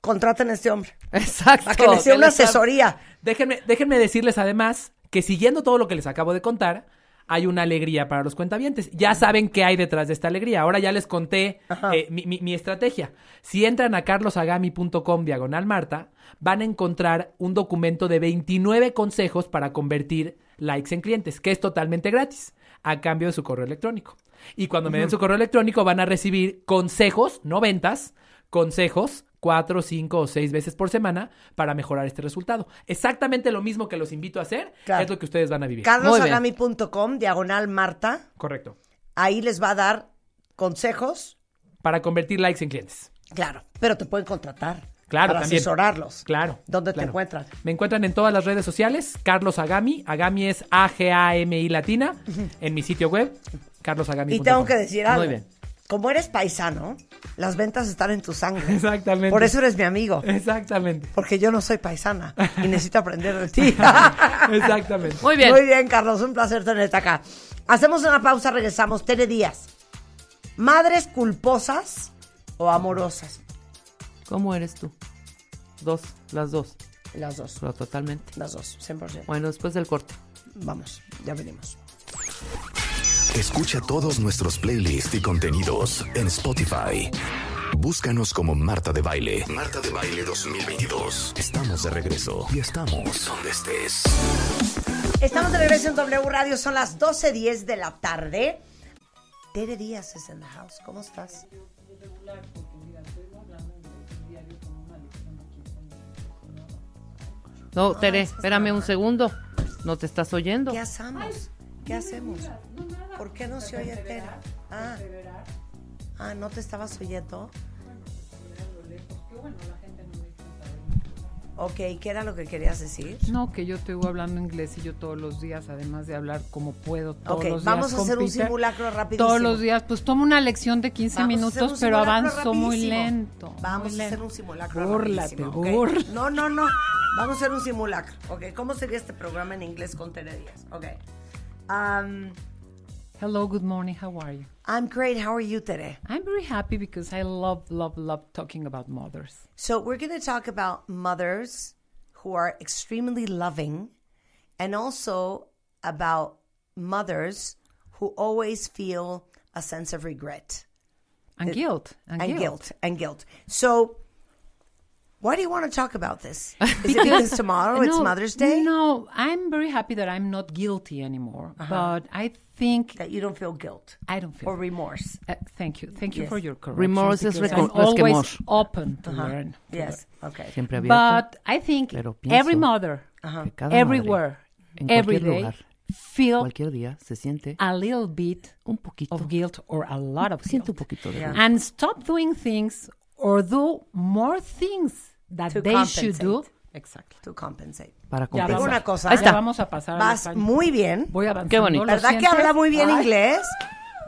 contraten a este hombre. Exacto. Para que les dé que una asesoría. Déjenme, déjenme decirles además que siguiendo todo lo que les acabo de contar, hay una alegría para los cuentavientes. Ya saben qué hay detrás de esta alegría. Ahora ya les conté eh, mi, mi- mi estrategia. Si entran a carlosagami.com diagonal Marta, van a encontrar un documento de 29 consejos para convertir likes en clientes, que es totalmente gratis, a cambio de su correo electrónico. Y cuando me den su correo electrónico van a recibir consejos, no ventas, consejos cuatro, cinco o seis veces por semana para mejorar este resultado. Exactamente lo mismo que los invito a hacer Claro. es lo que ustedes van a vivir. carlosagami.com, diagonal Marta, Correcto. ahí les va a dar consejos, Para convertir likes en clientes. claro, pero te pueden contratar. Claro, para también. asesorarlos. Claro. ¿Dónde te encuentran? Me encuentran en todas las redes sociales, Carlos Agami. Agami es A-G-A-M-I latina. En mi sitio web, carlosagami.com. Y tengo que decir algo. Muy bien. Como eres paisano, las ventas están en tu sangre. Exactamente. Por eso eres mi amigo. Exactamente. Porque yo no soy paisana y necesito aprender de ti. Exactamente. Muy bien. Muy bien, Carlos. Un placer tenerte acá. Hacemos una pausa, regresamos. Tere Díaz. ¿Madres culposas o amorosas? ¿Cómo eres tú? Dos, las dos, Las dos. pero totalmente. Las dos, 100%. Bueno, después del corte. Vamos, ya venimos. Escucha todos nuestros playlists y contenidos en Spotify. Búscanos como Marta de Baile. Marta de Baile 2022. Estamos de regreso y estamos donde estés. Estamos de regreso en W Radio, son las 12.10 de la tarde. Tere Díaz es en the house. ¿Cómo estás? No, Tere, espérame un segundo. No te estás oyendo. ¿Qué hacemos? ¿Qué hacemos? ¿Por qué no se oye Tere? Ah, ah ¿no te estabas oyendo? Ok, ¿qué era lo que querías decir? No, que yo estoy hablando inglés y yo todos los días, además de hablar como puedo todos los días. vamos a hacer un simulacro rapidísimo. Todos los días, pues tomo una lección de 15 Vamos a hacer minutos, pero avanzo muy lento. Vamos muy a hacer un simulacro Búrlate, rapidísimo, ¿ok? búrlate. No, no, no. Vamos a hacer un simulacro. Ok, ¿cómo sería este programa en inglés con Tere Díaz? Ok. Um, Hello, good morning, how are you? I'm great. How are you, today? I'm very happy because I love, love, love talking about mothers. So we're going to talk about mothers who are extremely loving and also about mothers who always feel a sense of regret And guilt. And, and guilt. guilt and guilt. So why do you want to talk about this? Is it because tomorrow it's Mother's Day? No, I'm very happy that I'm not guilty anymore. Uh-huh. But I think That you don't feel guilt I don't feel or remorse. Uh, thank you. Thank you for your correction. Remorse is because I'm always open to uh-huh. learn. to Yes. Okay. Siempre. But I think every mother, uh-huh. que cada everywhere, madre, en every cualquier day, lugar, feel día, se siente a little bit un poquito. of guilt or a lot of Siente un guilt. poquito de Yeah. And stop doing things or do more things that To they should do. compensate. Exactly. To compensate. para Ya compensar. Digo vamos, una cosa. Ahí ya está. vamos a pasar Vas español. muy bien. Voy avanzando. Qué bonito. ¿lo ¿Verdad que sientes? habla muy bien Ay. inglés?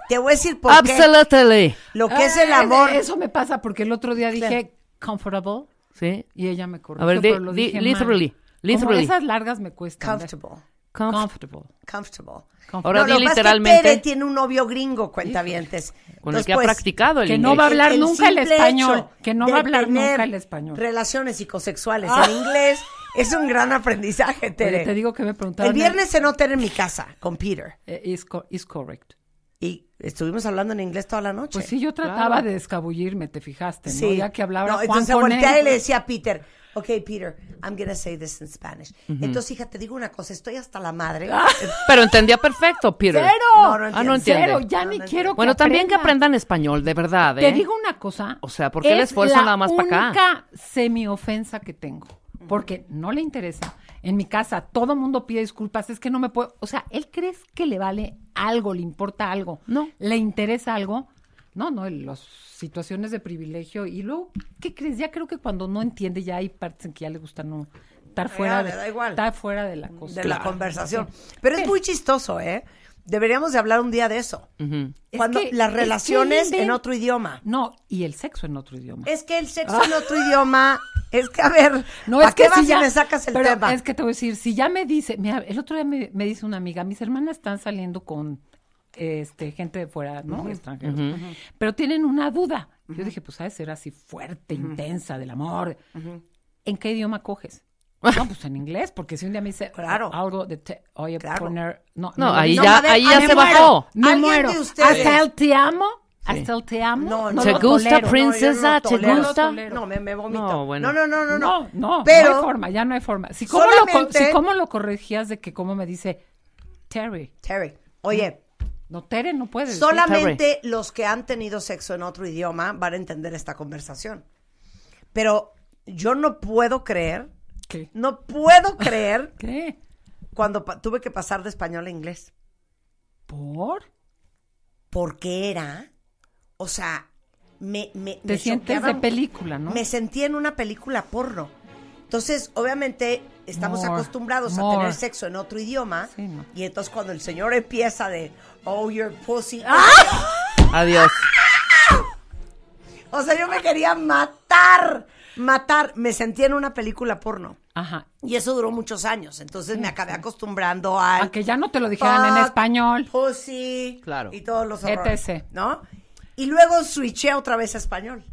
Te voy a decir por qué. Absolutely. Lo que es el Ay, amor. Eso me pasa porque el otro día dije comfortable Sí. y ella me corrigió. A ver, pero lo di- dije mal. literally, Como literally. esas largas me cuestan. Comfortable. Comf- Comfortable. Comfortable. Ahora No, lo que es que literalmente Tere tiene un novio gringo, cuentavientes. con el Entonces, que ha pues, practicado el que inglés. no va a hablar el nunca el español, que no va a hablar nunca el español. Relaciones psicosexuales en inglés es un gran aprendizaje, Tere. Oye, te digo que me preguntaron. el viernes cenó Tere en mi casa con Peter Eh, is, co- is correct. y estuvimos hablando en inglés toda la noche. Pues sí, yo trataba de escabullirme, te fijaste, ¿no? Sí. Ya que hablaba No, Juan entonces volteé él. y le decía a Peter, ok, Peter, I'm gonna say this in Spanish. Entonces, hija, te digo una cosa, estoy hasta la madre. Pero entendía perfecto, Peter. ¡Cero! No, no Ah, no entiende. Cero, ya No, ni no quiero Bueno, que también que aprenda. aprendan español, de verdad, ¿eh? Te digo una cosa. O sea, ¿por qué el es esfuerzo la nada más pa' acá? única semi-ofensa que tengo. Porque no le interesa. En mi casa todo mundo pide disculpas. Es que no me puedo. O sea, ¿él crees que le vale algo, le importa algo? No. ¿Le interesa algo? No, no, las situaciones de privilegio. Y luego, ¿qué crees? Ya creo que cuando no entiende, ya hay partes en que ya le gusta no estar fuera, de, igual. estar fuera de la cosa. de la Claro. conversación. Pero es muy chistoso, ¿eh? Deberíamos de hablar un día de eso. Cuando que- las es que relaciones en otro idioma. No, y el sexo en otro idioma. Es que el sexo en otro idioma, es que a ver, No, ¿para es que qué vas si y ya, me sacas el pero tema? Es que te voy a decir, si ya me dice, mira, el otro día me, me dice una amiga, mis hermanas están saliendo con este gente de fuera, ¿no? Extranjeros. Pero tienen una duda. Yo dije, pues de ser así fuerte, intensa, del amor. ¿En qué idioma coges? No, pues en inglés, porque si un día me dice Claro. algo de te, oye, Claro. poner, no, No, ahí No, ya, ahí ya se muero. bajó. me ¿Alguien muero. Hasta el te amo, hasta el te amo. No, no, no. ¿Te gusta, tolero. princesa? No, no ¿Te gusta? No, me, me vomito. No, bueno. No, no, no, no, No, no, Pero no hay forma, ya no hay forma. Si cómo, lo, si cómo lo corregías de que cómo me dice Terry. Terry, oye, No, Tere no puede decir. solamente los que han tenido sexo en otro idioma van a entender esta conversación. Pero yo no puedo creer, ¿Qué? no puedo creer ¿Qué? cuando tuve que pasar de español a inglés. ¿Por? Porque era, o sea, me, me, Te me sientes choqueaba de película, ¿no? Me sentí en una película porno. Entonces, obviamente, estamos More, acostumbrados a tener sexo en otro idioma. Sí, no. Y entonces cuando el señor empieza de, oh, your pussy. Adiós. O sea, yo me quería matar, matar. Me sentía en una película porno. Ajá. Y eso duró muchos años. Entonces me acabé acostumbrando al... A que ya no te lo dijeran en español. Pussy. Claro. Y todos los horrores. etc. ¿No? Y luego switché otra vez a español.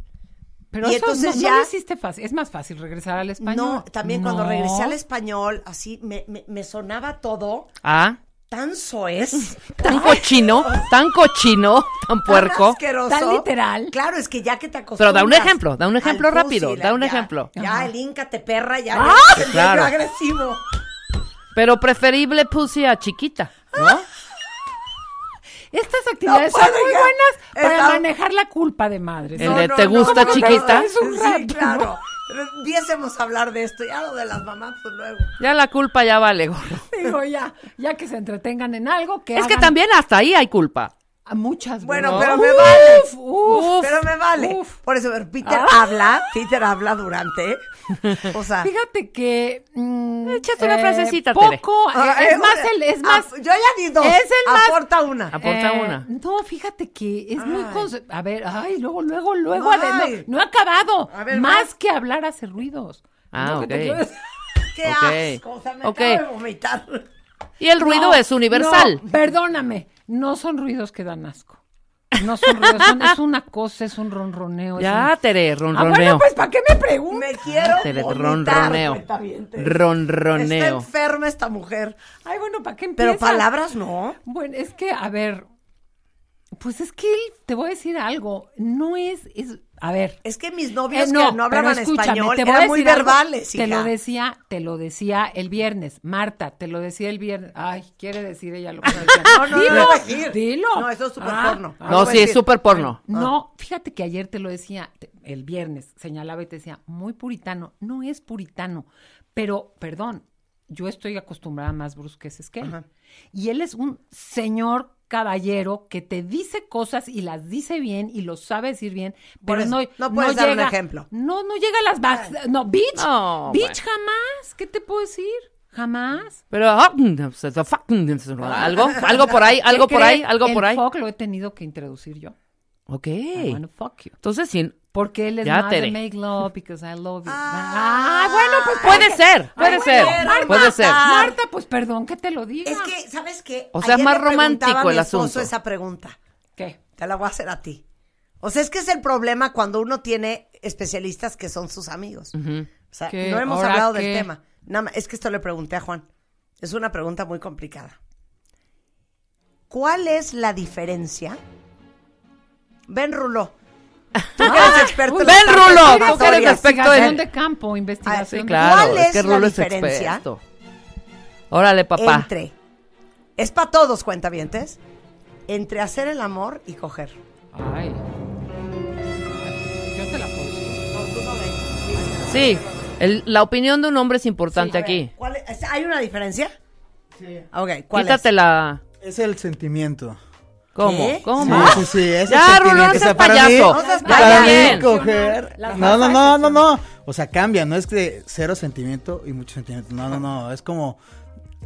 Pero Y eso entonces no, ya- no lo hiciste fácil. Es más fácil regresar al español. No, también cuando regresé al español, así me, me, me sonaba todo Ah, tan soez. tan cochino, tan cochino, tan puerco. Tan asqueroso. Tan literal. Claro, es que ya que te acostumbras. Pero da un ejemplo, da un ejemplo rápido, da un ya- ejemplo. Ya, el inca te perra, ya, Ah, claro. agresivo. Pero preferible pussy a chiquita, ¿no? Estas actividades No son muy ya. buenas para Está- manejar la culpa de madres. El ¿no? de, ¿te gusta ¿cómo que chiquita? es un Sí, rato, claro. Pero empiecemos a hablar de esto. Ya lo de las mamás, pues luego. Ya la culpa ya vale, gorro. Digo, ya, ya que se entretengan en algo, que Es que también hasta ahí hay culpa. A muchas Bueno, pero me vale. uf. pero me vale. uf. Por eso, pero Peter Ah. habla, Peter habla durante. O sea, Fíjate que. mm, Échate una frasecita, Tere. Poco. ah, eh, es eh, más, el, es más. ah, yo ya di dos. Es el más- Aporta una. Aporta eh, una. No, fíjate que es muy. Ay. A ver, ay, luego, luego, luego. No, no he acabado. A ver, más que hablar hace ruidos. Ah, Es te. Qué Ok. asco. O sea, me Ok. acabo de vomitar. Y el ruido No, es universal. no, perdóname, no son ruidos que dan asco. No son ruidos, son- es una cosa, es un ronroneo. Ya, un- Tere, Ah, ronroneo. bueno, pues ¿para qué me preguntas? Me quiero Tere, vomitar, ronroneo. cuentavientes. Está Ronroneo. enferma esta mujer. Ay, bueno, ¿para qué empieza? Pero palabras no. Bueno, es que, a ver, pues es que te voy a decir algo, no es, es a ver. Es que mis novios Eh, que no hablaban español te voy a eran muy algo. verbales, Te lo decía, te lo decía el viernes, Marta, te lo decía el viernes. Ay, quiere decir ella lo que no. No, no, no, dilo, no, decir. dilo. No, eso es súper Ah, porno. ah, No, sí, es súper porno. No, fíjate que ayer te lo decía, te- el viernes, señalaba y te decía, muy puritano. No es puritano, pero, perdón, yo estoy acostumbrada a más brusqueces que él. Y él es un señor caballero que te dice cosas y las dice bien y lo sabe decir bien, pero eso, no, no puedes dar un llega- ejemplo. No, no llega a las bajas. No, bitch. No, bitch jamás. ¿Qué te puedo decir? Jamás. Pero ah, algo, algo por ahí, algo ¿Qué por ahí, algo por ahí. fuck lo he tenido que introducir yo. Ok. I wanna fuck you. Entonces sí, Porque él es Ya, más de make love because I love you. Ah. Ah, bueno, pues puede ser, puede Ay, ser, bueno, Marta, puede ser. Marta, pues perdón que te lo diga. Es que, ¿sabes qué? O sea, Ayer más romántico el esposo asunto. esa pregunta. ¿Qué? Te la voy a hacer a ti. O sea, es que es el problema cuando uno tiene especialistas que son sus amigos. O sea, ¿Qué? no hemos ¿Ahora hablado qué? del tema. Nada más, es que esto le pregunté a Juan. Es una pregunta muy complicada. ¿Cuál es la diferencia? Ven, Rulo. Tú que eres experto en Ven, Rulo, tú que eres experto en- de campo, investigación. Sí, de- claro, ¿Cuál es es que la Rulo es diferencia? experto. Órale, papá. Entre. Es para todos, cuentavientes. Entre hacer el amor y coger. Ay. Yo te la. Sí, el- la opinión de un hombre es importante ver, aquí. ¿cuál es? ¿Hay una diferencia? Sí. Ok, ¿cuál Quítate es? la... Es el sentimiento. ¿Cómo? ¿Qué? ¿Cómo? Sí, sí, sí, es Ya, Rulo, no seas mí, payaso. No para mí coger... No, no, no, no, no. O sea, cambia, no es que cero sentimiento y mucho sentimiento. No, no, no. Es como...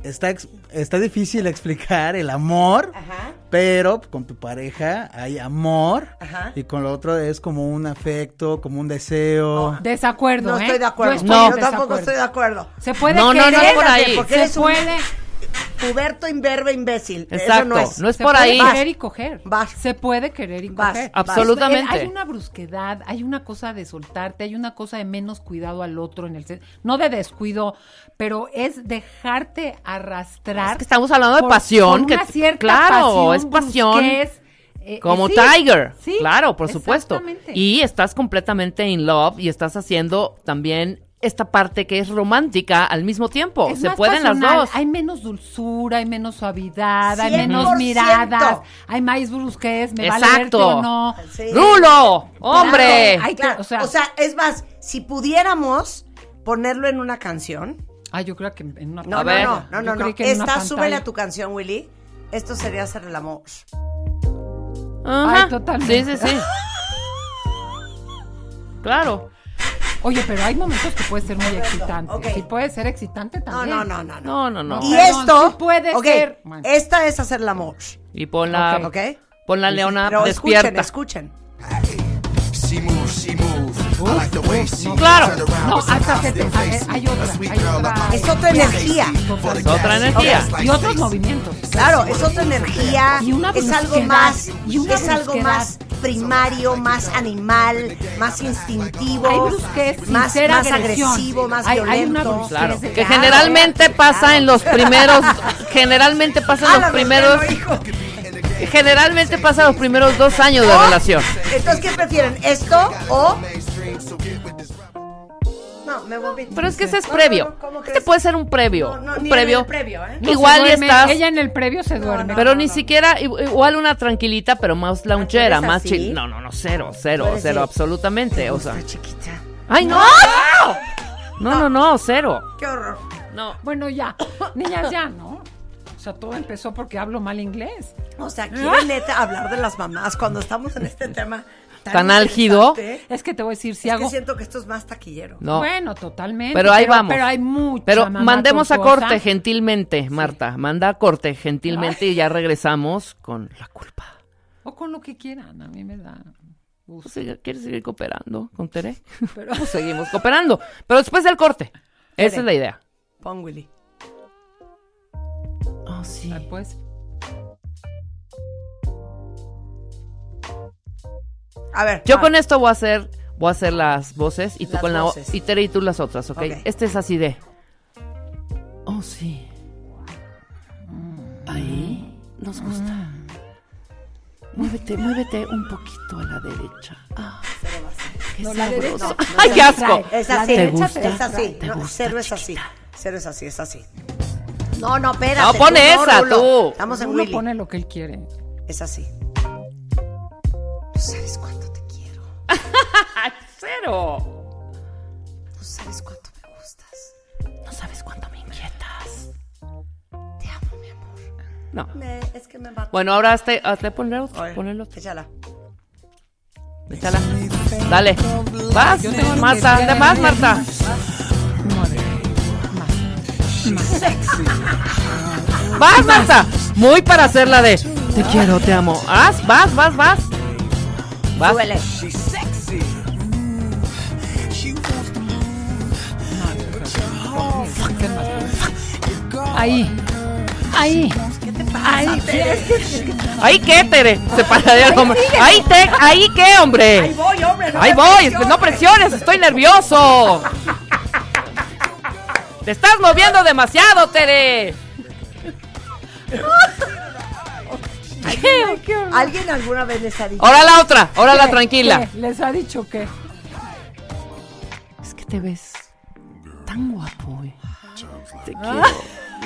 Está, está difícil explicar el amor, Ajá. pero con tu pareja hay amor Ajá. y con lo otro es como un afecto, como un deseo. Desacuerdo, No ¿eh? estoy de acuerdo. Estoy No. en yo tampoco estoy de acuerdo. Se puede No, no, no, querer, por ahí. Porque se eres un puede, puberto imberbe imbécil. Eso Exacto, no es. no es se por puede ahí. querer y coger. Vas. Se puede querer y Vas. coger. Absolutamente. Hay una brusquedad, hay una cosa de soltarte, hay una cosa de menos cuidado al otro en el no de descuido, pero es dejarte arrastrar. Es que estamos hablando de pasión, por una que- cierta claro, pasión, es pasión. brusquez, eh, Como sí, Tiger, sí, claro, por supuesto. Y estás completamente in love y estás haciendo también esta parte que es romántica al mismo tiempo. Es Se más pueden las pasional, dos. Hay menos dulzura, hay menos suavidad, hay 100%. menos miradas, hay más brusquez, me vale Exacto. o no. Sí. ¡Rulo! ¡Hombre! Claro, hay que- Claro, o sea- o sea, es más, si pudiéramos ponerlo en una canción. Ah, yo creo que en una No, A no, ver. no, no, no, no. Esta, súbele a tu canción, Willy. Esto sería hacer el amor. Ajá. Ay, totalmente. Sí, sí, sí. claro. Oye, pero hay momentos que puede ser muy excitante. ok. Sí puede ser excitante también. no, no, no. no. No, no, no. Y Perdón, esto, sí puede ok, ser. Esta es hacer la amor, Y pon la, ¿ok? pon la leona Pero despierta. escuchen, escuchen. Claro. No, hasta que te- hay- hay otra, hay Es otra energía. Es otra energía. Y otros movimientos. Claro, es otra energía, Y una es algo más, y una es algo más primario, más animal, más instintivo, Hay brusquez sin más, más agresivo, más Hay- hay una violento. Claro, que Claro, generalmente pasa en los primeros, generalmente pasa en Ah, los primeros, generalmente pasa en los primeros dos años de relación. Entonces, ¿qué prefieren? ¿Esto o...? No, me moví. Pero es que ese es previo. no, ¿cómo Este puede ser un previo, No, no, un ni previo. en el previo, ¿eh? Se Igual estás, Ella en el previo se duerme. pero ni siquiera igual una tranquilita, pero más lounchera, eres más chill. No, no, no, cero, cero, cero, absolutamente, o sea. Está chiquita. Ay, no. No, no, no, cero. Qué horror. No. Bueno, ya. Niñas, ya, ¿no? O sea, todo empezó porque hablo mal inglés. O sea, quieren neta hablar de las mamás cuando estamos en este tema tan, Tan álgido. Es que te voy a decir, si Es hago... que siento que esto es más taquillero. No. Bueno, totalmente. Pero ahí vamos. Pero hay mucha Pero mandemos a corte gentilmente, Marta. Manda a corte gentilmente y ya regresamos con la culpa. O con lo que quieran, a mí me da... gusto. Pues, ¿sigue- ¿Quieres seguir cooperando con Tere? Pero pues, seguimos cooperando. Pero después del corte. Esa es la idea. Pon Willy. Oh, sí. Ah, A ver. Yo con esto voy a hacer, voy a hacer las voces y tú Las con la voces. y Tere y tú las otras, ¿ok? Este es así de. Oh sí. Ahí nos gusta. Muévete, muévete un poquito a la derecha. Ah, qué No, la sabroso. derecha. ¡Ay, qué asco! Es La así. ¿Te Es así. ¿Te No, gusta, cero es así. Cero es así, es así. No, no, espérate. No, pon tú esa, Rulo. tú. Estamos en uno Willy. pone lo que él quiere. Es así. No sabes te quiero. ¡Cero! No sabes cuánto me gustas. No sabes cuánto me inquietas. Te amo, mi amor. No. Me- es que me va. Bueno, ahora hazte, hazte poner otro. Échala. Échala. Dale. Vas, Marta. que- ¿De más, Marta? Mueve. Vas, Marta. Muy para hacer la de te quiero, te amo. Vas, vas, vas, vas. Vas. Súbele. Ahí. Ahí. Ahí. Ahí qué, Tere. Se para de hombre. Ahí te, ahí qué, hombre. Ahí voy, hombre. no Ahí voy, presiones. no presiones, estoy nervioso. Te estás moviendo demasiado, Tere. ¿Alguien alguna vez les ha dicho? Ahora la otra, ahora la ¿Qué? tranquila. ¿Qué? ¿Les ha dicho qué? Es que te ves tan guapo, eh. Te Ah.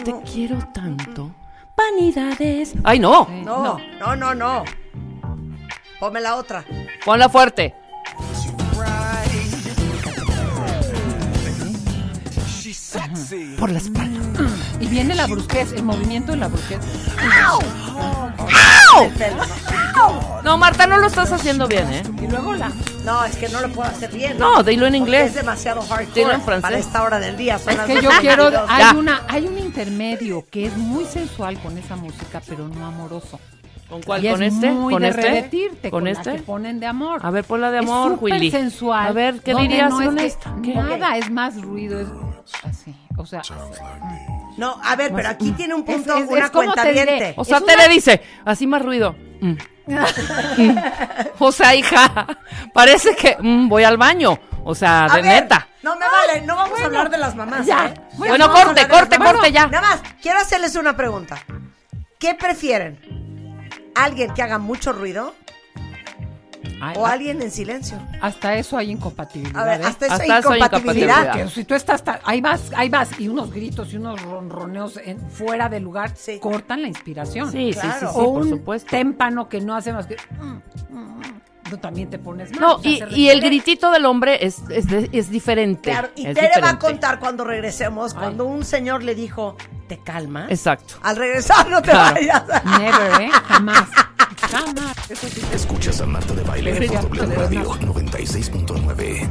quiero, te quiero tanto. Vanidades. Ay, no. No, no, no, no. Ponme la otra. Ponla fuerte. Por la espalda. Y viene la brusquez, el movimiento de la brusquez. No, Marta, no lo estás haciendo bien, ¿eh? Y luego la... No, es que no lo puedo hacer bien. No, dilo en inglés. Es demasiado Dilo hardcore en francés. para esta hora del día. Son Es las que yo 12:22. quiero... Ya. Hay, una, hay un intermedio que es muy sensual con esa música, pero no amoroso. ¿Con cuál? Y ¿Con es este? muy ¿Con de este? ¿Con con, este? la que ponen de amor. A ver, ponla de Es amor, súper Willy. sensual. A ver, ¿qué dirías no es. Nada, es más ruido, es así. O sea, No, a ver, pero aquí tiene un Es- punto, es- una es como cuenta te. O sea, Es Tere una- dice, así más ruido. Mm. Mm. O sea, hija, parece que mm, voy al baño. O sea, A de ver, neta. No me vale, no vamos a hablar de las mamás. ya. ¿eh? Bueno, corte, corte, corte ya. Nada más, quiero hacerles una pregunta. ¿Qué prefieren? ¿Alguien que haga mucho ruido ay, o a- alguien en silencio? hasta eso hay incompatibilidad. A ver, ¿eh? hasta eso hay eso hay incompatibilidad. si tú estás, ahí vas, ahí vas, y unos gritos y unos ronroneos en- fuera de lugar Sí. cortan la inspiración. Sí, sí, sí, sí, o por un supuesto. témpano que no hace más que... mm, mm, mm, tú también te pones mal. No, y, el gritito del hombre es, es, diferente. Claro, y es Tere va a contar cuando regresemos, cuando un señor le dijo, ¿te calmas? Exacto. Al regresar no te Claro. vayas. Never, ¿eh? Jamás. Jamás. Eso sí. Escuchas a Marta de Baile por W Radio no. 96.9.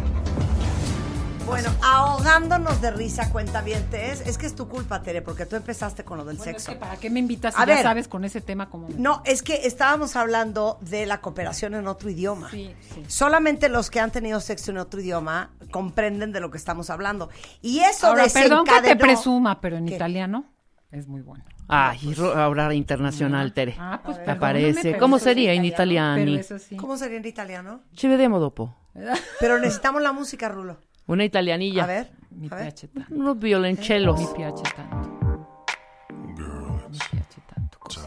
Bueno, ahogándonos de risa, cuentavientes. Es que es tu culpa, Tere, porque tú empezaste con lo del Bueno, es sexo. que ¿Para qué me invitas si A ya ver. sabes con ese tema como... No, es que estábamos hablando de la cooperación en otro idioma. Sí, sí. Solamente los que han tenido sexo en otro idioma comprenden de lo que estamos hablando. Y eso Ahora, perdón que te desencadenó- presuma, pero en ¿Qué? italiano es muy bueno. Ay, ro- ahora internacional, Tere. Ah, pues ¿Te perdóname, parece? pero ¿Cómo es sería en italiano, italiano? Pero eso sí. ¿Cómo sería en italiano? Ci vedemo dopo. Pero necesitamos la música, Rulo. Una italianilla. A ver, Mi a ver. piace tanto. Unos violoncellos. Mi piace tanto. Mi piace tanto così.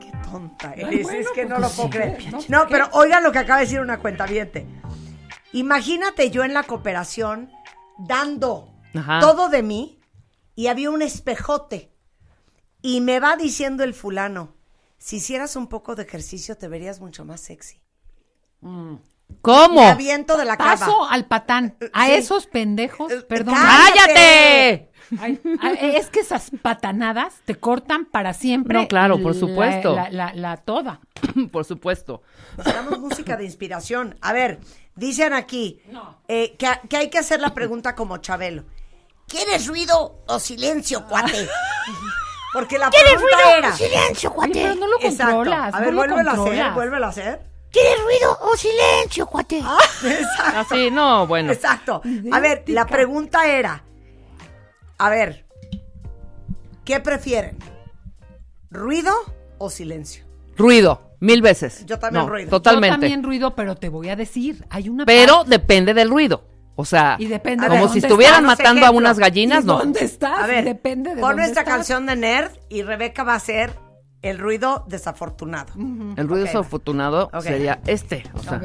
Qué tonta eres, bueno, es que pues no lo sí. puedo creer. No, pero oigan lo que acaba de decir una cuenta Imagínate yo en la cooperación dando Ajá. todo de mí y había un espejote y me va diciendo el fulano, si hicieras un poco de ejercicio te verías mucho más sexy. ¿Cómo? Me aviento de la cama. Paso al patán. A Sí. esos pendejos, perdón. ¡Cállate! Ay, es que esas patanadas te cortan para siempre. No, claro, por supuesto. La, la- la toda. Por supuesto. Necesitamos música de inspiración. A ver, dicen aquí eh, que, que hay que hacer la pregunta como Chabelo. ¿Quieres ruido o silencio, cuate? Porque la pregunta era... Silencio, Oye, pero no lo Exacto. controlas. A ver, no vuélvelo a hacer, vuélvelo a hacer. ¿Quieres ruido o silencio, cuate? Exacto. Así, no, bueno. Exacto. A ver, la pregunta era, a ver, ¿qué prefieren? ¿Ruido o silencio? Ruido, mil veces. Yo también No, ruido. Totalmente. Yo también ruido, pero te voy a decir, hay una Pero parte- depende del ruido. O sea, Y depende de como si estuvieran estás, matando a unas gallinas, ¿Y no. ¿Dónde estás? A ver, depende de pon dónde nuestra estás. canción de Nerd y Rebeca va a hacer el ruido desafortunado. El ruido desafortunado sería este. O sea,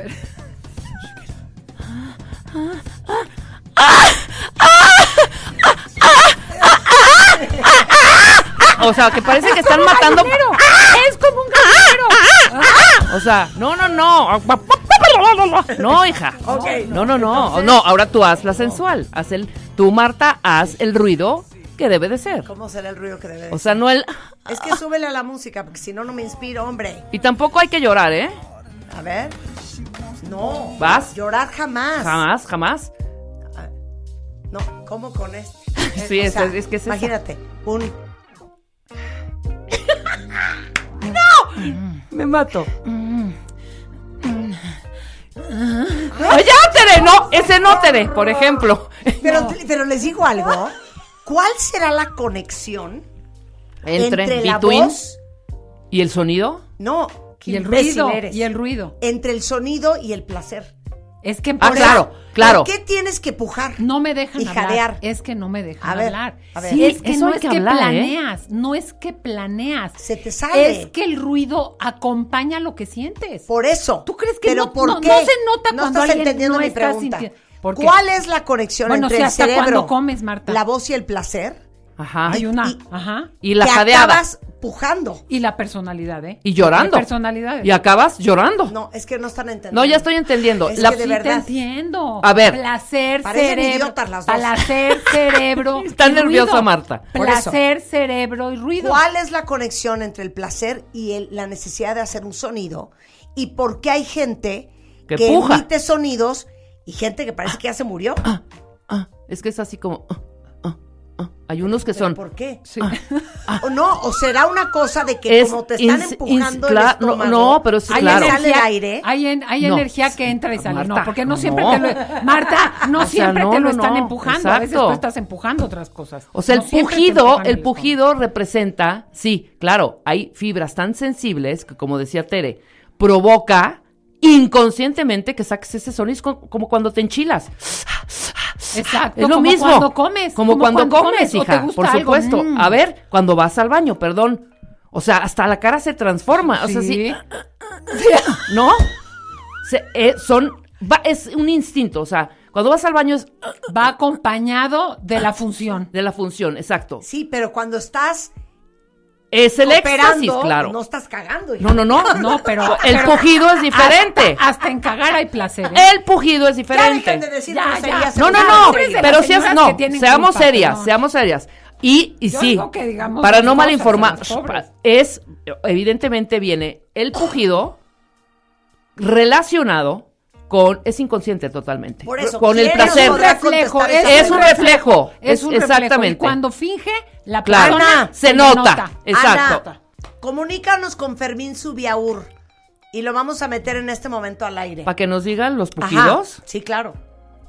o sea, que parece que están matando. Es como un gallinero. O sea, no, no, no. No, hija. No, no, no. No, ahora tú haz la sensual. Haz el. Tú, Marta, haz el ruido que debe de ser. ¿Cómo será el ruido que debe de O sea, no el. Es que súbele a la música, porque si no, no me inspiro, hombre. Y tampoco hay que llorar, ¿eh? A ver. No. ¿Vas? Llorar jamás. Jamás, jamás. No, ¿cómo con esto? Sí, es- es que es esa. Imagínate, un... Me mato. ¡Ay, ya, Tere! No, ese no, Tere, por ejemplo. Pero, pero les digo algo. ¿Cuál será la conexión Entre, entre la between voz? y el sonido. No, Y el ruido. eres. Y el ruido. Entre el sonido y el placer. Es que Ah, por claro, eso claro. ¿Por qué tienes que pujar? no me dejan Y hablar. jadear. Es que no me dejan A ver, hablar. a ver. Sí, es que Eso no es que que hablar, ¿eh? planeas. No es que planeas. Se te sale. Es que el ruido acompaña lo que sientes. Por eso. ¿Tú crees que ¿Pero no- por no- qué? no se nota No cuando estás alguien entendiendo no mi está pregunta. sintiendo? ¿Cuál es la conexión Bueno, entre el cerebro, cuando comes, Marta. la voz y el placer? Ajá. Hay una. y- Ajá. Y la que jadeada. acabas pujando. Y la personalidad, ¿eh? Y llorando. Hay personalidades. Y acabas llorando. No, es que no están entendiendo. No, ya estoy entendiendo. Es La- que de Sí verdad. te entiendo. A ver. Placer, Parecen cerebro. las dos. Placer, cerebro. Está y nerviosa, ruido. Marta. Por eso. Placer, cerebro y ruido. ¿Cuál es la conexión entre el placer y el- la necesidad de hacer un sonido? ¿Y por qué hay gente Que que, puja. emite sonidos y gente que parece que ya se murió? Ah, es que es así como. ah, ah, ah. Hay unos que ¿Pero son. ¿Por qué? Sí. ¿O no? ¿O será una cosa de que Es como te están ins- empujando ins- el no, pero sí, Hay claro. energía, el aire? hay, en- hay No. energía que entra y sale. Marta, no, porque no siempre no. te lo. Marta, no O sea, siempre no, te lo no, están no, empujando. A veces tú estás empujando otras cosas. O sea, No el pujido, el pujido representa, sí, claro, hay fibras tan sensibles que, como decía Tere, provoca inconscientemente que saques ese sonido como cuando te enchilas. Exacto. Es lo como mismo. cuando comes. Como, cuando, comes, o te hija, gusta por algo. supuesto. Mm. A ver, cuando vas al baño, perdón. O sea, hasta la cara se transforma. O sea, sí. ¿No? Se- eh, son. va- es un instinto. O sea, cuando vas al baño es Va acompañado de la función. de la función, exacto. Sí, pero cuando estás Es el éxtasis, claro. no estás cagando. hija. No, no, no. No, pero. El pero pujido es diferente. Hasta, hasta en cagar hay placer. ¿eh? El pujido es Ya diferente. dejen de decir Ya, groserías, ya. No, no, no, pero si es, no, seamos culpa, serias, seamos serias. Y, y Yo sí, digo que digamos para no malinformar, es, evidentemente viene el pujido relacionado con es inconsciente totalmente. Por eso, con el ¿quién placer. es un reflejo. Es un reflejo. exactamente. Y cuando finge, la Claro. persona se nota. Exacto. Ana, comunícanos con Fermín Subiaur y lo vamos a meter en este momento al aire. Para que nos digan los pujidos. Sí, claro.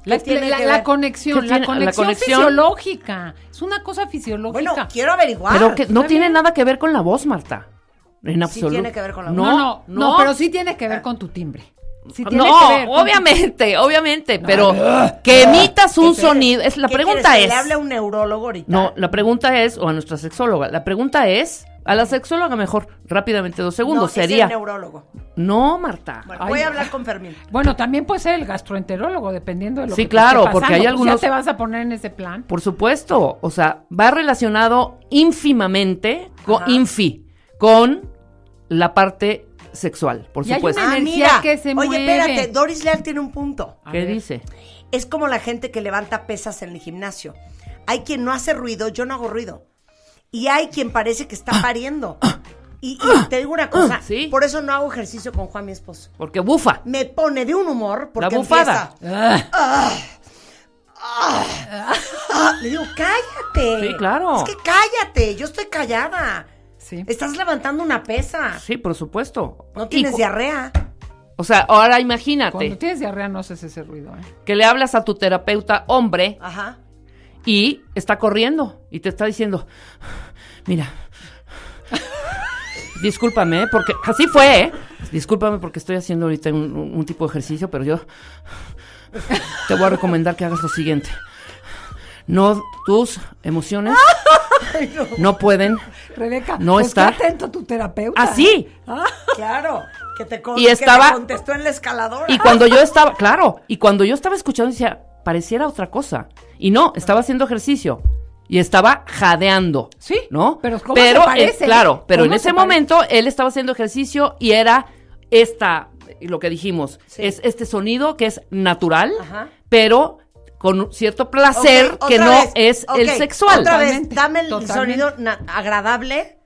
La, ¿Qué tiene la- la conexión, ¿Qué la la conexión, conexión? fisiológica. Es una cosa fisiológica. Bueno, quiero averiguar. Pero que no tiene bien. nada que ver con la voz, Marta. En Sí absoluto. tiene que ver con la voz. no, no, no, no. pero sí tiene que ver con tu timbre. Sí tiene no, que ver con tu- obviamente, obviamente, pero que emitas un sonido. Es, la ¿Qué pregunta quieres, que es. le hable a un neurólogo ahorita? No, la pregunta es, o a nuestra sexóloga, la pregunta es, a la sexóloga mejor, rápidamente, dos segundos, No, es el sería. neurólogo. No, Marta. Bueno, Ay, voy a hablar con Fermín. Bueno, también puede ser el gastroenterólogo, dependiendo de lo Sí, que te claro, esté porque hay Pues algunos- ya te vas a poner en ese plan. Por supuesto, o sea, va relacionado ínfimamente, con, infi, con la parte sexual, por Y hay supuesto. una Ah, energía mira. que se Oye, mueve. espérate, Doris Leal tiene un punto. A ¿Qué ver. dice? Es como la gente que levanta pesas en el gimnasio. Hay quien no hace ruido, yo no hago ruido. Y hay quien parece que está pariendo. Y, y te digo una cosa, Sí. por eso no hago ejercicio con Juan, mi esposo. Porque bufa. Me pone de un humor porque La bufada. empieza, "Ah, ah, ah". Le digo, cállate. Sí, claro. Es que cállate, yo estoy callada. Sí. Estás levantando una pesa. Sí, por supuesto. No tienes diarrea. O sea, ahora Cuando imagínate tienes diarrea no haces ese ruido, ¿eh? que le hablas a tu terapeuta hombre Ajá. y está corriendo y te está diciendo, mira, discúlpame, porque así fue, ¿eh? Discúlpame porque estoy haciendo ahorita un tipo de ejercicio, pero yo te voy a recomendar que hagas lo siguiente. No, tus emociones no pueden Rebeca, No pues está. qué atento tu terapeuta. así. Claro, que te, con- Y que estaba- te contestó en la escaladora. Y cuando yo estaba, claro, y cuando yo estaba escuchando decía, pareciera otra cosa. Y no, estaba haciendo ejercicio. Y estaba jadeando. Sí, ¿No? pero ¿cómo pero, se parece? eh, claro, pero en ¿Cómo ese momento él estaba haciendo ejercicio y era esta, lo que dijimos, Sí. es este sonido que es natural, Ajá. pero con un cierto placer que no vez. es el sexual. Otra vez, dame el totalmente. sonido agradable,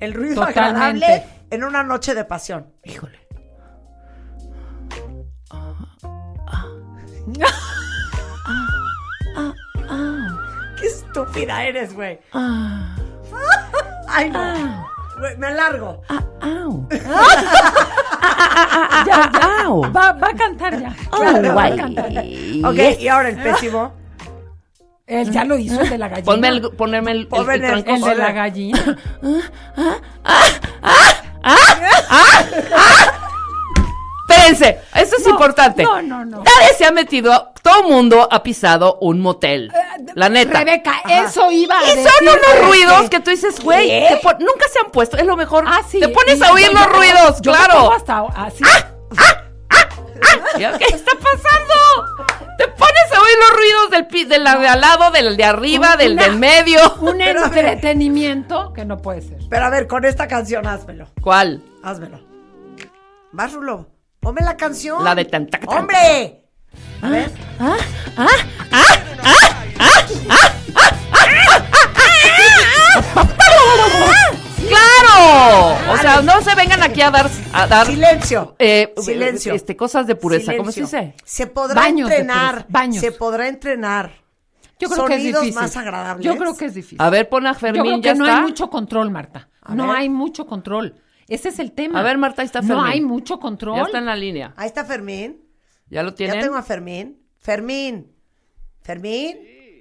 el ruido Totalmente. agradable en una noche de pasión. Híjole. Qué estúpida eres, güey. Ah, Ay, no. Me largo. ah, au. Ah, ah, ah, au. Va, va a cantar ya. Oh, Claro, va a. Ok, Yes. y ahora el pésimo. Él ya lo hizo, el de la gallina. Ponme el, ponerme el, el, Ponme el el- El trancoso. de la gallina. Espérense, eso es No, importante. no, no, no. Nadie se ha metido, todo mundo ha pisado un motel. La neta. Rebeca, eso iba a Y son decir, unos ruidos que tú dices, güey, nunca se han puesto, es lo mejor. Ah, sí. Te pones a oír yo- los yo- ruidos, yo claro. hasta así. ¿Ya? ¿Qué está pasando? Te pones a oír los ruidos del pi- de la de al lado, del de arriba, del Una- del medio. Un Pero entretenimiento que no puede ser. Pero a ver, con esta canción házmelo. ¿Cuál? Házmelo. Vas, Rulo. Ponme la canción. La de tan, tac. ¡Hombre! A ver. ¡Claro! O sea, no se vengan aquí a dar, a dar Silencio. eh, Silencio. este, cosas de pureza. ¿Cómo se Silencio. dice? Se podrá Baños entrenar. baños. Se podrá entrenar. Yo creo que es Sonidos difícil. más agradables. Yo creo que es difícil. A ver, pon a Yo Fermín, creo que ya no está. hay mucho control, Marta. A no ver. hay mucho control. Ese es el tema. A ver, Marta, ahí está No Fermín. hay mucho control. Ya está en la línea. Ahí está Fermín. ¿Ya lo Ya tienen? tengo a Fermín. Fermín. Fermín.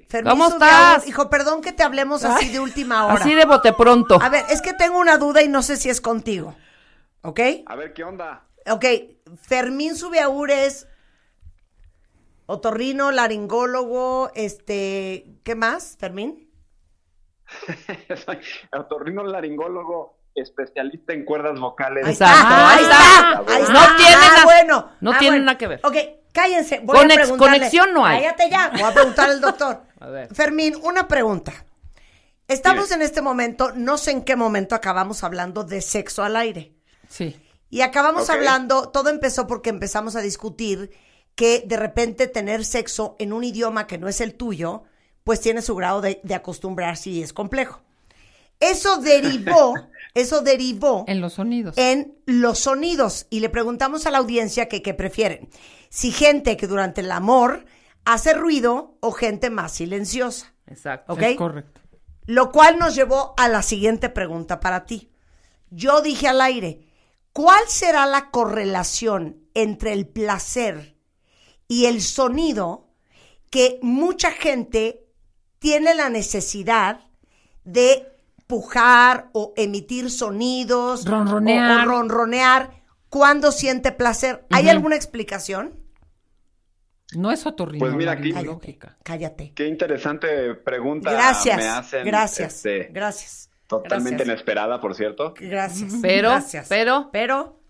Fermín ¿Cómo estás? Hijo, perdón que te hablemos así de última hora. Así de bote pronto. A ver, es que tengo una duda y no sé si es contigo. ¿Ok? A ver, ¿qué onda? Ok, Fermín Subiaur es otorrino, laringólogo, este, ¿qué más, Fermín? Soy otorrino laringólogo especialista en cuerdas vocales. Ahí Exacto, está, ahí ahí está. ahí No está. tiene Ah, nada- bueno, no ah, tiene bueno. nada que ver. Ok, cállense, voy Conex- a preguntarle. conexión no hay. Cállate ya, voy a preguntar al doctor. A ver. Fermín, una pregunta. Estamos en este momento, no sé en qué momento acabamos hablando de sexo al aire. Sí. Y acabamos hablando, todo empezó porque empezamos a discutir que de repente tener sexo en un idioma que no es el tuyo, pues tiene su grado de, de acostumbrarse y es complejo. Eso derivó, eso derivó En los sonidos. en los sonidos y le preguntamos a la audiencia que qué prefieren. si gente que durante el amor hace ruido o gente más silenciosa. Exacto. ¿Ok? Es correcto. Lo cual nos llevó a la siguiente pregunta para ti. Yo dije al aire, ¿cuál será la correlación entre el placer y el sonido que mucha gente tiene la necesidad de pujar o emitir sonidos Ronronear. o, o ronronear cuando siente placer? ¿Hay alguna explicación? No es otorrino. Pues mira, aquí- lógica. Cállate. Qué interesante pregunta Gracias. me hacen. gracias. este, Gracias. totalmente Gracias. inesperada, por cierto. Gracias. Pero, Gracias. pero, Pero,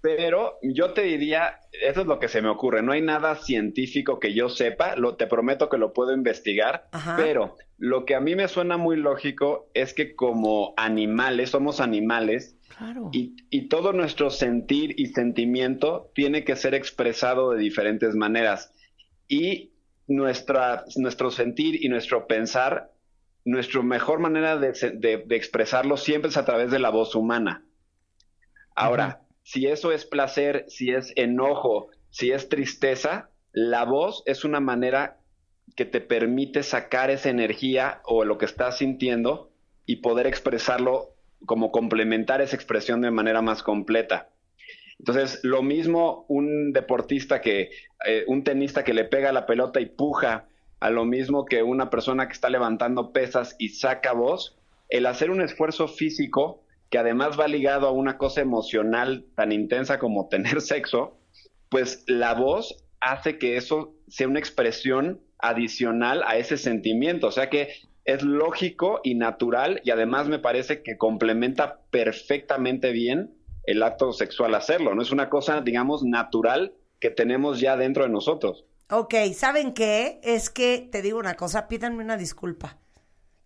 Pero yo te diría, eso es lo que se me ocurre. No hay nada científico que yo sepa, lo te prometo que lo puedo investigar, Ajá. pero lo que a mí me suena muy lógico es que como animales, somos animales, claro. y, y todo nuestro sentir y sentimiento tiene que ser expresado de diferentes maneras. Y nuestra, nuestro sentir y nuestro pensar, nuestra mejor manera de- de expresarlo siempre es a través de la voz humana. Ahora, si eso es placer, si es enojo, si es tristeza, la voz es una manera que te permite sacar esa energía o lo que estás sintiendo y poder expresarlo como complementar esa expresión de manera más completa. Entonces, lo mismo un deportista que, eh, un tenista que le pega la pelota y puja, a lo mismo que una persona que está levantando pesas y saca voz, el hacer un esfuerzo físico que además va ligado a una cosa emocional tan intensa como tener sexo, pues la voz hace que eso sea una expresión adicional a ese sentimiento. O sea que es lógico y natural y además me parece que complementa perfectamente bien el acto sexual hacerlo. No es una cosa, digamos, natural que tenemos ya dentro de nosotros. ok, ¿saben qué? Es que te digo una cosa, pídanme una disculpa.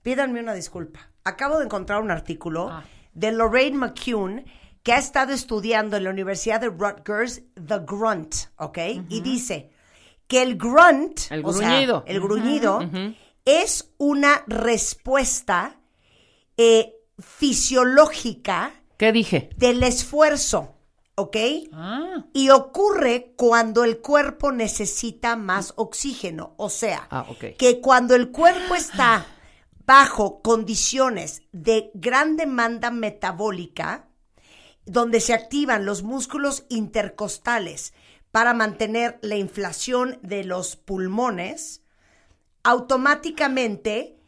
Pídanme una disculpa. Acabo de encontrar un artículo Ah. de Lorraine McCune que ha estado estudiando en la Universidad de Rutgers The Grunt, ¿ok? Y dice que el grunt, El o sea, gruñido. el gruñido, es una respuesta eh, fisiológica ¿qué dije? del esfuerzo, ¿ok? Ah, Y ocurre cuando el cuerpo necesita más oxígeno. O sea, Ah, que cuando el cuerpo está bajo condiciones de gran demanda metabólica, donde se activan los músculos intercostales para mantener la inflación de los pulmones, automáticamente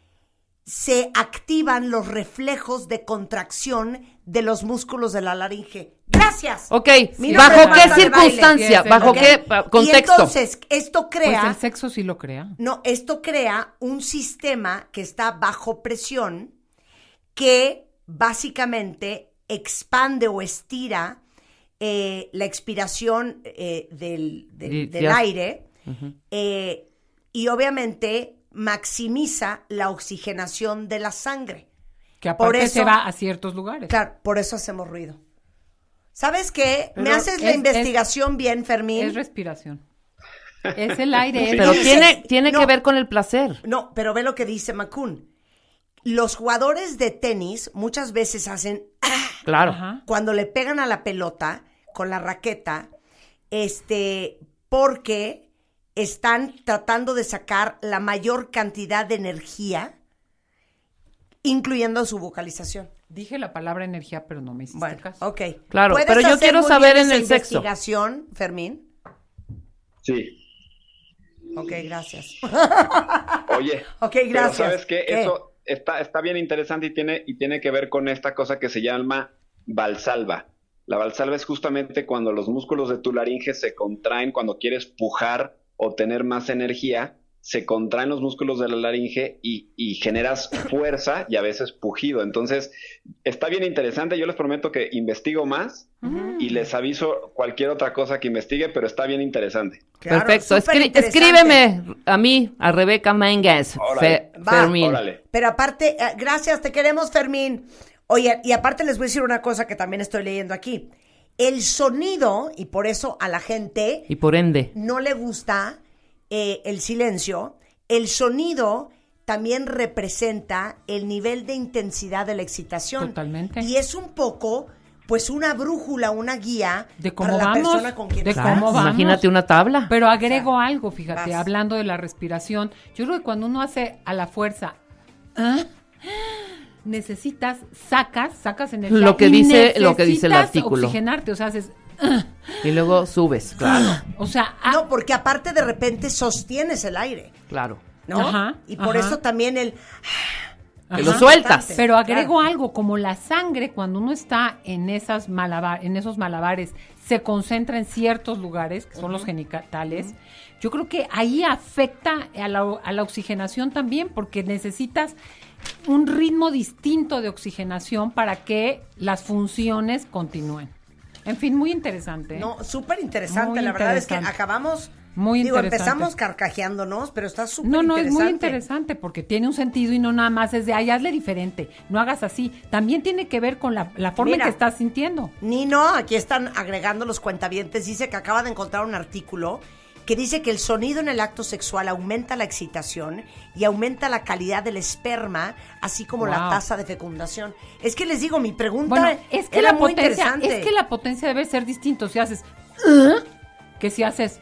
se activan los reflejos de contracción de los músculos de la laringe. Gracias. Ok, ¿bajo qué circunstancia? ¿Bajo qué Y contexto? entonces, esto pues crea, el sexo sí lo crea. no, esto crea un sistema que está bajo presión que básicamente expande o estira eh, la expiración eh, del, del- aire eh, y obviamente maximiza la oxigenación de la sangre. Que Por aparte eso- se va a ciertos lugares. Claro, por eso hacemos ruido. ¿Sabes qué? ¿Me haces la es- investigación bien, Fermín? Es respiración. Es el aire. Pero tiene, tiene no. que ver con el placer. No, pero ve lo que dice Macun. Los jugadores de tenis muchas veces hacen Claro. Ajá. cuando le pegan a la pelota con la raqueta, este, porque están tratando de sacar la mayor cantidad de energía, incluyendo su vocalización. Dije la palabra energía, pero no me hiciste Bueno, caso. ok. Claro, ¿Puedes pero yo quiero saber en el sexo. investigación, Fermín? Sí. Ok, gracias. Oye, Ok, pero gracias. ¿sabes qué? ¿Qué? Eso está, está bien interesante y tiene, y tiene que ver con esta cosa que se llama valsalva. La valsalva es justamente cuando los músculos de tu laringe se contraen cuando quieres pujar o tener más energía, se contraen los músculos de la laringe y, y generas fuerza y a veces pujido. Entonces, está bien interesante. Yo les prometo que investigo más y les aviso cualquier otra cosa que investigue, pero está bien interesante. Claro, Perfecto. súper Escri- interesante. escríbeme a mí, a Rebeca Mangas, Órale. Fe- Va. Fermín. Órale. Pero aparte, eh, gracias, te queremos, Fermín. Oye, y aparte les voy a decir una cosa que también estoy leyendo aquí. El sonido, y por eso a la gente Y por ende. no le gusta eh, el silencio, el sonido también representa el nivel de intensidad de la excitación. Totalmente. Y es un poco pues una brújula, una guía De cómo para la vamos, persona con quien de estás. cómo vamos. Imagínate una tabla. Pero agrego algo, fíjate, vas. hablando de la respiración. Yo creo que cuando uno hace a la fuerza, ¿ah? necesitas, sacas, sacas energía. Lo que y dice- lo que dice el artículo. Oxigenarte, o sea, haces, ¿ah? Y luego subes, claro, o sea, ah, No, porque aparte de repente sostienes el aire, claro. ¿no? Ajá, y por ajá. eso también el... Que lo sueltas. Pero agrego Claro. algo, como la sangre, cuando uno está en esas malabar, en esos malabares, se concentra en ciertos lugares, que son los genitales, yo creo que ahí afecta a la, a la oxigenación también, porque necesitas un ritmo distinto de oxigenación para que las funciones continúen. En fin, muy interesante. No, súper interesante. La verdad es que acabamos... Muy digo, interesante. empezamos carcajeándonos, pero está súper No, no, es muy interesante porque tiene un sentido y no nada más es de, ay, hazle diferente, no hagas así. También tiene que ver con la, la forma Mira. en que estás sintiendo. Nino, aquí están agregando los cuentavientes, dice que acaba de encontrar un artículo que dice que el sonido en el acto sexual aumenta la excitación y aumenta la calidad del esperma, así como la tasa de fecundación. Es que les digo, mi pregunta Bueno, es que era la muy potencia, interesante. es que la potencia debe ser distinto si haces que si haces.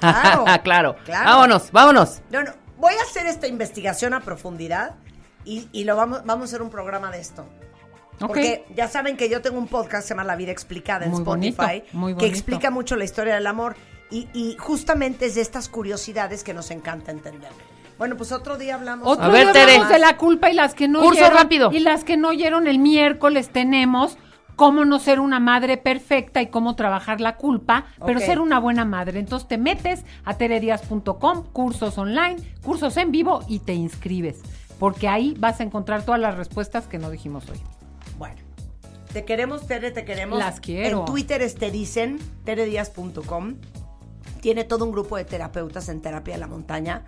Claro, claro. claro. Vámonos, vámonos. No, no, voy a hacer esta investigación a profundidad y, y lo vamos, vamos a hacer un programa de esto. Porque ya saben que yo tengo un podcast que se llama La Vida Explicada en Muy Spotify, bonito, muy que explica mucho la historia del amor y, y justamente es de estas curiosidades que nos encanta entender. Bueno, pues otro día hablamos. Otro A ver, día Tere. hablamos de la culpa y las que no Curso oyeron. rápido. Y las que no oyeron el miércoles tenemos cómo no ser una madre perfecta y cómo trabajar la culpa, pero ser una buena madre. Entonces te metes a teredias.com, cursos online, cursos en vivo y te inscribes. Porque ahí vas a encontrar todas las respuestas que no dijimos hoy. Bueno, te queremos, Tere, te queremos. Las quiero. En Twitter es te dicen, teredias.com. Tiene todo un grupo de terapeutas en terapia de la montaña.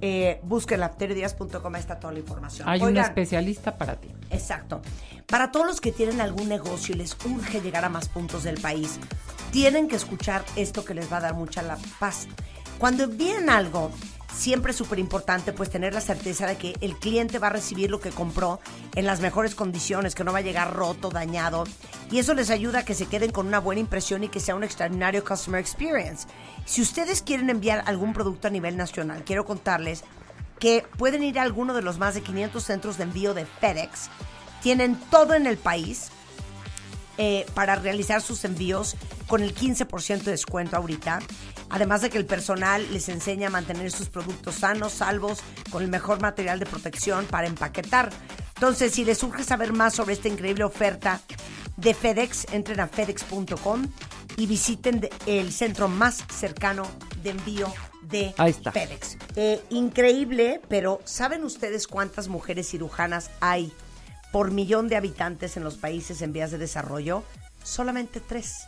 Eh, búsquenla, teredias.com, está toda la información. Hay un especialista para ti. Exacto. Para todos los que tienen algún negocio y les urge llegar a más puntos del país, tienen que escuchar esto que les va a dar mucha la paz. Cuando envíen algo, siempre es súper importante pues tener la certeza de que el cliente va a recibir lo que compró en las mejores condiciones, que no va a llegar roto, dañado. Y eso les ayuda a que se queden con una buena impresión y que sea un extraordinario customer experience. Si ustedes quieren enviar algún producto a nivel nacional, quiero contarles que pueden ir a alguno de los más de 500 centros de envío de FedEx. Tienen todo en el país eh, para realizar sus envíos con el 15% de descuento ahorita. Además de que el personal les enseña a mantener sus productos sanos, salvos, con el mejor material de protección para empaquetar. Entonces, si les surge saber más sobre esta increíble oferta de FedEx, entren a fedex.com y visiten el centro más cercano de envío de Ahí está. FedEx. Eh, increíble, pero ¿saben ustedes cuántas mujeres cirujanas hay por millón de habitantes en los países en vías de desarrollo? Solamente tres.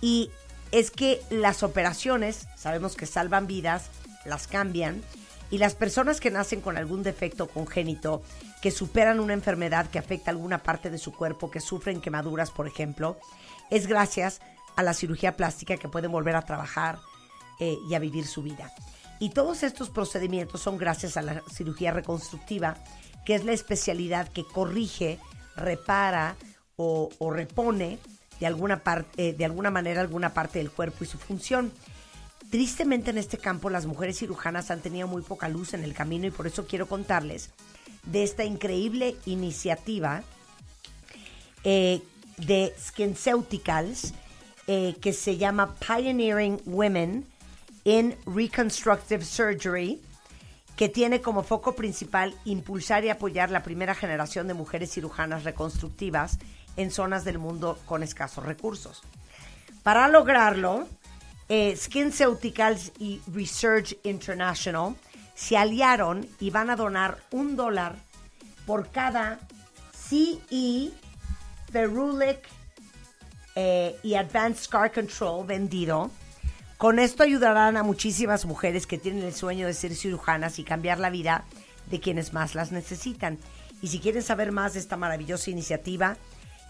Y es que las operaciones, sabemos que salvan vidas, las cambian, y las personas que nacen con algún defecto congénito, que superan una enfermedad que afecta alguna parte de su cuerpo, que sufren quemaduras, por ejemplo, es gracias a la cirugía plástica que pueden volver a trabajar eh, y a vivir su vida. Y todos estos procedimientos son gracias a la cirugía reconstructiva, que es la especialidad que corrige, repara o, repone de alguna, parte, de alguna manera alguna parte del cuerpo y su función. Tristemente en este campo las mujeres cirujanas han tenido muy poca luz en el camino y por eso quiero contarles de esta increíble iniciativa eh, de SkinCeuticals eh, que se llama Pioneering Women in Reconstructive Surgery, que tiene como foco principal impulsar y apoyar la primera generación de mujeres cirujanas reconstructivas en zonas del mundo con escasos recursos. Para lograrlo, eh, SkinCeuticals y Research International se aliaron y van a donar un dólar por cada CE, Ferulic eh, y Advanced Scar Control vendido. Con esto ayudarán a muchísimas mujeres que tienen el sueño de ser cirujanas y cambiar la vida de quienes más las necesitan. Y si quieren saber más de esta maravillosa iniciativa,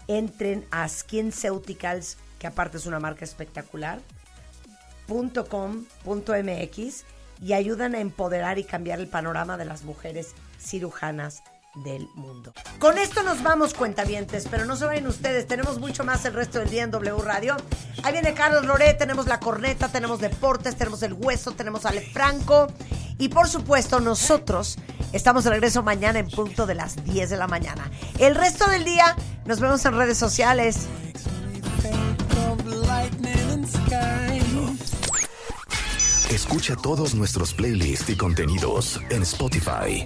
entren a SkinCeuticals, que aparte es una marca espectacular, .com.mx y ayudan a empoderar y cambiar el panorama de las mujeres cirujanas del mundo. Con esto nos vamos, cuentavientes, pero no se vayan ustedes, tenemos mucho más el resto del día en W Radio. Ahí viene Carlos Loret, tenemos la corneta, tenemos deportes, tenemos el hueso, tenemos Ale Franco y por supuesto nosotros estamos de regreso mañana en punto de las 10 de la mañana. El resto del día nos vemos en redes sociales. Escucha todos nuestros playlists y contenidos en Spotify.